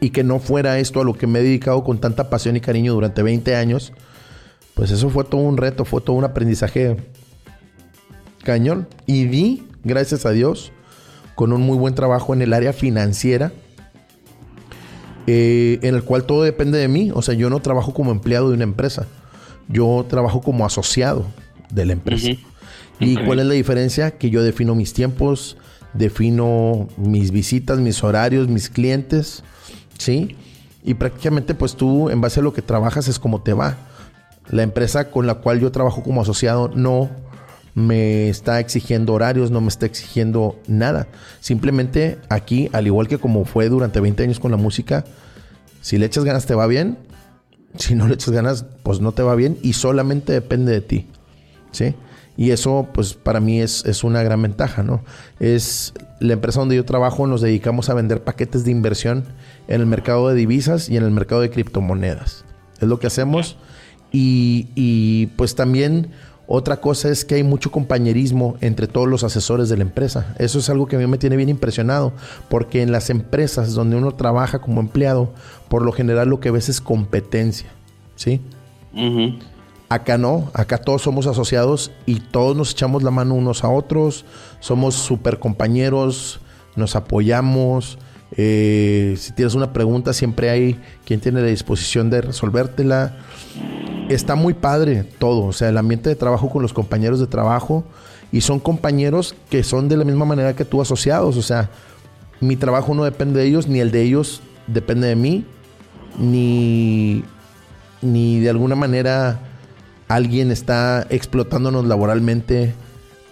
y que no fuera esto a lo que me he dedicado con tanta pasión y cariño durante 20 años, pues eso fue todo un reto, fue todo un aprendizaje cañón. Y vi, gracias a Dios, con un muy buen trabajo en el área financiera, eh, en el cual todo depende de mí. O sea, yo no trabajo como empleado de una empresa, yo trabajo como asociado de la empresa. ¿Y cuál es la diferencia? Que yo defino mis tiempos, defino mis visitas, mis horarios, mis clientes ¿sí? Y prácticamente pues tú en base a lo que trabajas es como te va. La empresa con la cual yo trabajo como asociado no me está exigiendo horarios, no me está exigiendo nada. Simplemente aquí, al igual que como fue durante 20 años con la música, si le echas ganas te va bien, si no le echas ganas pues no te va bien y solamente depende de ti. ¿Sí? Y eso, pues para mí es, es, una gran ventaja, ¿no? Es la empresa donde yo trabajo, nos dedicamos a vender paquetes de inversión en el mercado de divisas y en el mercado de criptomonedas. Es lo que hacemos. Y, y pues también otra cosa es que hay mucho compañerismo entre todos los asesores de la empresa. Eso es algo que a mí me tiene bien impresionado, porque en las empresas donde uno trabaja como empleado, por lo general lo que ves es competencia, ¿sí? Acá no, acá todos somos asociados y todos nos echamos la mano unos a otros, somos super compañeros, nos apoyamos. Eh, si tienes una pregunta, siempre hay quien tiene la disposición de resolvértela. Está muy padre todo, o sea, el ambiente de trabajo con los compañeros de trabajo y son compañeros que son de la misma manera que tú asociados, o sea, mi trabajo no depende de ellos, ni el de ellos depende de mí, ni, ni de alguna manera alguien está explotándonos laboralmente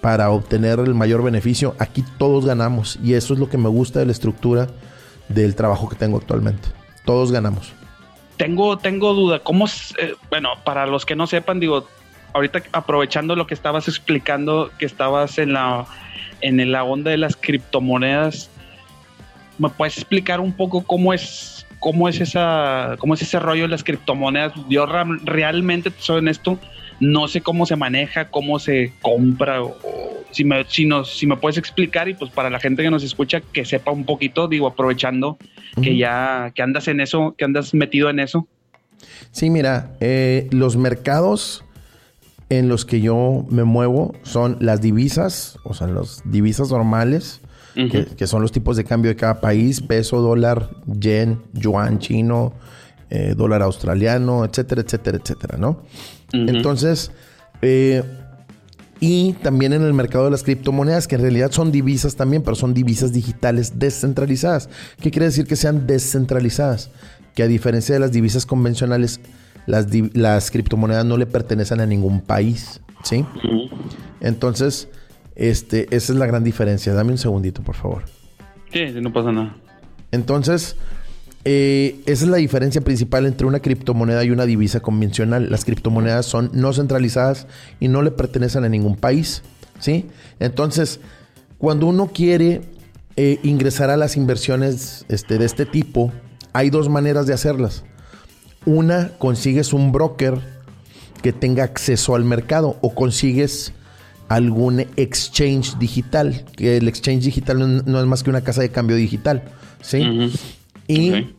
para obtener el mayor beneficio. Aquí todos ganamos y eso es lo que me gusta de la estructura del trabajo que tengo actualmente. Todos ganamos. Tengo, tengo duda, ¿cómo? Eh, bueno, para los que no sepan, digo, ahorita aprovechando lo que estabas explicando, que estabas en la, en la onda de las criptomonedas, ¿me puedes explicar un poco cómo es, cómo es esa, cómo es ese rollo de las criptomonedas? Yo realmente soy en esto, no sé cómo se maneja, cómo se compra, o, si me, si, si me puedes explicar y pues para la gente que nos escucha que sepa un poquito, digo, aprovechando que ya, que andas en eso, que andas metido en eso. Sí, mira, eh, los mercados en los que yo me muevo son las divisas, o sea, las divisas normales, que, son los tipos de cambio de cada país, peso, dólar, yen, yuan chino, eh, dólar australiano, etcétera, etcétera, etcétera, ¿no? Entonces, eh, y también en el mercado de las criptomonedas, que en realidad son divisas también, pero son divisas digitales descentralizadas. ¿Qué quiere decir que sean descentralizadas? Que a diferencia de las divisas convencionales, las, las criptomonedas no le pertenecen a ningún país, ¿sí? Entonces, este, esa es la gran diferencia. Dame un segundito, por favor. Sí, no pasa nada. Entonces, eh, esa es la diferencia principal entre una criptomoneda y una divisa convencional. Las criptomonedas son no centralizadas y no le pertenecen a ningún país. ¿sí? Entonces, cuando uno quiere eh, ingresar a las inversiones este, de este tipo, hay dos maneras de hacerlas. Una, consigues un broker que tenga acceso al mercado o consigues algún exchange digital, que el exchange digital no, es más que una casa de cambio digital, ¿sí? Y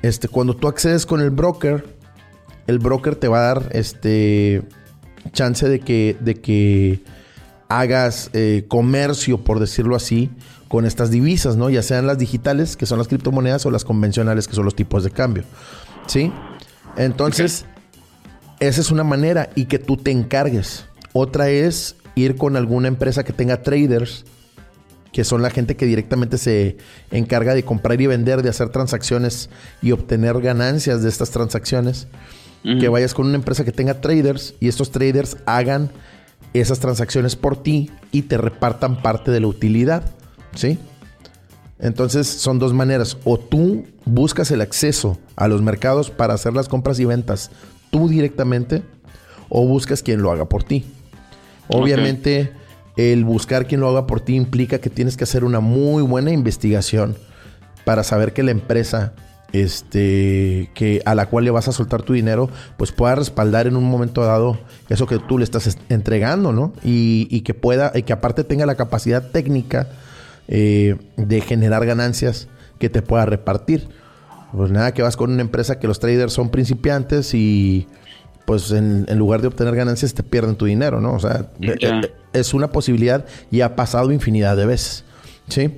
este, cuando tú accedes con el broker, el broker te va a dar este chance de que, de que hagas eh, comercio, por decirlo así, con estas divisas, ¿no? Ya sean las digitales, que son las criptomonedas, o las convencionales, que son los tipos de cambio. ¿Sí? Entonces, esa es una manera y que tú te encargues. Otra es ir con alguna empresa que tenga traders que son la gente que directamente se encarga de comprar y vender, de hacer transacciones y obtener ganancias de estas transacciones. Que vayas con una empresa que tenga traders y estos traders hagan esas transacciones por ti y te repartan parte de la utilidad. ¿Sí? Entonces son dos maneras. O tú buscas el acceso a los mercados para hacer las compras y ventas tú directamente, o buscas quien lo haga por ti. Obviamente el buscar quien lo haga por ti implica que tienes que hacer una muy buena investigación para saber que la empresa este, que a la cual le vas a soltar tu dinero, pues pueda respaldar en un momento dado eso que tú le estás entregando, ¿no? Y, que pueda, y que aparte tenga la capacidad técnica eh, de generar ganancias que te pueda repartir. Pues nada, que vas con una empresa que los traders son principiantes y pues en, lugar de obtener ganancias te pierden tu dinero, ¿no? O sea, eh, eh, es una posibilidad y ha pasado infinidad de veces, ¿sí?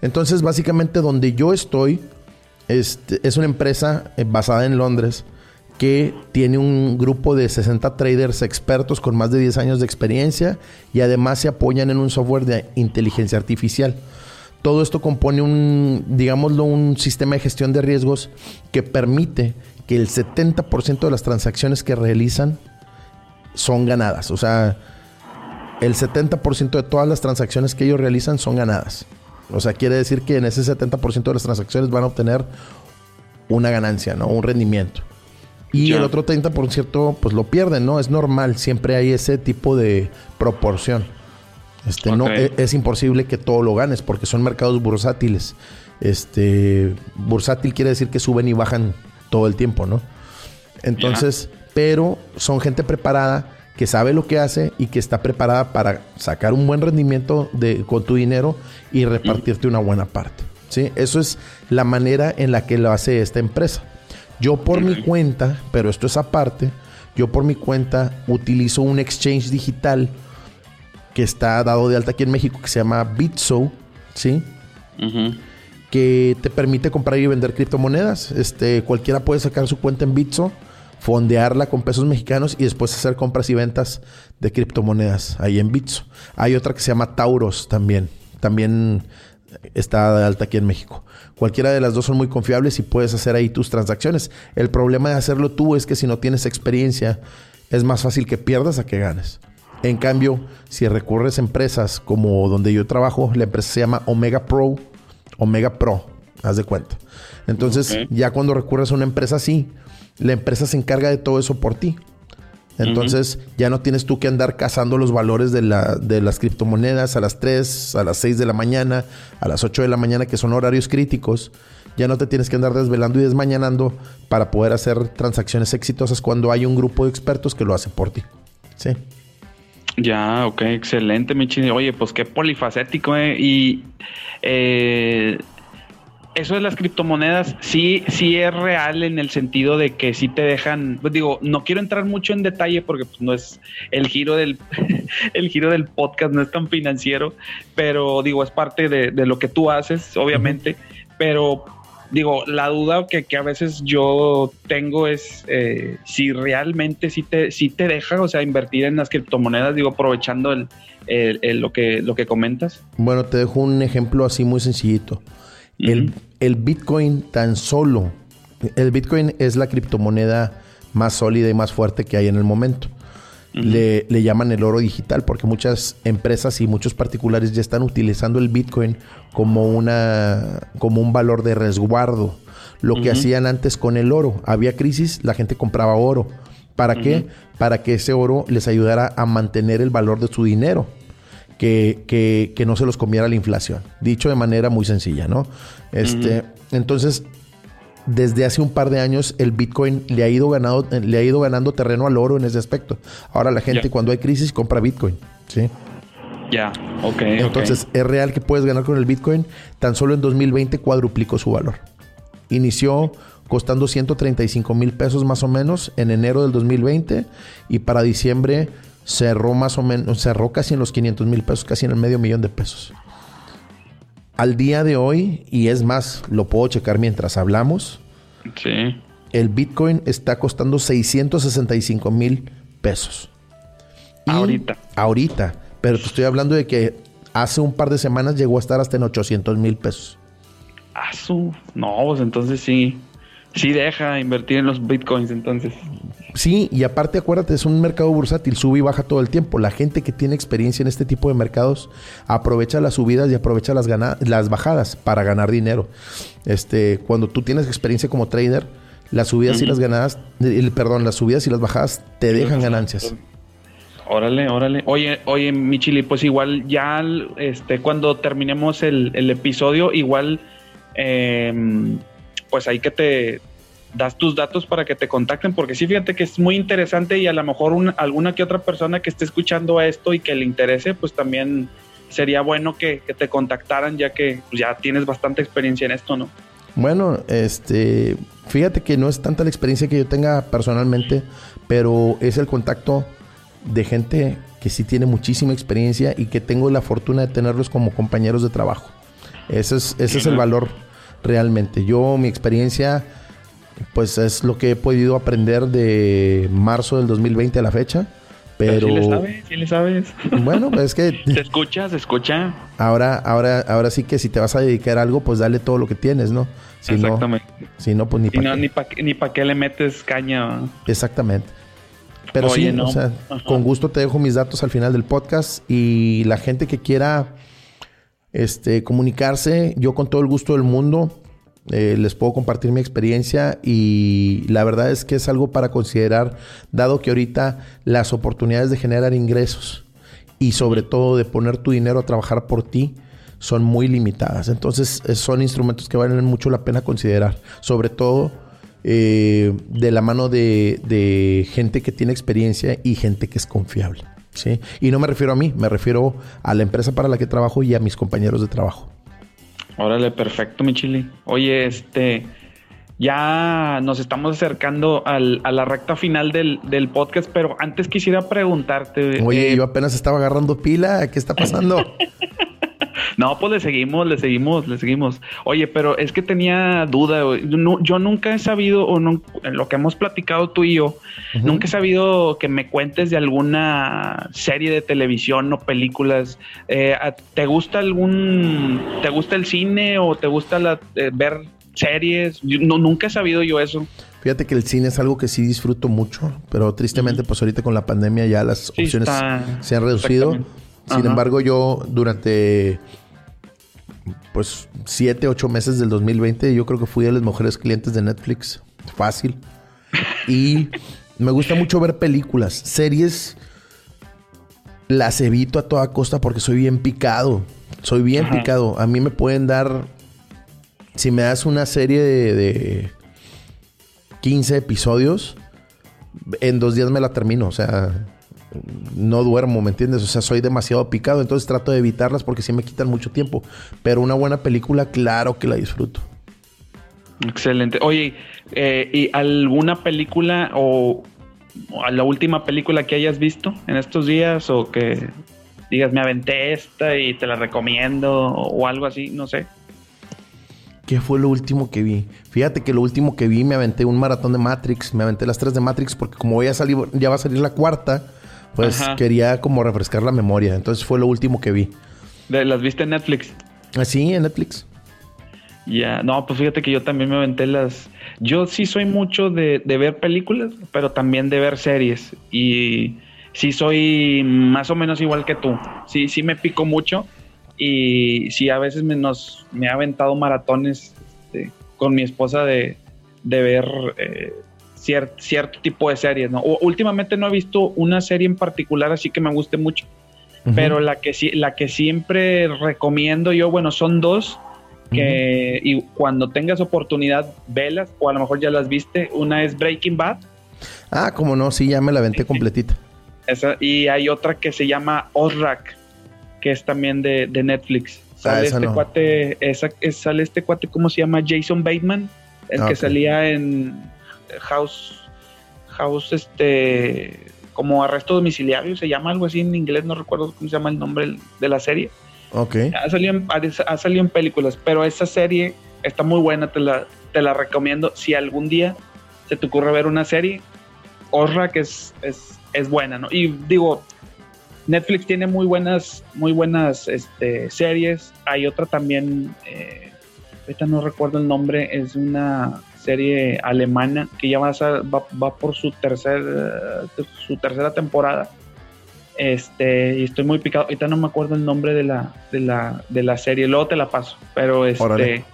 Entonces, básicamente donde yo estoy este, es una empresa eh, basada en Londres que tiene un grupo de 60 traders expertos con más de 10 años de experiencia y además se apoyan en un software de inteligencia artificial. Todo esto compone un, digámoslo, un sistema de gestión de riesgos que permite que el 70% de las transacciones que realizan son ganadas. O sea, el 70% de todas las transacciones que ellos realizan son ganadas. O sea, quiere decir que en ese 70% de las transacciones van a obtener una ganancia, ¿no? Un rendimiento. Y el otro 30% pues lo pierden, ¿no? Es normal, siempre hay ese tipo de proporción. Este, no, e, es, imposible que todo lo ganes porque son mercados bursátiles. Este, bursátil quiere decir que suben y bajan todo el tiempo, ¿no? Entonces, pero son gente preparada que sabe lo que hace y que está preparada para sacar un buen rendimiento de, con tu dinero y repartirte una buena parte. ¿sí? Eso es la manera en la que lo hace esta empresa. Yo por mi cuenta, pero esto es aparte, yo por mi cuenta utilizo un exchange digital que está dado de alta aquí en México que se llama Bitso, ¿sí? Que te permite comprar y vender criptomonedas. Este, cualquiera puede sacar su cuenta en Bitso, fondearla con pesos mexicanos y después hacer compras y ventas de criptomonedas ahí en Bitso. Hay otra que se llama Tauros también. También está de alta aquí en México. Cualquiera de las dos son muy confiables y puedes hacer ahí tus transacciones. El problema de hacerlo tú es que si no tienes experiencia es más fácil que pierdas a que ganes. En cambio, si recurres a empresas como donde yo trabajo, la empresa se llama Omega Pro, Omega Pro, haz de cuenta. Entonces, ya cuando recurres a una empresa así, la empresa se encarga de todo eso por ti. Entonces ya no tienes tú que andar cazando los valores de, la, de las criptomonedas a las 3, a las 6 de la mañana, a las 8 de la mañana, que son horarios críticos. Ya no te tienes que andar desvelando y desmañanando para poder hacer transacciones exitosas cuando hay un grupo de expertos que lo hace por ti. Sí. Ya, ok, excelente, mi Oye, pues qué polifacético, ¿eh? Y eh, eso de las criptomonedas sí, sí es real en el sentido de que sí te dejan, pues digo, no quiero entrar mucho en detalle porque pues, no es el giro del el giro del podcast, no es tan financiero, pero digo, es parte de, lo que tú haces, obviamente, pero digo, la duda que, a veces yo tengo es eh, si realmente sí te, sí te deja, o sea, invertir en las criptomonedas, digo, aprovechando el, lo, que, lo que comentas. Bueno, te dejo un ejemplo así muy sencillito el, Bitcoin tan solo, el Bitcoin es la criptomoneda más sólida y más fuerte que hay en el momento. le, llaman el oro digital porque muchas empresas y muchos particulares ya están utilizando el Bitcoin como, una, como un valor de resguardo. Lo que hacían antes con el oro. Había crisis, la gente compraba oro. ¿Para qué? Para que ese oro les ayudara a mantener el valor de su dinero que, que, no se los comiera la inflación. Dicho de manera muy sencilla, ¿no? Este, Entonces, desde hace un par de años el Bitcoin le ha ido ganando, le ha ido ganando terreno al oro en ese aspecto. Ahora la gente cuando hay crisis compra Bitcoin, ¿sí? Ya, ok. Entonces, es real que puedes ganar con el Bitcoin. Tan solo en 2020 cuadruplicó su valor. Inició costando 135 mil pesos más o menos en enero del 2020 y para diciembre cerró más o menos, cerró casi en los 500 mil pesos, casi en el medio millón de pesos. Al día de hoy, y es más, lo puedo checar mientras hablamos. Sí. El Bitcoin está costando 665 mil pesos. ahorita. Ahorita. Pero te estoy hablando de que hace un par de semanas llegó a estar hasta en 800 mil pesos. Ah, su. No, pues entonces sí. Sí deja invertir en los bitcoins entonces. Sí, y aparte acuérdate, es un mercado bursátil, sube y baja todo el tiempo. La gente que tiene experiencia en este tipo de mercados aprovecha las subidas y aprovecha las, las bajadas para ganar dinero. Este, cuando tú tienes experiencia como trader, las subidas y las ganadas, el, perdón, las subidas y las bajadas te dejan ganancias. Órale, órale. Oye, oye, Michili, pues igual ya este, cuando terminemos el, episodio, igual em, pues hay que te das tus datos para que te contacten, porque sí, fíjate que es muy interesante y a lo mejor alguna que otra persona que esté escuchando esto y que le interese, pues también sería bueno que, te contactaran ya que pues, ya tienes bastante experiencia en esto, ¿no? Bueno, este, fíjate que no es tanta la experiencia que yo tenga personalmente, pero es el contacto de gente que sí tiene muchísima experiencia y que tengo la fortuna de tenerlos como compañeros de trabajo. Ese es, ese es el valor realmente. Yo, mi experiencia pues es lo que he podido aprender de marzo del 2020 a la fecha. Pero, sí le sabes, sí le sabes. Bueno, es que... Se escucha, se escucha. Ahora, ahora, ahora sí que si te vas a dedicar a algo, pues dale todo lo que tienes, ¿no? Si Exactamente. No, si no, pues ni para qué. Ni para qué le metes caña. Exactamente. Pero sí, o sea, con gusto te dejo mis datos al final del podcast y la gente que quiera este, comunicarse, yo con todo el gusto del mundo eh, les puedo compartir mi experiencia y la verdad es que es algo para considerar, dado que ahorita las oportunidades de generar ingresos y sobre todo de poner tu dinero a trabajar por ti son muy limitadas. Entonces son instrumentos que valen mucho la pena considerar, sobre todo eh, de la mano de, de, gente que tiene experiencia y gente que es confiable. ¿sí? Y no me refiero a mí, me refiero a la empresa para la que trabajo y a mis compañeros de trabajo. Órale, perfecto, mi chili. Oye, este, ya nos estamos acercando al, a la recta final del, del, podcast, pero antes quisiera preguntarte. Oye, eh, yo apenas estaba agarrando pila, ¿qué está pasando? No, pues le seguimos, le seguimos, le seguimos. Oye, pero es que tenía duda. yo nunca he sabido, o no, lo que hemos platicado tú y yo, nunca he sabido que me cuentes de alguna serie de televisión o películas. Eh, ¿Te gusta algún, te gusta el cine o te gusta la, eh, ver series? no, nunca he sabido yo eso. Fíjate que el cine es algo que sí disfruto mucho, pero tristemente, pues ahorita con la pandemia ya las opciones se han reducido. Sin embargo, yo durante pues siete, ocho meses del 2020, yo creo que fui de los mejores clientes de Netflix. Fácil. Y me gusta mucho ver películas, series. Las evito a toda costa porque soy bien picado. Soy bien picado. A mí me pueden dar. Si me das una serie de 15 episodios, en dos días me la termino. O sea, no duermo, ¿me entiendes? O sea, soy demasiado picado, entonces trato de evitarlas porque sí me quitan mucho tiempo. Pero una buena película, claro que la disfruto. Excelente. Oye, eh, ¿y alguna película o, la última película que hayas visto en estos días o que digas, me aventé esta y te la recomiendo o algo así, no sé? ¿Qué fue lo último que vi? Fíjate que lo último que vi me aventé un maratón de Matrix. Me aventé las tres de Matrix porque como voy a salir, ya va a salir la cuarta, pues quería como refrescar la memoria. Entonces fue lo último que vi. ¿Las viste en Netflix? Ah, sí, en Netflix. Ya, no, pues fíjate que yo también me aventé las... Yo sí soy mucho de, de ver películas, pero también de ver series. Y sí soy más o menos igual que tú. Sí, sí me pico mucho y sí, a veces me, nos, me ha aventado maratones este, con mi esposa de, ver eh, cierto tipo de series. ¿no? últimamente no he visto una serie en particular así que me guste mucho, pero la que, sí, la que siempre recomiendo yo, bueno, son dos. Que, y cuando tengas oportunidad, velas, o a lo mejor ya las viste. Una es Breaking Bad. Ah, como no, sí, ya me la aventé completita. Esa, y hay otra que se llama Ozrak que es también de, Netflix. Ah, sale este cuate, esa, sale este cuate, ¿cómo se llama? Jason Bateman, el ah, que salía en House, House, este, como arresto domiciliario, se llama algo así en inglés, no recuerdo cómo se llama el nombre de la serie. Ok. Ha salido en, ha salido en películas, pero esa serie está muy buena, te la, te la recomiendo. Si algún día se te ocurre ver una serie, Osra que es, es, es buena, ¿no? Y digo, Netflix tiene muy buenas, muy buenas este, series. Hay otra también, eh, ahorita no recuerdo el nombre, es una serie alemana que ya va, va, por su, tercer, su tercera temporada. Este, y estoy muy picado. Ahorita no me acuerdo el nombre de la, de la, de la serie, luego te la paso. Pero este,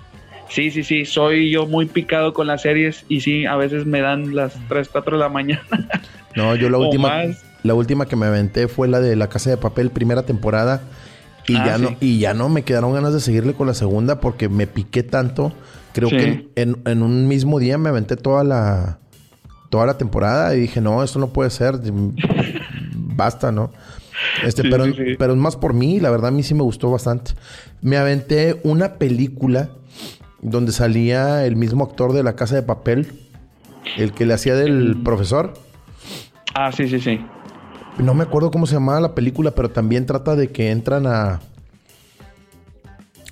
sí, sí, sí, soy yo muy picado con las series y sí, a veces me dan las 3, 4 de la mañana. No, yo la última. La última que me aventé fue la de La Casa de Papel, primera temporada. Y, ah, ya no, y ya no me quedaron ganas de seguirle con la segunda porque me piqué tanto. Creo que en, un mismo día me aventé toda la, toda la temporada y dije, no, esto no puede ser. Basta, ¿no? Este, pero, pero es más por mí, la verdad a mí sí me gustó bastante. Me aventé una película donde salía el mismo actor de La Casa de Papel, el que le hacía del profesor. Ah, sí, sí, sí. No me acuerdo cómo se llamaba la película, pero también trata de que entran a.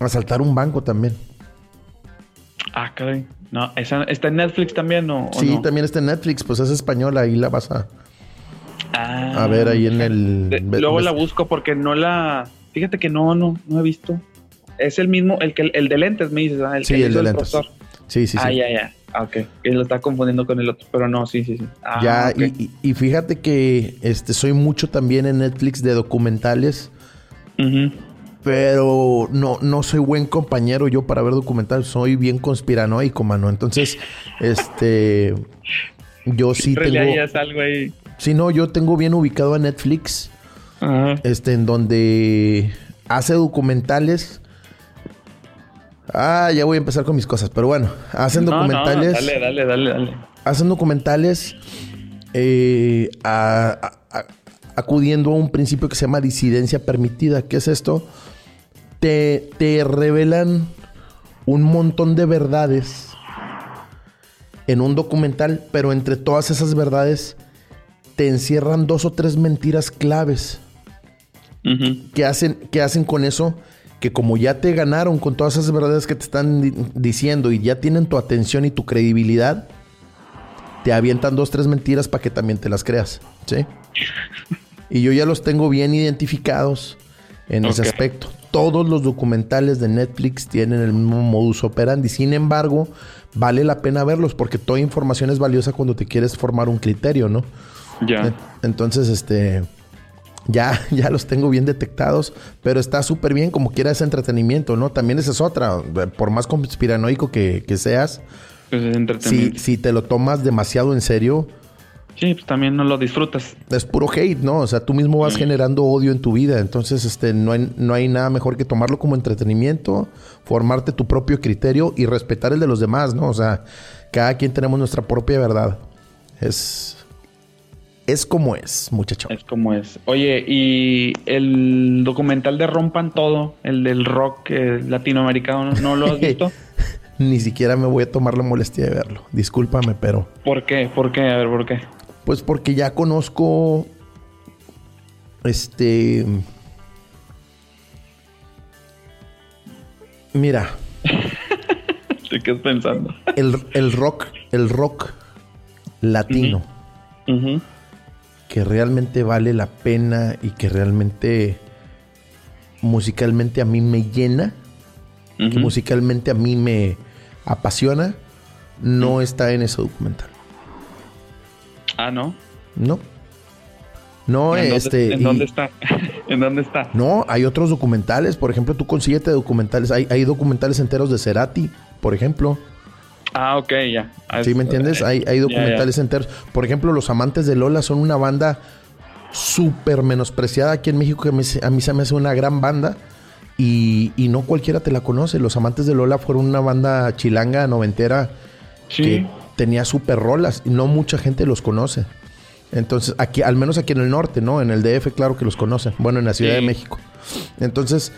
a saltar un banco también. Ah, caray. No, ¿esa, ¿está en Netflix también o, Sí, también está en Netflix, pues es española, ahí la vas a. Ah, a ver ahí en el. luego la busco porque no la. Fíjate que no, no, no he visto. Es el mismo, el que el de lentes me dices, ¿ah? el sí, el de lentes. Sí, sí, sí. Ah, ya, ya. Ah, ok. Que lo está confundiendo con el otro, pero no, sí, sí, sí. Ah, ya, y, fíjate que este, soy mucho también en Netflix de documentales. Pero no, no soy buen compañero yo para ver documentales. Soy bien conspiranoico, mano. Entonces, este. Yo sí tengo. algo ahí. Sí, no, yo tengo bien ubicado a Netflix. Este, en donde hace documentales Ah, ya voy a empezar con mis cosas, pero bueno, hacen documentales. dale, dale, dale, dale. Hacen documentales eh, acudiendo a un principio que se llama disidencia permitida. ¿Qué es esto? Te, te revelan un montón de verdades en un documental, pero entre todas esas verdades te encierran dos o tres mentiras claves. ¿Qué hacen, ¿Qué hacen con eso? que como ya te ganaron con todas esas verdades que te están diciendo y ya tienen tu atención y tu credibilidad, te avientan dos, tres mentiras para que también te las creas, ¿sí? Y yo ya los tengo bien identificados. En ese aspecto. Todos los documentales de Netflix tienen el mismo modus operandi. Sin embargo, vale la pena verlos porque toda información es valiosa cuando te quieres formar un criterio, ¿no? Ya. Entonces, este ya, ya los tengo bien detectados, pero está súper bien como quiera ese entretenimiento, ¿no? También esa es otra, por más conspiranoico que, que seas, pues es. Si, si, te lo tomas demasiado en serio, Sí, pues también no lo disfrutas. Es puro hate, ¿no? O sea, tú mismo vas generando odio en tu vida. Entonces, este, no hay, no hay nada mejor que tomarlo como entretenimiento, formarte tu propio criterio y respetar el de los demás, ¿no? O sea, cada quien tenemos nuestra propia verdad. Es. Es como es, muchacho. Es como es. Oye, y el documental de Rompan Todo, el del rock eh, latinoamericano, ¿no lo has visto? Ni siquiera me voy a tomar la molestia de verlo. Discúlpame, pero. ¿Por qué? ¿Por qué? A ver, ¿por qué? Pues porque ya conozco. Este. Mira. ¿De qué estás pensando? El, rock, el rock latino. Que realmente vale la pena y que realmente musicalmente a mí me llena. Que musicalmente a mí me apasiona. No está en ese documental. Ah, ¿no? No. No, ¿En este. Dónde, ¿En dónde está? ¿En dónde está? No, hay otros documentales. Por ejemplo, tú consíguete documentales. Hay, hay documentales enteros de Cerati, por ejemplo. Ah, ok, ya. ¿Sí me entiendes? Hay, hay documentales enteros. Por ejemplo, Los Amantes de Lola son una banda súper menospreciada aquí en México, que a mí se me hace una gran banda. Y, y, no cualquiera te la conoce. Los Amantes de Lola fueron una banda chilanga, noventera, sí. que tenía súper rolas y no mucha gente los conoce. Entonces, aquí, al menos aquí en el norte, ¿no? En el DF, claro que los conocen. Bueno, en la Ciudad de México. Entonces,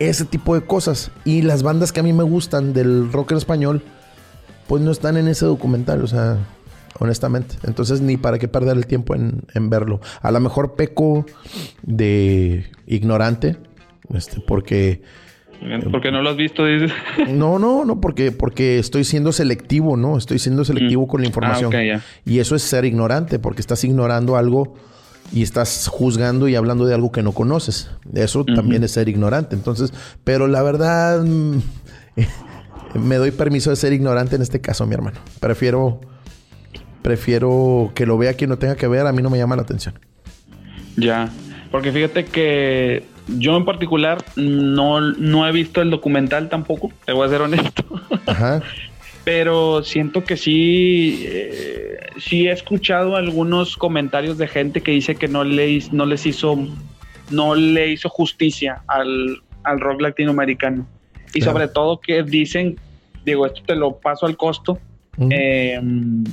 ese tipo de cosas. Y las bandas que a mí me gustan del rock en español, pues no están en ese documental, o sea, honestamente. Entonces, ni para qué perder el tiempo en, en verlo. A lo mejor peco de ignorante, este, porque ¿Por qué no lo has visto? Dices? No, no, no, porque, porque estoy siendo selectivo, ¿no? Estoy siendo selectivo mm. con la información. Ah, y eso es ser ignorante, porque estás ignorando algo y estás juzgando y hablando de algo que no conoces. Eso también es ser ignorante. Entonces, pero la verdad, me doy permiso de ser ignorante en este caso, mi hermano. Prefiero, prefiero que lo vea quien no tenga que ver. A mí no me llama la atención. Ya, porque fíjate que yo en particular no, no he visto el documental tampoco, te voy a ser honesto. Ajá. Pero siento que sí, eh, sí he escuchado algunos comentarios de gente que dice que no, le, no les hizo, no le hizo justicia al, rock latinoamericano. Y sobre todo que dicen, digo, esto te lo paso al costo, em,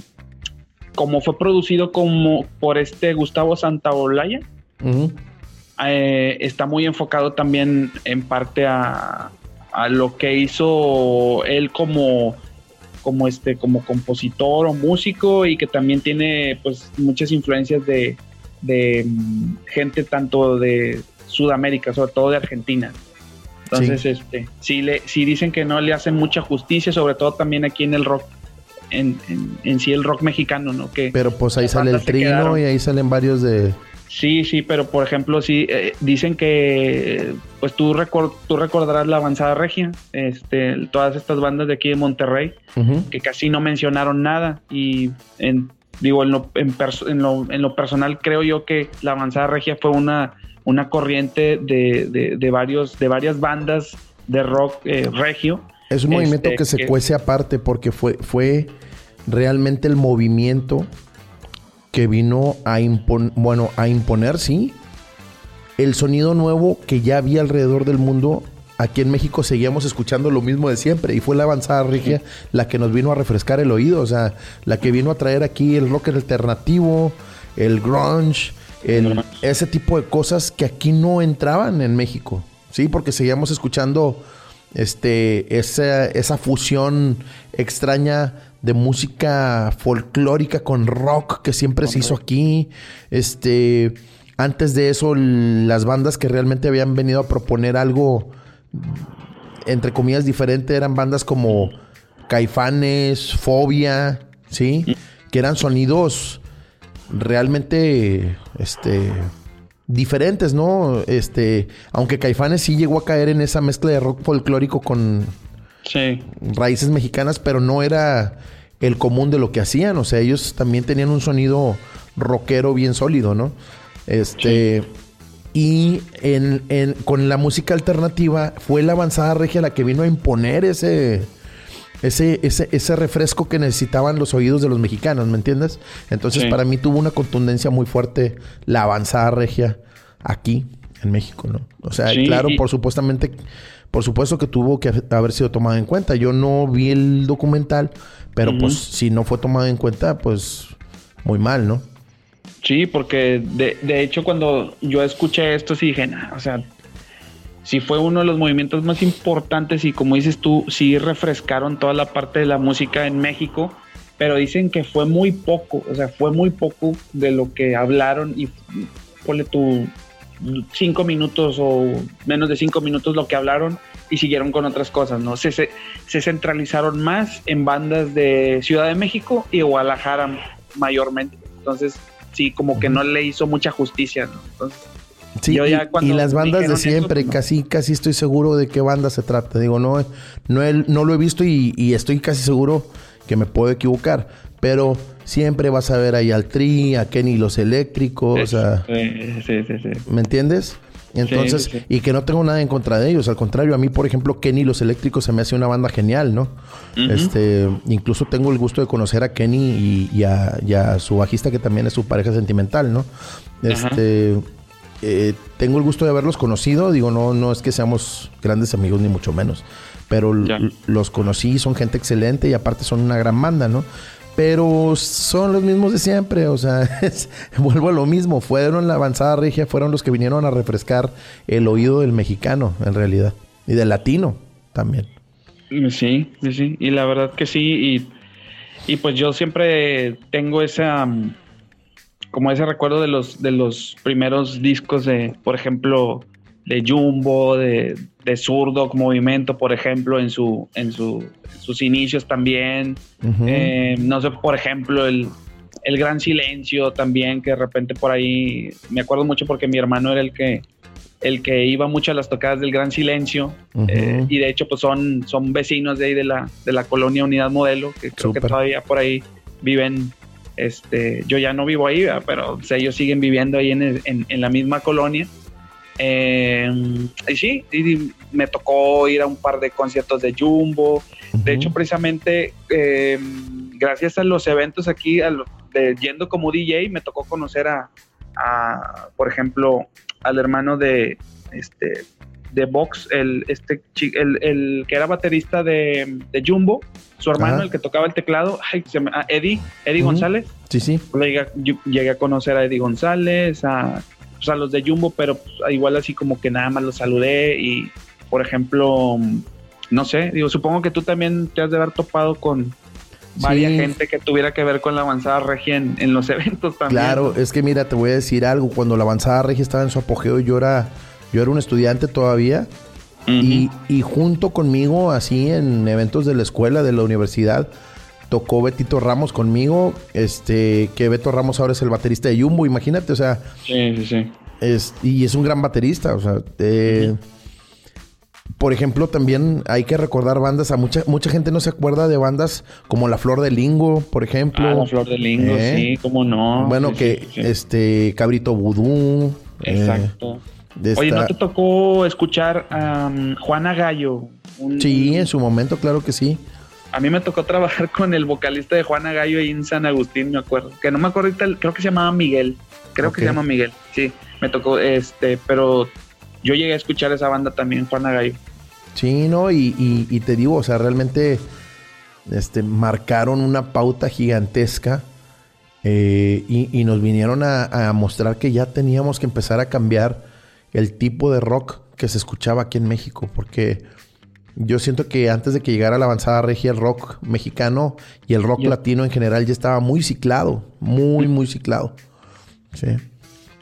como fue producido como por este Gustavo Santaolalla, eh, está muy enfocado también en parte a, lo que hizo él como como este como compositor o músico y que también tiene pues muchas influencias de, mm, gente tanto de Sudamérica, sobre todo de Argentina. Entonces, sí. este, sí, le, sí dicen que no le hacen mucha justicia, sobre todo también aquí en el rock, en, en, sí el rock mexicano, ¿no? Que Pero pues ahí sale el trino y ahí salen varios de, Sí, sí, pero por ejemplo, sí, eh, dicen que, pues tú, tú recordarás la avanzada regia, este, todas estas bandas de aquí de Monterrey, que casi no mencionaron nada y en, digo, en lo, en, en, lo, personal creo yo que la avanzada regia fue una, una corriente de, de, varios, de varias bandas de rock eh, regio. Es un movimiento este, que se cuece aparte porque fue, fue realmente el movimiento que vino a, imponer, bueno, a imponer, sí, el sonido nuevo que ya había alrededor del mundo. Aquí en México seguíamos escuchando lo mismo de siempre y fue la avanzada regia la que nos vino a refrescar el oído, o sea, la que vino a traer aquí el rock alternativo, el grunge, el, ese tipo de cosas que aquí no entraban en México, sí, porque seguíamos escuchando este, esa, esa fusión extraña de música folclórica con rock que siempre se hizo aquí. Este, antes de eso, las bandas que realmente habían venido a proponer algo, entre comillas, diferente, eran bandas como Caifanes, Fobia, ¿sí? Que eran sonidos realmente, este, diferentes, ¿no? Este, aunque Caifanes sí llegó a caer en esa mezcla de rock folclórico con raíces mexicanas, pero no era el común de lo que hacían. O sea, ellos también tenían un sonido rockero bien sólido, ¿no? Este. Y en, con la música alternativa fue la avanzada regia la que vino a imponer ese, ese, ese, ese refresco que necesitaban los oídos de los mexicanos, ¿me entiendes? Entonces para mí tuvo una contundencia muy fuerte la avanzada regia aquí en México, ¿no? O sea, claro, por supuestamente, por supuesto que tuvo que haber sido tomado en cuenta. Yo no vi el documental, pero pues si no fue tomado en cuenta, pues muy mal, ¿no? Sí, porque de, de hecho cuando yo escuché esto sí dije, o sea, sí fue uno de los movimientos más importantes y como dices tú, sí refrescaron toda la parte de la música en México, pero dicen que fue muy poco, o sea, fue muy poco de lo que hablaron y ponle tú cinco minutos o menos de cinco minutos lo que hablaron y siguieron con otras cosas, ¿no? Se, se, se centralizaron más en bandas de Ciudad de México y Guadalajara mayormente. Entonces, sí, como que no le hizo mucha justicia, ¿no? sí, y, las bandas de siempre, casi, casi estoy seguro de qué banda se trata. Digo, no, no, no lo he visto y, estoy casi seguro que me puedo equivocar. Pero siempre vas a ver ahí al Tri, a Kenny los Eléctricos, sí, sí, sí, ¿Me entiendes? Entonces, y que no tengo nada en contra de ellos. Al contrario, a mí, por ejemplo, Kenny los Eléctricos se me hace una banda genial, ¿no? Este, incluso tengo el gusto de conocer a Kenny y, a, su bajista, que también es su pareja sentimental, ¿no? Este. Eh, tengo el gusto de haberlos conocido. Digo, no, no es que seamos grandes amigos, ni mucho menos. Pero los conocí, son gente excelente y aparte son una gran banda, ¿no? Pero son los mismos de siempre, o sea, vuelvo a lo mismo, fueron la avanzada regia, fueron los que vinieron a refrescar el oído del mexicano, en realidad, y del latino también. Sí, sí, sí, y la verdad que sí, y, pues yo siempre tengo esa, como ese recuerdo de los, de los primeros discos de, por ejemplo, de Jumbo, de, de Zurdo Movimiento, por ejemplo, en su, en su sus inicios también. Eh, no sé, por ejemplo, el, el Gran Silencio también, que de repente por ahí, me acuerdo mucho porque mi hermano era el que, el que iba mucho a las tocadas del Gran Silencio eh, y de hecho pues son, son vecinos de ahí de la, de la colonia Unidad Modelo, que creo que todavía por ahí viven, este, yo ya no vivo ahí, pero ellos siguen viviendo ahí en, en la misma colonia. Eh, y sí, me tocó ir a un par de conciertos de Jumbo. De hecho, precisamente, eh, gracias a los eventos aquí, de, yendo como DJ, me tocó conocer a, por ejemplo, al hermano de este de Vox, el, este, el, que era baterista de, Jumbo, su hermano, el que tocaba el teclado, Eddie, Eddie González. Sí, sí. llegué, a conocer a Eddie González, a pues, a los de Jumbo, pero pues, igual así como que nada más los saludé y, por ejemplo, no sé, digo, supongo que tú también te has de haber topado con varias gente que tuviera que ver con la avanzada regia en, los eventos también. Claro, es que mira, te voy a decir algo, cuando la avanzada regia estaba en su apogeo, yo era, yo era un estudiante todavía. y, y junto conmigo, así en eventos de la escuela, de la universidad, tocó Betito Ramos conmigo, este, que Beto Ramos ahora es el baterista de Jumbo, imagínate, o sea. Sí, sí, sí. Es, y es un gran baterista, o sea, eh, por ejemplo, también hay que recordar bandas, a mucha, mucha gente no se acuerda de bandas como La Flor de Lingo, por ejemplo. Ah, La Flor de Lingo, ¿Eh? sí, cómo no. Bueno, que este, Cabrito Vudú. Eh, Exacto. Oye, ¿no te tocó escuchar a Juana Gallo? Sí, en su momento, claro que sí a mí me tocó trabajar con el vocalista de Juana Gallo ahí en San Agustín, me acuerdo. Que no me acuerdo ahorita, creo que se llamaba Miguel. Creo que se llama Miguel, sí. Me tocó, este, pero yo llegué a escuchar esa banda también, Juana Gallo. Sí, no, y, te digo, o sea, realmente este, marcaron una pauta gigantesca eh, y, nos vinieron a, a mostrar que ya teníamos que empezar a cambiar el tipo de rock que se escuchaba aquí en México, porque yo siento que antes de que llegara la avanzada regia, el rock mexicano y el rock latino en general ya estaba muy ciclado, muy, muy ciclado. Sí.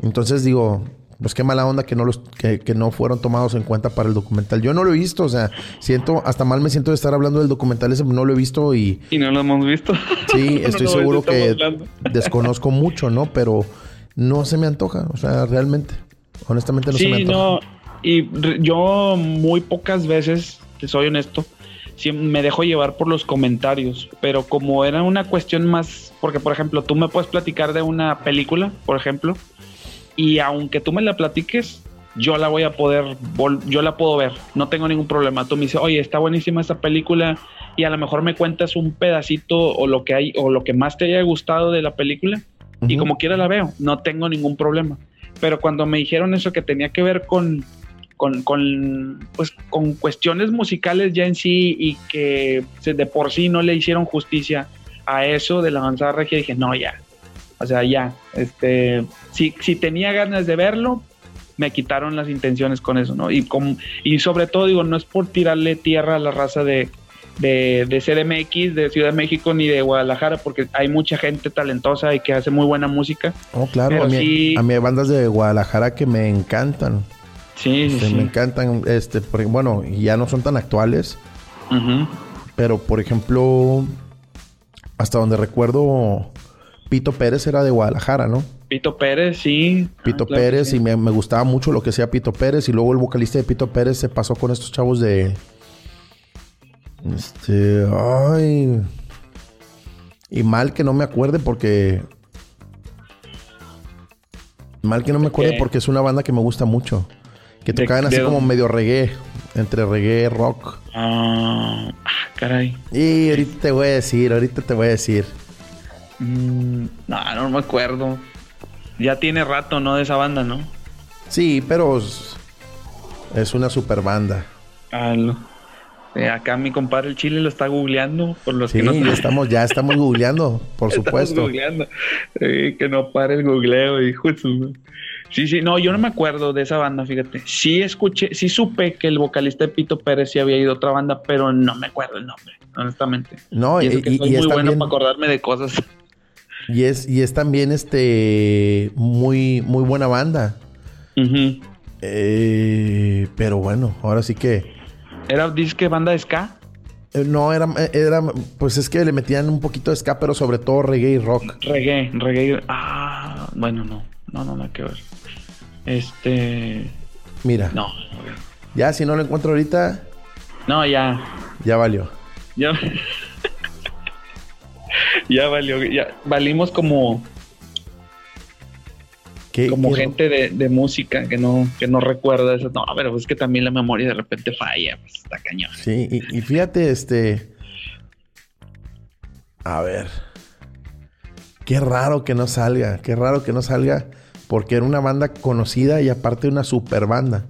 Entonces digo, pues qué mala onda que no los que, no fueron tomados en cuenta para el documental. Yo no lo he visto, o sea, siento hasta mal me siento de estar hablando del documental ese, no lo he visto y y no lo hemos visto. Sí, estoy seguro que desconozco mucho, ¿no? Pero no se me antoja, o sea, realmente. Honestamente no se me antoja. No, y yo muy pocas veces, te soy honesto, me dejo llevar por los comentarios, pero como era una cuestión más, porque por ejemplo, tú me puedes platicar de una película, por ejemplo, y aunque tú me la platiques, yo la voy a poder, yo la puedo ver, no tengo ningún problema. Tú me dices, oye, está buenísima esta película y a lo mejor me cuentas un pedacito o lo que hay o lo que más te haya gustado de la película y como quiera la veo, no tengo ningún problema. Pero cuando me dijeron eso que tenía que ver con, con, con, pues, con cuestiones musicales ya en sí y que de por sí no le hicieron justicia a eso de la avanzada regia, dije, no, ya. O sea, ya. Este, si, si tenía ganas de verlo, me quitaron las intenciones con eso, ¿no? Y, con, y sobre todo, digo, no es por tirarle tierra a la raza de, de, de, CDMX, de Ciudad de México, ni de Guadalajara, porque hay mucha gente talentosa y que hace muy buena música. Oh, claro, a mí, a mí hay bandas de Guadalajara que me encantan. Sí, sí, Me encantan, este, bueno, ya no son tan actuales. Pero, por ejemplo, hasta donde recuerdo, Pito Pérez era de Guadalajara, ¿no? Pito Pérez, sí. Pito ah, Pérez, y me, me, gustaba mucho lo que hacía Pito Pérez. Y luego el vocalista de Pito Pérez se pasó con estos chavos de. Este. Ay. Y mal que no me acuerde porque. Mal que no me acuerde porque es una banda que me gusta mucho. Que tocaban así como medio reggae. Entre reggae, rock. Ah, caray. Y ahorita te voy a decir, ahorita te voy a decir. Mm, no, no me acuerdo. Ya tiene rato, ¿no? De esa banda, ¿no? Sí, pero es una super banda. Ah, eh, acá mi compadre el Chile lo está googleando por los sí, que no estamos ya estamos googleando, por supuesto. Googleando. que no pare el googleo, hijo Sí, sí, no, yo no me acuerdo de esa banda, fíjate. Sí escuché, sí supe que el vocalista de Pito Pérez sí había ido a otra banda, pero no me acuerdo el nombre, honestamente. No, y, y, soy muy bueno para acordarme de cosas. Y es, y es también este muy, muy buena banda. Eh, pero bueno, ahora sí que. ¿Era disque banda de ska? Eh, no, era, era, pues es que le metían un poquito de ska, pero sobre todo reggae y rock. Reggae, reggae. Ah, bueno, no, no, no, nada que ver. Este. Mira. No. Ya, si no lo encuentro ahorita. No, ya. Ya valió. Ya. ya valió, ya valimos como como gente de, música que no, que no recuerda eso. No, pero es que también la memoria de repente falla, pues está cañón. Sí, y, fíjate, este. A ver. Qué raro que no salga, qué raro que no salga, porque era una banda conocida y aparte una super banda.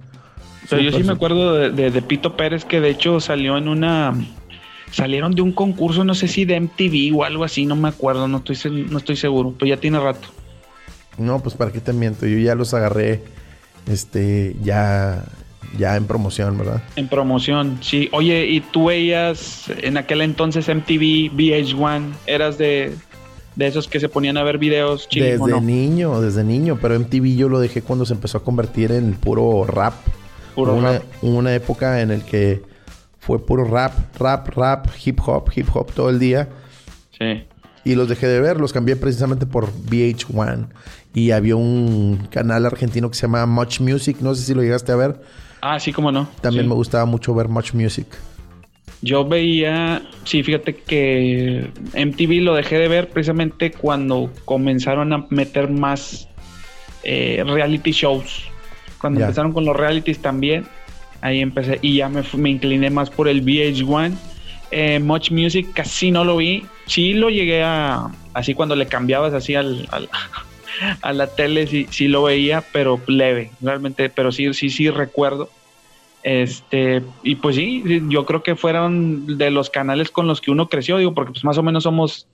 Pero yo sí me acuerdo de, de, Pito Pérez que de hecho salió en una salieron de un concurso, no sé si de MTV o algo así, no me acuerdo, no estoy, no estoy seguro, pero ya tiene rato. No, pues para qué te miento, yo ya los agarré, este, ya, ya en promoción, ¿verdad? En promoción, sí. Oye, ¿y tú veías en aquel entonces MTV, VH1, eras de, de esos que se ponían a ver videos Desde niño, desde niño, pero MTV yo lo dejé cuando se empezó a convertir en puro rap. Puro una, rap. Una época en el que fue puro rap, rap, rap, hip hop, hip hop todo el día. Sí. Y los dejé de ver, los cambié precisamente por VH1. Y había un canal argentino que se llama Much Music, no sé si lo llegaste a ver. Ah, sí, cómo no. También me gustaba mucho ver Much Music. Yo veía, sí, fíjate que MTV lo dejé de ver precisamente cuando comenzaron a meter más eh, reality shows. Cuando empezaron con los realities también Ahí empecé y ya me, me incliné más por el VH1. Eh, Much Music casi no lo vi. Sí lo llegué a. Así cuando le cambiabas así al, a la tele, sí, sí, lo veía, pero leve, realmente. Pero sí, sí, sí recuerdo. Este, y pues sí, yo creo que fueron de los canales con los que uno creció, digo, porque pues más o menos somos,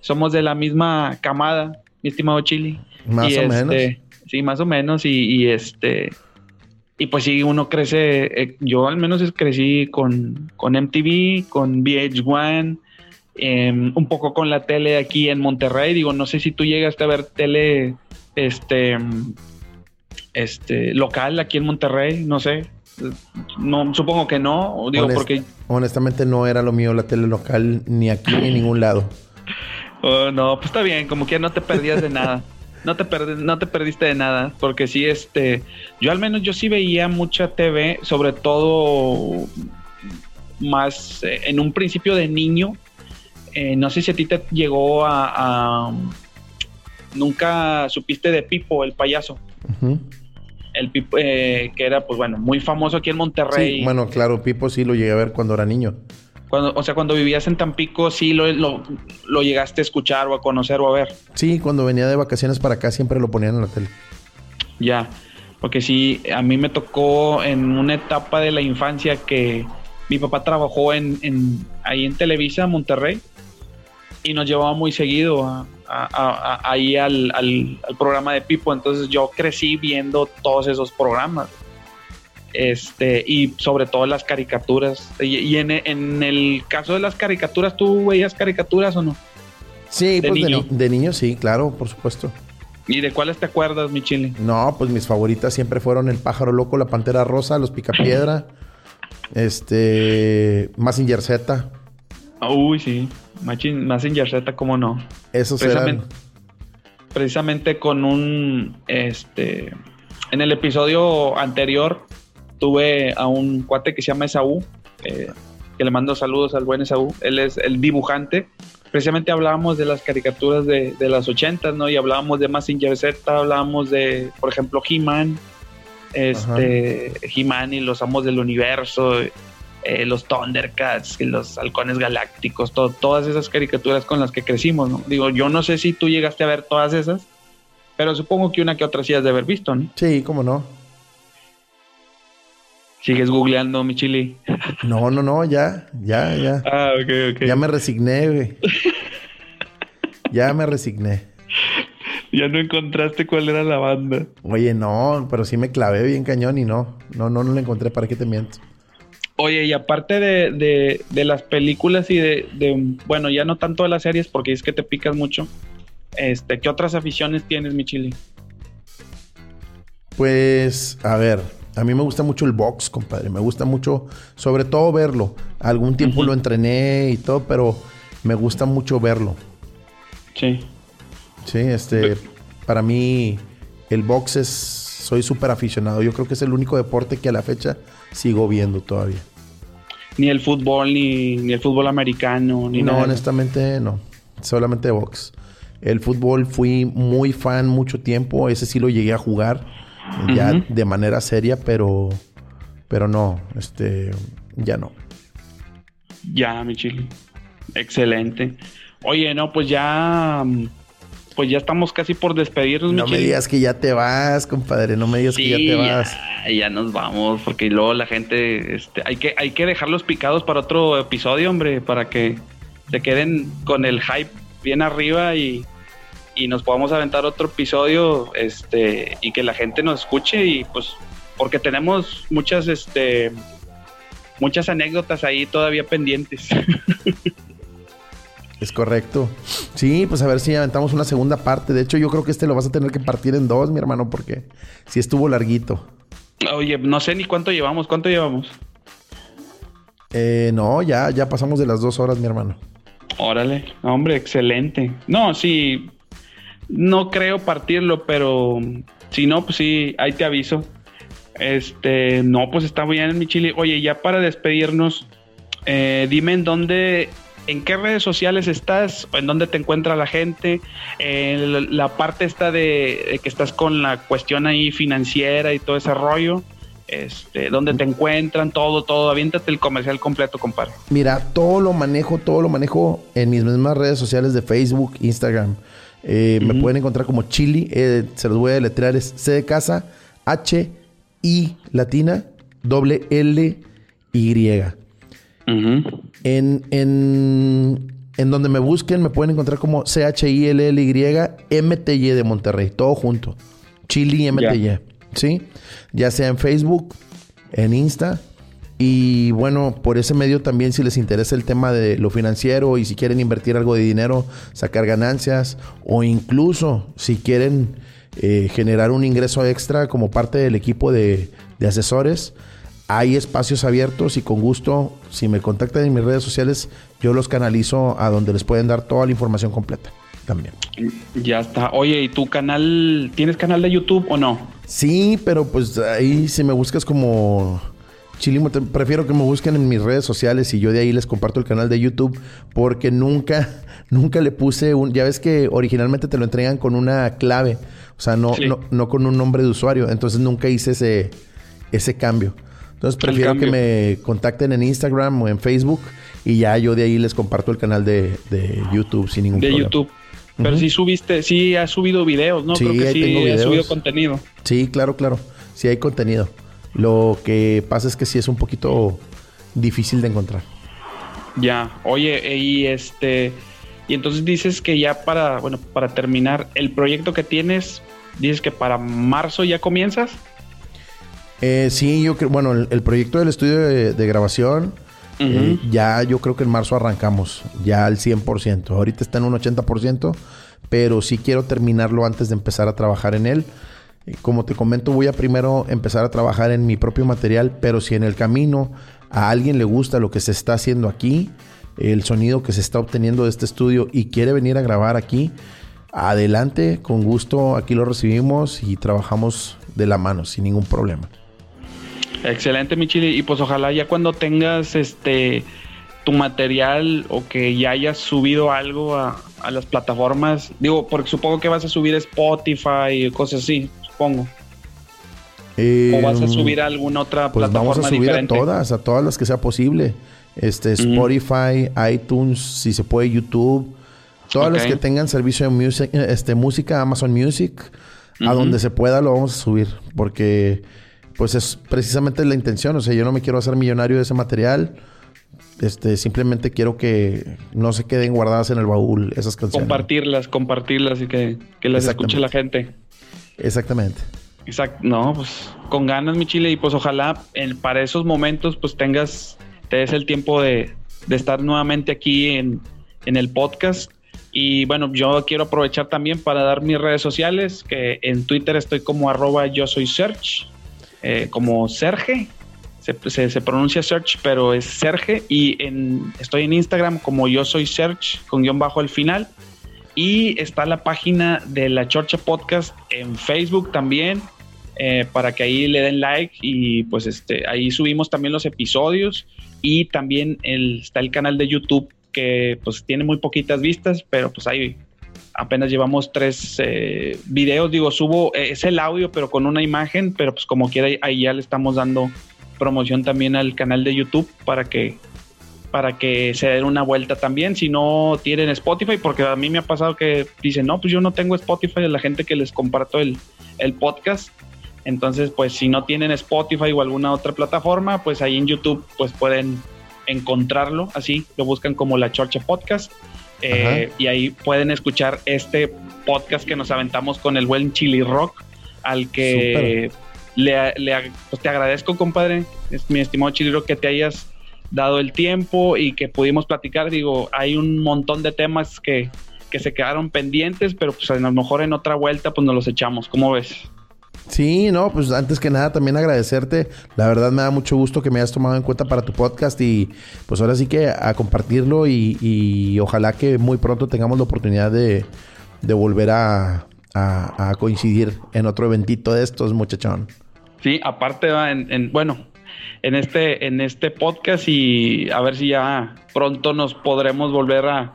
somos de la misma camada, mi estimado Chili. Más o menos. Este, sí, más o menos. Y, y este y pues sí, uno crece, eh, yo al menos crecí con, con MTV, con VH1, em, un poco con la tele aquí en Monterrey. Digo, no sé si tú llegaste a ver tele este, este, local aquí en Monterrey, no sé. No, supongo que no, digo porque... Honestamente no era lo mío la tele local ni aquí ni en ningún lado. Oh, no, pues está bien, como que no te perdías de nada. no te, no te perdiste de nada, porque sí, este, yo al menos yo sí veía mucha TV, sobre todo más eh, en un principio de niño. Eh, no sé si a ti te llegó a, nunca supiste de Pipo, el payaso. El Pipo, eh, que era, pues bueno, muy famoso aquí en Monterrey. Sí, bueno, claro, Pipo sí lo llegué a ver cuando era niño. Cuando, o sea, cuando vivías en Tampico, sí lo, lo, llegaste a escuchar o a conocer o a ver. Sí, cuando venía de vacaciones para acá siempre lo ponían en la tele. Ya, porque sí, a mí me tocó en una etapa de la infancia que mi papá trabajó en, en ahí en Televisa, Monterrey, y nos llevaba muy seguido a, ahí al, al, programa de Pipo. Entonces yo crecí viendo todos esos programas este y sobre todo las caricaturas. Y, en, el caso de las caricaturas, ¿tú veías caricaturas o no? Sí, de pues niño. De, niño sí, claro, por supuesto. ¿Y de cuáles te acuerdas, mi chile? No, pues mis favoritas siempre fueron El Pájaro Loco, La Pantera Rosa, Los Picapiedra, este, Massinger Z. Uy, sí, Massinger Z, ¿cómo no? Esos precisamente, Precisamente con un, este, en el episodio anterior tuve a un cuate que se llama Esaú, eh, que le mando saludos al buen Esaú. Él es el dibujante. Precisamente hablábamos de las caricaturas de, de las ochentas, ¿no? Y hablábamos de Massinger Z, hablábamos de, por ejemplo, He-Man, este, He-Man y los amos del universo, eh, los Thundercats, los halcones galácticos, todas esas caricaturas con las que crecimos, ¿no? Digo, yo no sé si tú llegaste a ver todas esas, pero supongo que una que otra sí has de haber visto, ¿no? Sí, cómo no. ¿Sigues googleando, mi chili? No, no, no, ya, ya, ya. Ah, ok, ok. Ya me resigné, güey. ya me resigné. Ya no encontraste cuál era la banda. Oye, no, pero sí me clavé bien cañón y no. No, no, no la encontré. ¿Para qué te miento? Oye, y aparte de, de, de las películas y de, de, bueno, ya no tanto de las series porque es que te picas mucho. Este, ¿qué otras aficiones tienes, mi chili? Pues, a ver, a mí me gusta mucho el box, compadre. Me gusta mucho, sobre todo verlo. Algún tiempo lo entrené y todo, pero me gusta mucho verlo. Sí. Sí, este, para mí el box es, soy súper aficionado. Yo creo que es el único deporte que a la fecha sigo viendo todavía. Ni el fútbol, ni, el fútbol americano, ni No, honestamente no. Solamente box. El fútbol fui muy fan mucho tiempo. Ese sí lo llegué a jugar ya de manera seria, pero, pero no, este, ya no. Ya, mi chile. Excelente. Oye, no, pues ya, pues ya estamos casi por despedirnos. No me digas que ya te vas, compadre. No me digas que ya te vas. Ya, nos vamos, porque luego la gente, este, hay que, hay que dejarlos picados para otro episodio, hombre, para que se queden con el hype bien arriba y y nos podamos aventar otro episodio este y que la gente nos escuche y pues porque tenemos muchas este muchas anécdotas ahí todavía pendientes. Es correcto. Sí, pues a ver si aventamos una segunda parte. De hecho, yo creo que este lo vas a tener que partir en dos, mi hermano, porque si estuvo larguito. Oye, no sé ni cuánto llevamos. ¿Cuánto llevamos? Eh, no, ya, ya pasamos de las dos horas, mi hermano. Órale, hombre, excelente. No, sí, no creo partirlo, pero si no, pues sí, ahí te aviso. Este, no, pues está bien, mi chile. Oye, ya para despedirnos, eh, dime en dónde, en qué redes sociales estás, en dónde te encuentra la gente, la parte está de, que estás con la cuestión ahí financiera y todo ese rollo. Este, dónde te encuentran, todo, todo, aviéntate el comercial completo, compadre. Mira, todo lo manejo, todo lo manejo en mis mismas redes sociales de Facebook, Instagram. Eh, me pueden encontrar como Chili, eh, se los voy a deletrear, es C de casa, H, I latina, doble L, Y. en, en, en, donde me busquen me pueden encontrar como C, H, I, L, L, Y, MTY de Monterrey, todo junto. Chili MTY, ¿sí? Ya sea en Facebook, en Insta y bueno, por ese medio también si les interesa el tema de lo financiero y si quieren invertir algo de dinero, sacar ganancias o incluso si quieren eh, generar un ingreso extra como parte del equipo de, de asesores, hay espacios abiertos y con gusto, si me contactan en mis redes sociales, yo los canalizo a donde les pueden dar toda la información completa. también. Ya está. Oye, ¿y tu canal, tienes canal de YouTube o no? Sí, pero pues ahí si me buscas como Chilimo, prefiero que me busquen en mis redes sociales y yo de ahí les comparto el canal de YouTube porque nunca, nunca le puse un... Ya ves que originalmente te lo entregan con una clave, o sea, no, no, no, con un nombre de usuario, entonces nunca hice ese, ese cambio. Entonces prefiero que me contacten en Instagram o en Facebook y ya yo de ahí les comparto el canal de, YouTube sin ningún problema. De YouTube. Pero si subiste, sí has subido videos, ¿no? Sí, Creo que sí tengo videos. subido contenido. Sí, claro, claro. Sí hay contenido. Lo que pasa es que sí es un poquito difícil de encontrar. Ya, oye, y este, y entonces dices que ya para, bueno, para terminar, el proyecto que tienes, dices que para marzo ya comienzas. Eh, sí, yo creo, bueno, el, proyecto del estudio de, grabación, eh, ya yo creo que en marzo arrancamos, ya al 100%. Ahorita está en un 80%, pero sí quiero terminarlo antes de empezar a trabajar en él. Eh, como te comento, voy a primero empezar a trabajar en mi propio material, pero si en el camino a alguien le gusta lo que se está haciendo aquí, el sonido que se está obteniendo de este estudio y quiere venir a grabar aquí, adelante, con gusto, aquí lo recibimos y trabajamos de la mano, sin ningún problema. Excelente, Michili. Y pues ojalá ya cuando tengas este tu material o que ya hayas subido algo a, las plataformas, digo, porque supongo que vas a subir Spotify y cosas así, supongo. o vas a subir a alguna otra pues plataforma Vamos a subir a todas, a todas las que sea posible. Este, Spotify, iTunes, si se puede, YouTube. Todas las que tengan servicio de este, música, Amazon Music, a donde se pueda lo vamos a subir. Porque pues es precisamente la intención. O sea, yo no me quiero hacer millonario de ese material. Este, simplemente quiero que no se queden guardadas en el baúl esas canciones. Compartirlas, compartirlas y que, las escuche la gente. Exactamente. Exacto. No, pues con ganas, mi chile. Y pues ojalá para esos momentos, pues tengas, te des el tiempo de, estar nuevamente aquí en, en el podcast. Y bueno, yo quiero aprovechar también para dar mis redes sociales, que en Twitter estoy como arroba yo soy search eh, como Serge. Se, pronuncia Search, pero es Serge. Y estoy en Instagram como yo soy Search, con guion bajo al final. Y está la página de la Chorcha Podcast en Facebook también, eh, para que ahí le den like. Y pues este, ahí subimos también los episodios. Y también el, está el canal de YouTube que pues tiene muy poquitas vistas, pero pues ahí apenas llevamos tres eh, videos, digo, subo, eh, es el audio, pero con una imagen, pero pues como quiera, ahí ya le estamos dando promoción también al canal de YouTube para que para que se den una vuelta también, si no tienen Spotify, porque a mí me ha pasado que dicen, no, pues yo no tengo Spotify, a la gente que les comparto el, el podcast, entonces pues si no tienen Spotify o alguna otra plataforma, pues ahí en YouTube pues pueden encontrarlo, así, lo buscan como La Chorcha Podcast eh, y ahí pueden escuchar este podcast que nos aventamos con el buen Chili Rock, al que le, pues te agradezco, compadre, es mi estimado Chili Rock, que te hayas dado el tiempo y que pudimos platicar. Digo, hay un montón de temas que, que se quedaron pendientes, pero pues a lo mejor en otra vuelta pues nos los echamos. ¿Cómo ves? Sí, no, pues antes que nada también agradecerte. La verdad me da mucho gusto que me hayas tomado en cuenta para tu podcast y pues ahora sí que a compartirlo y, ojalá que muy pronto tengamos la oportunidad de, volver a, coincidir en otro eventito de estos, muchachón. Sí, aparte, en, bueno, en este, en este podcast y a ver si ya pronto nos podremos volver a,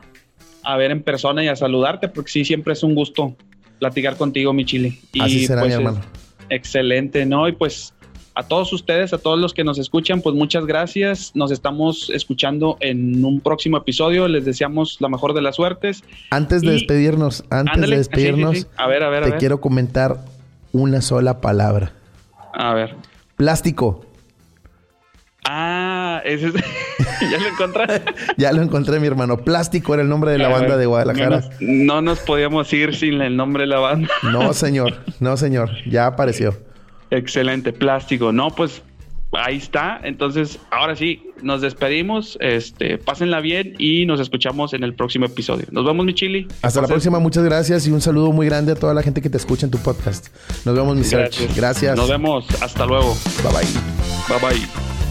a ver en persona y a saludarte, porque sí, siempre es un gusto platicar contigo, mi chile. Y Así será, pues, mi hermano. Excelente, ¿no? Y pues a todos ustedes, a todos los que nos escuchan, pues muchas gracias. Nos estamos escuchando en un próximo episodio. Les deseamos la mejor de las suertes. Antes de despedirnos, antes de despedirnos, A ver, a ver, te quiero comentar una sola palabra. A ver. Plástico. Ah, ese es... ¿ya lo encontré? ya lo encontré, mi hermano. Plástico era el nombre de la banda de Guadalajara. No nos, podíamos ir sin el nombre de la banda. no, señor. No, señor. Ya apareció. Excelente. Plástico. No, pues ahí está. Entonces, ahora sí, nos despedimos. Este, pásenla bien y nos escuchamos en el próximo episodio. Nos vemos, mi chili. Hasta la próxima. Muchas gracias y un saludo muy grande a toda la gente que te escucha en tu podcast. Nos vemos, mi Gracias. Gracias. Nos vemos. Hasta luego. Bye bye. Bye bye.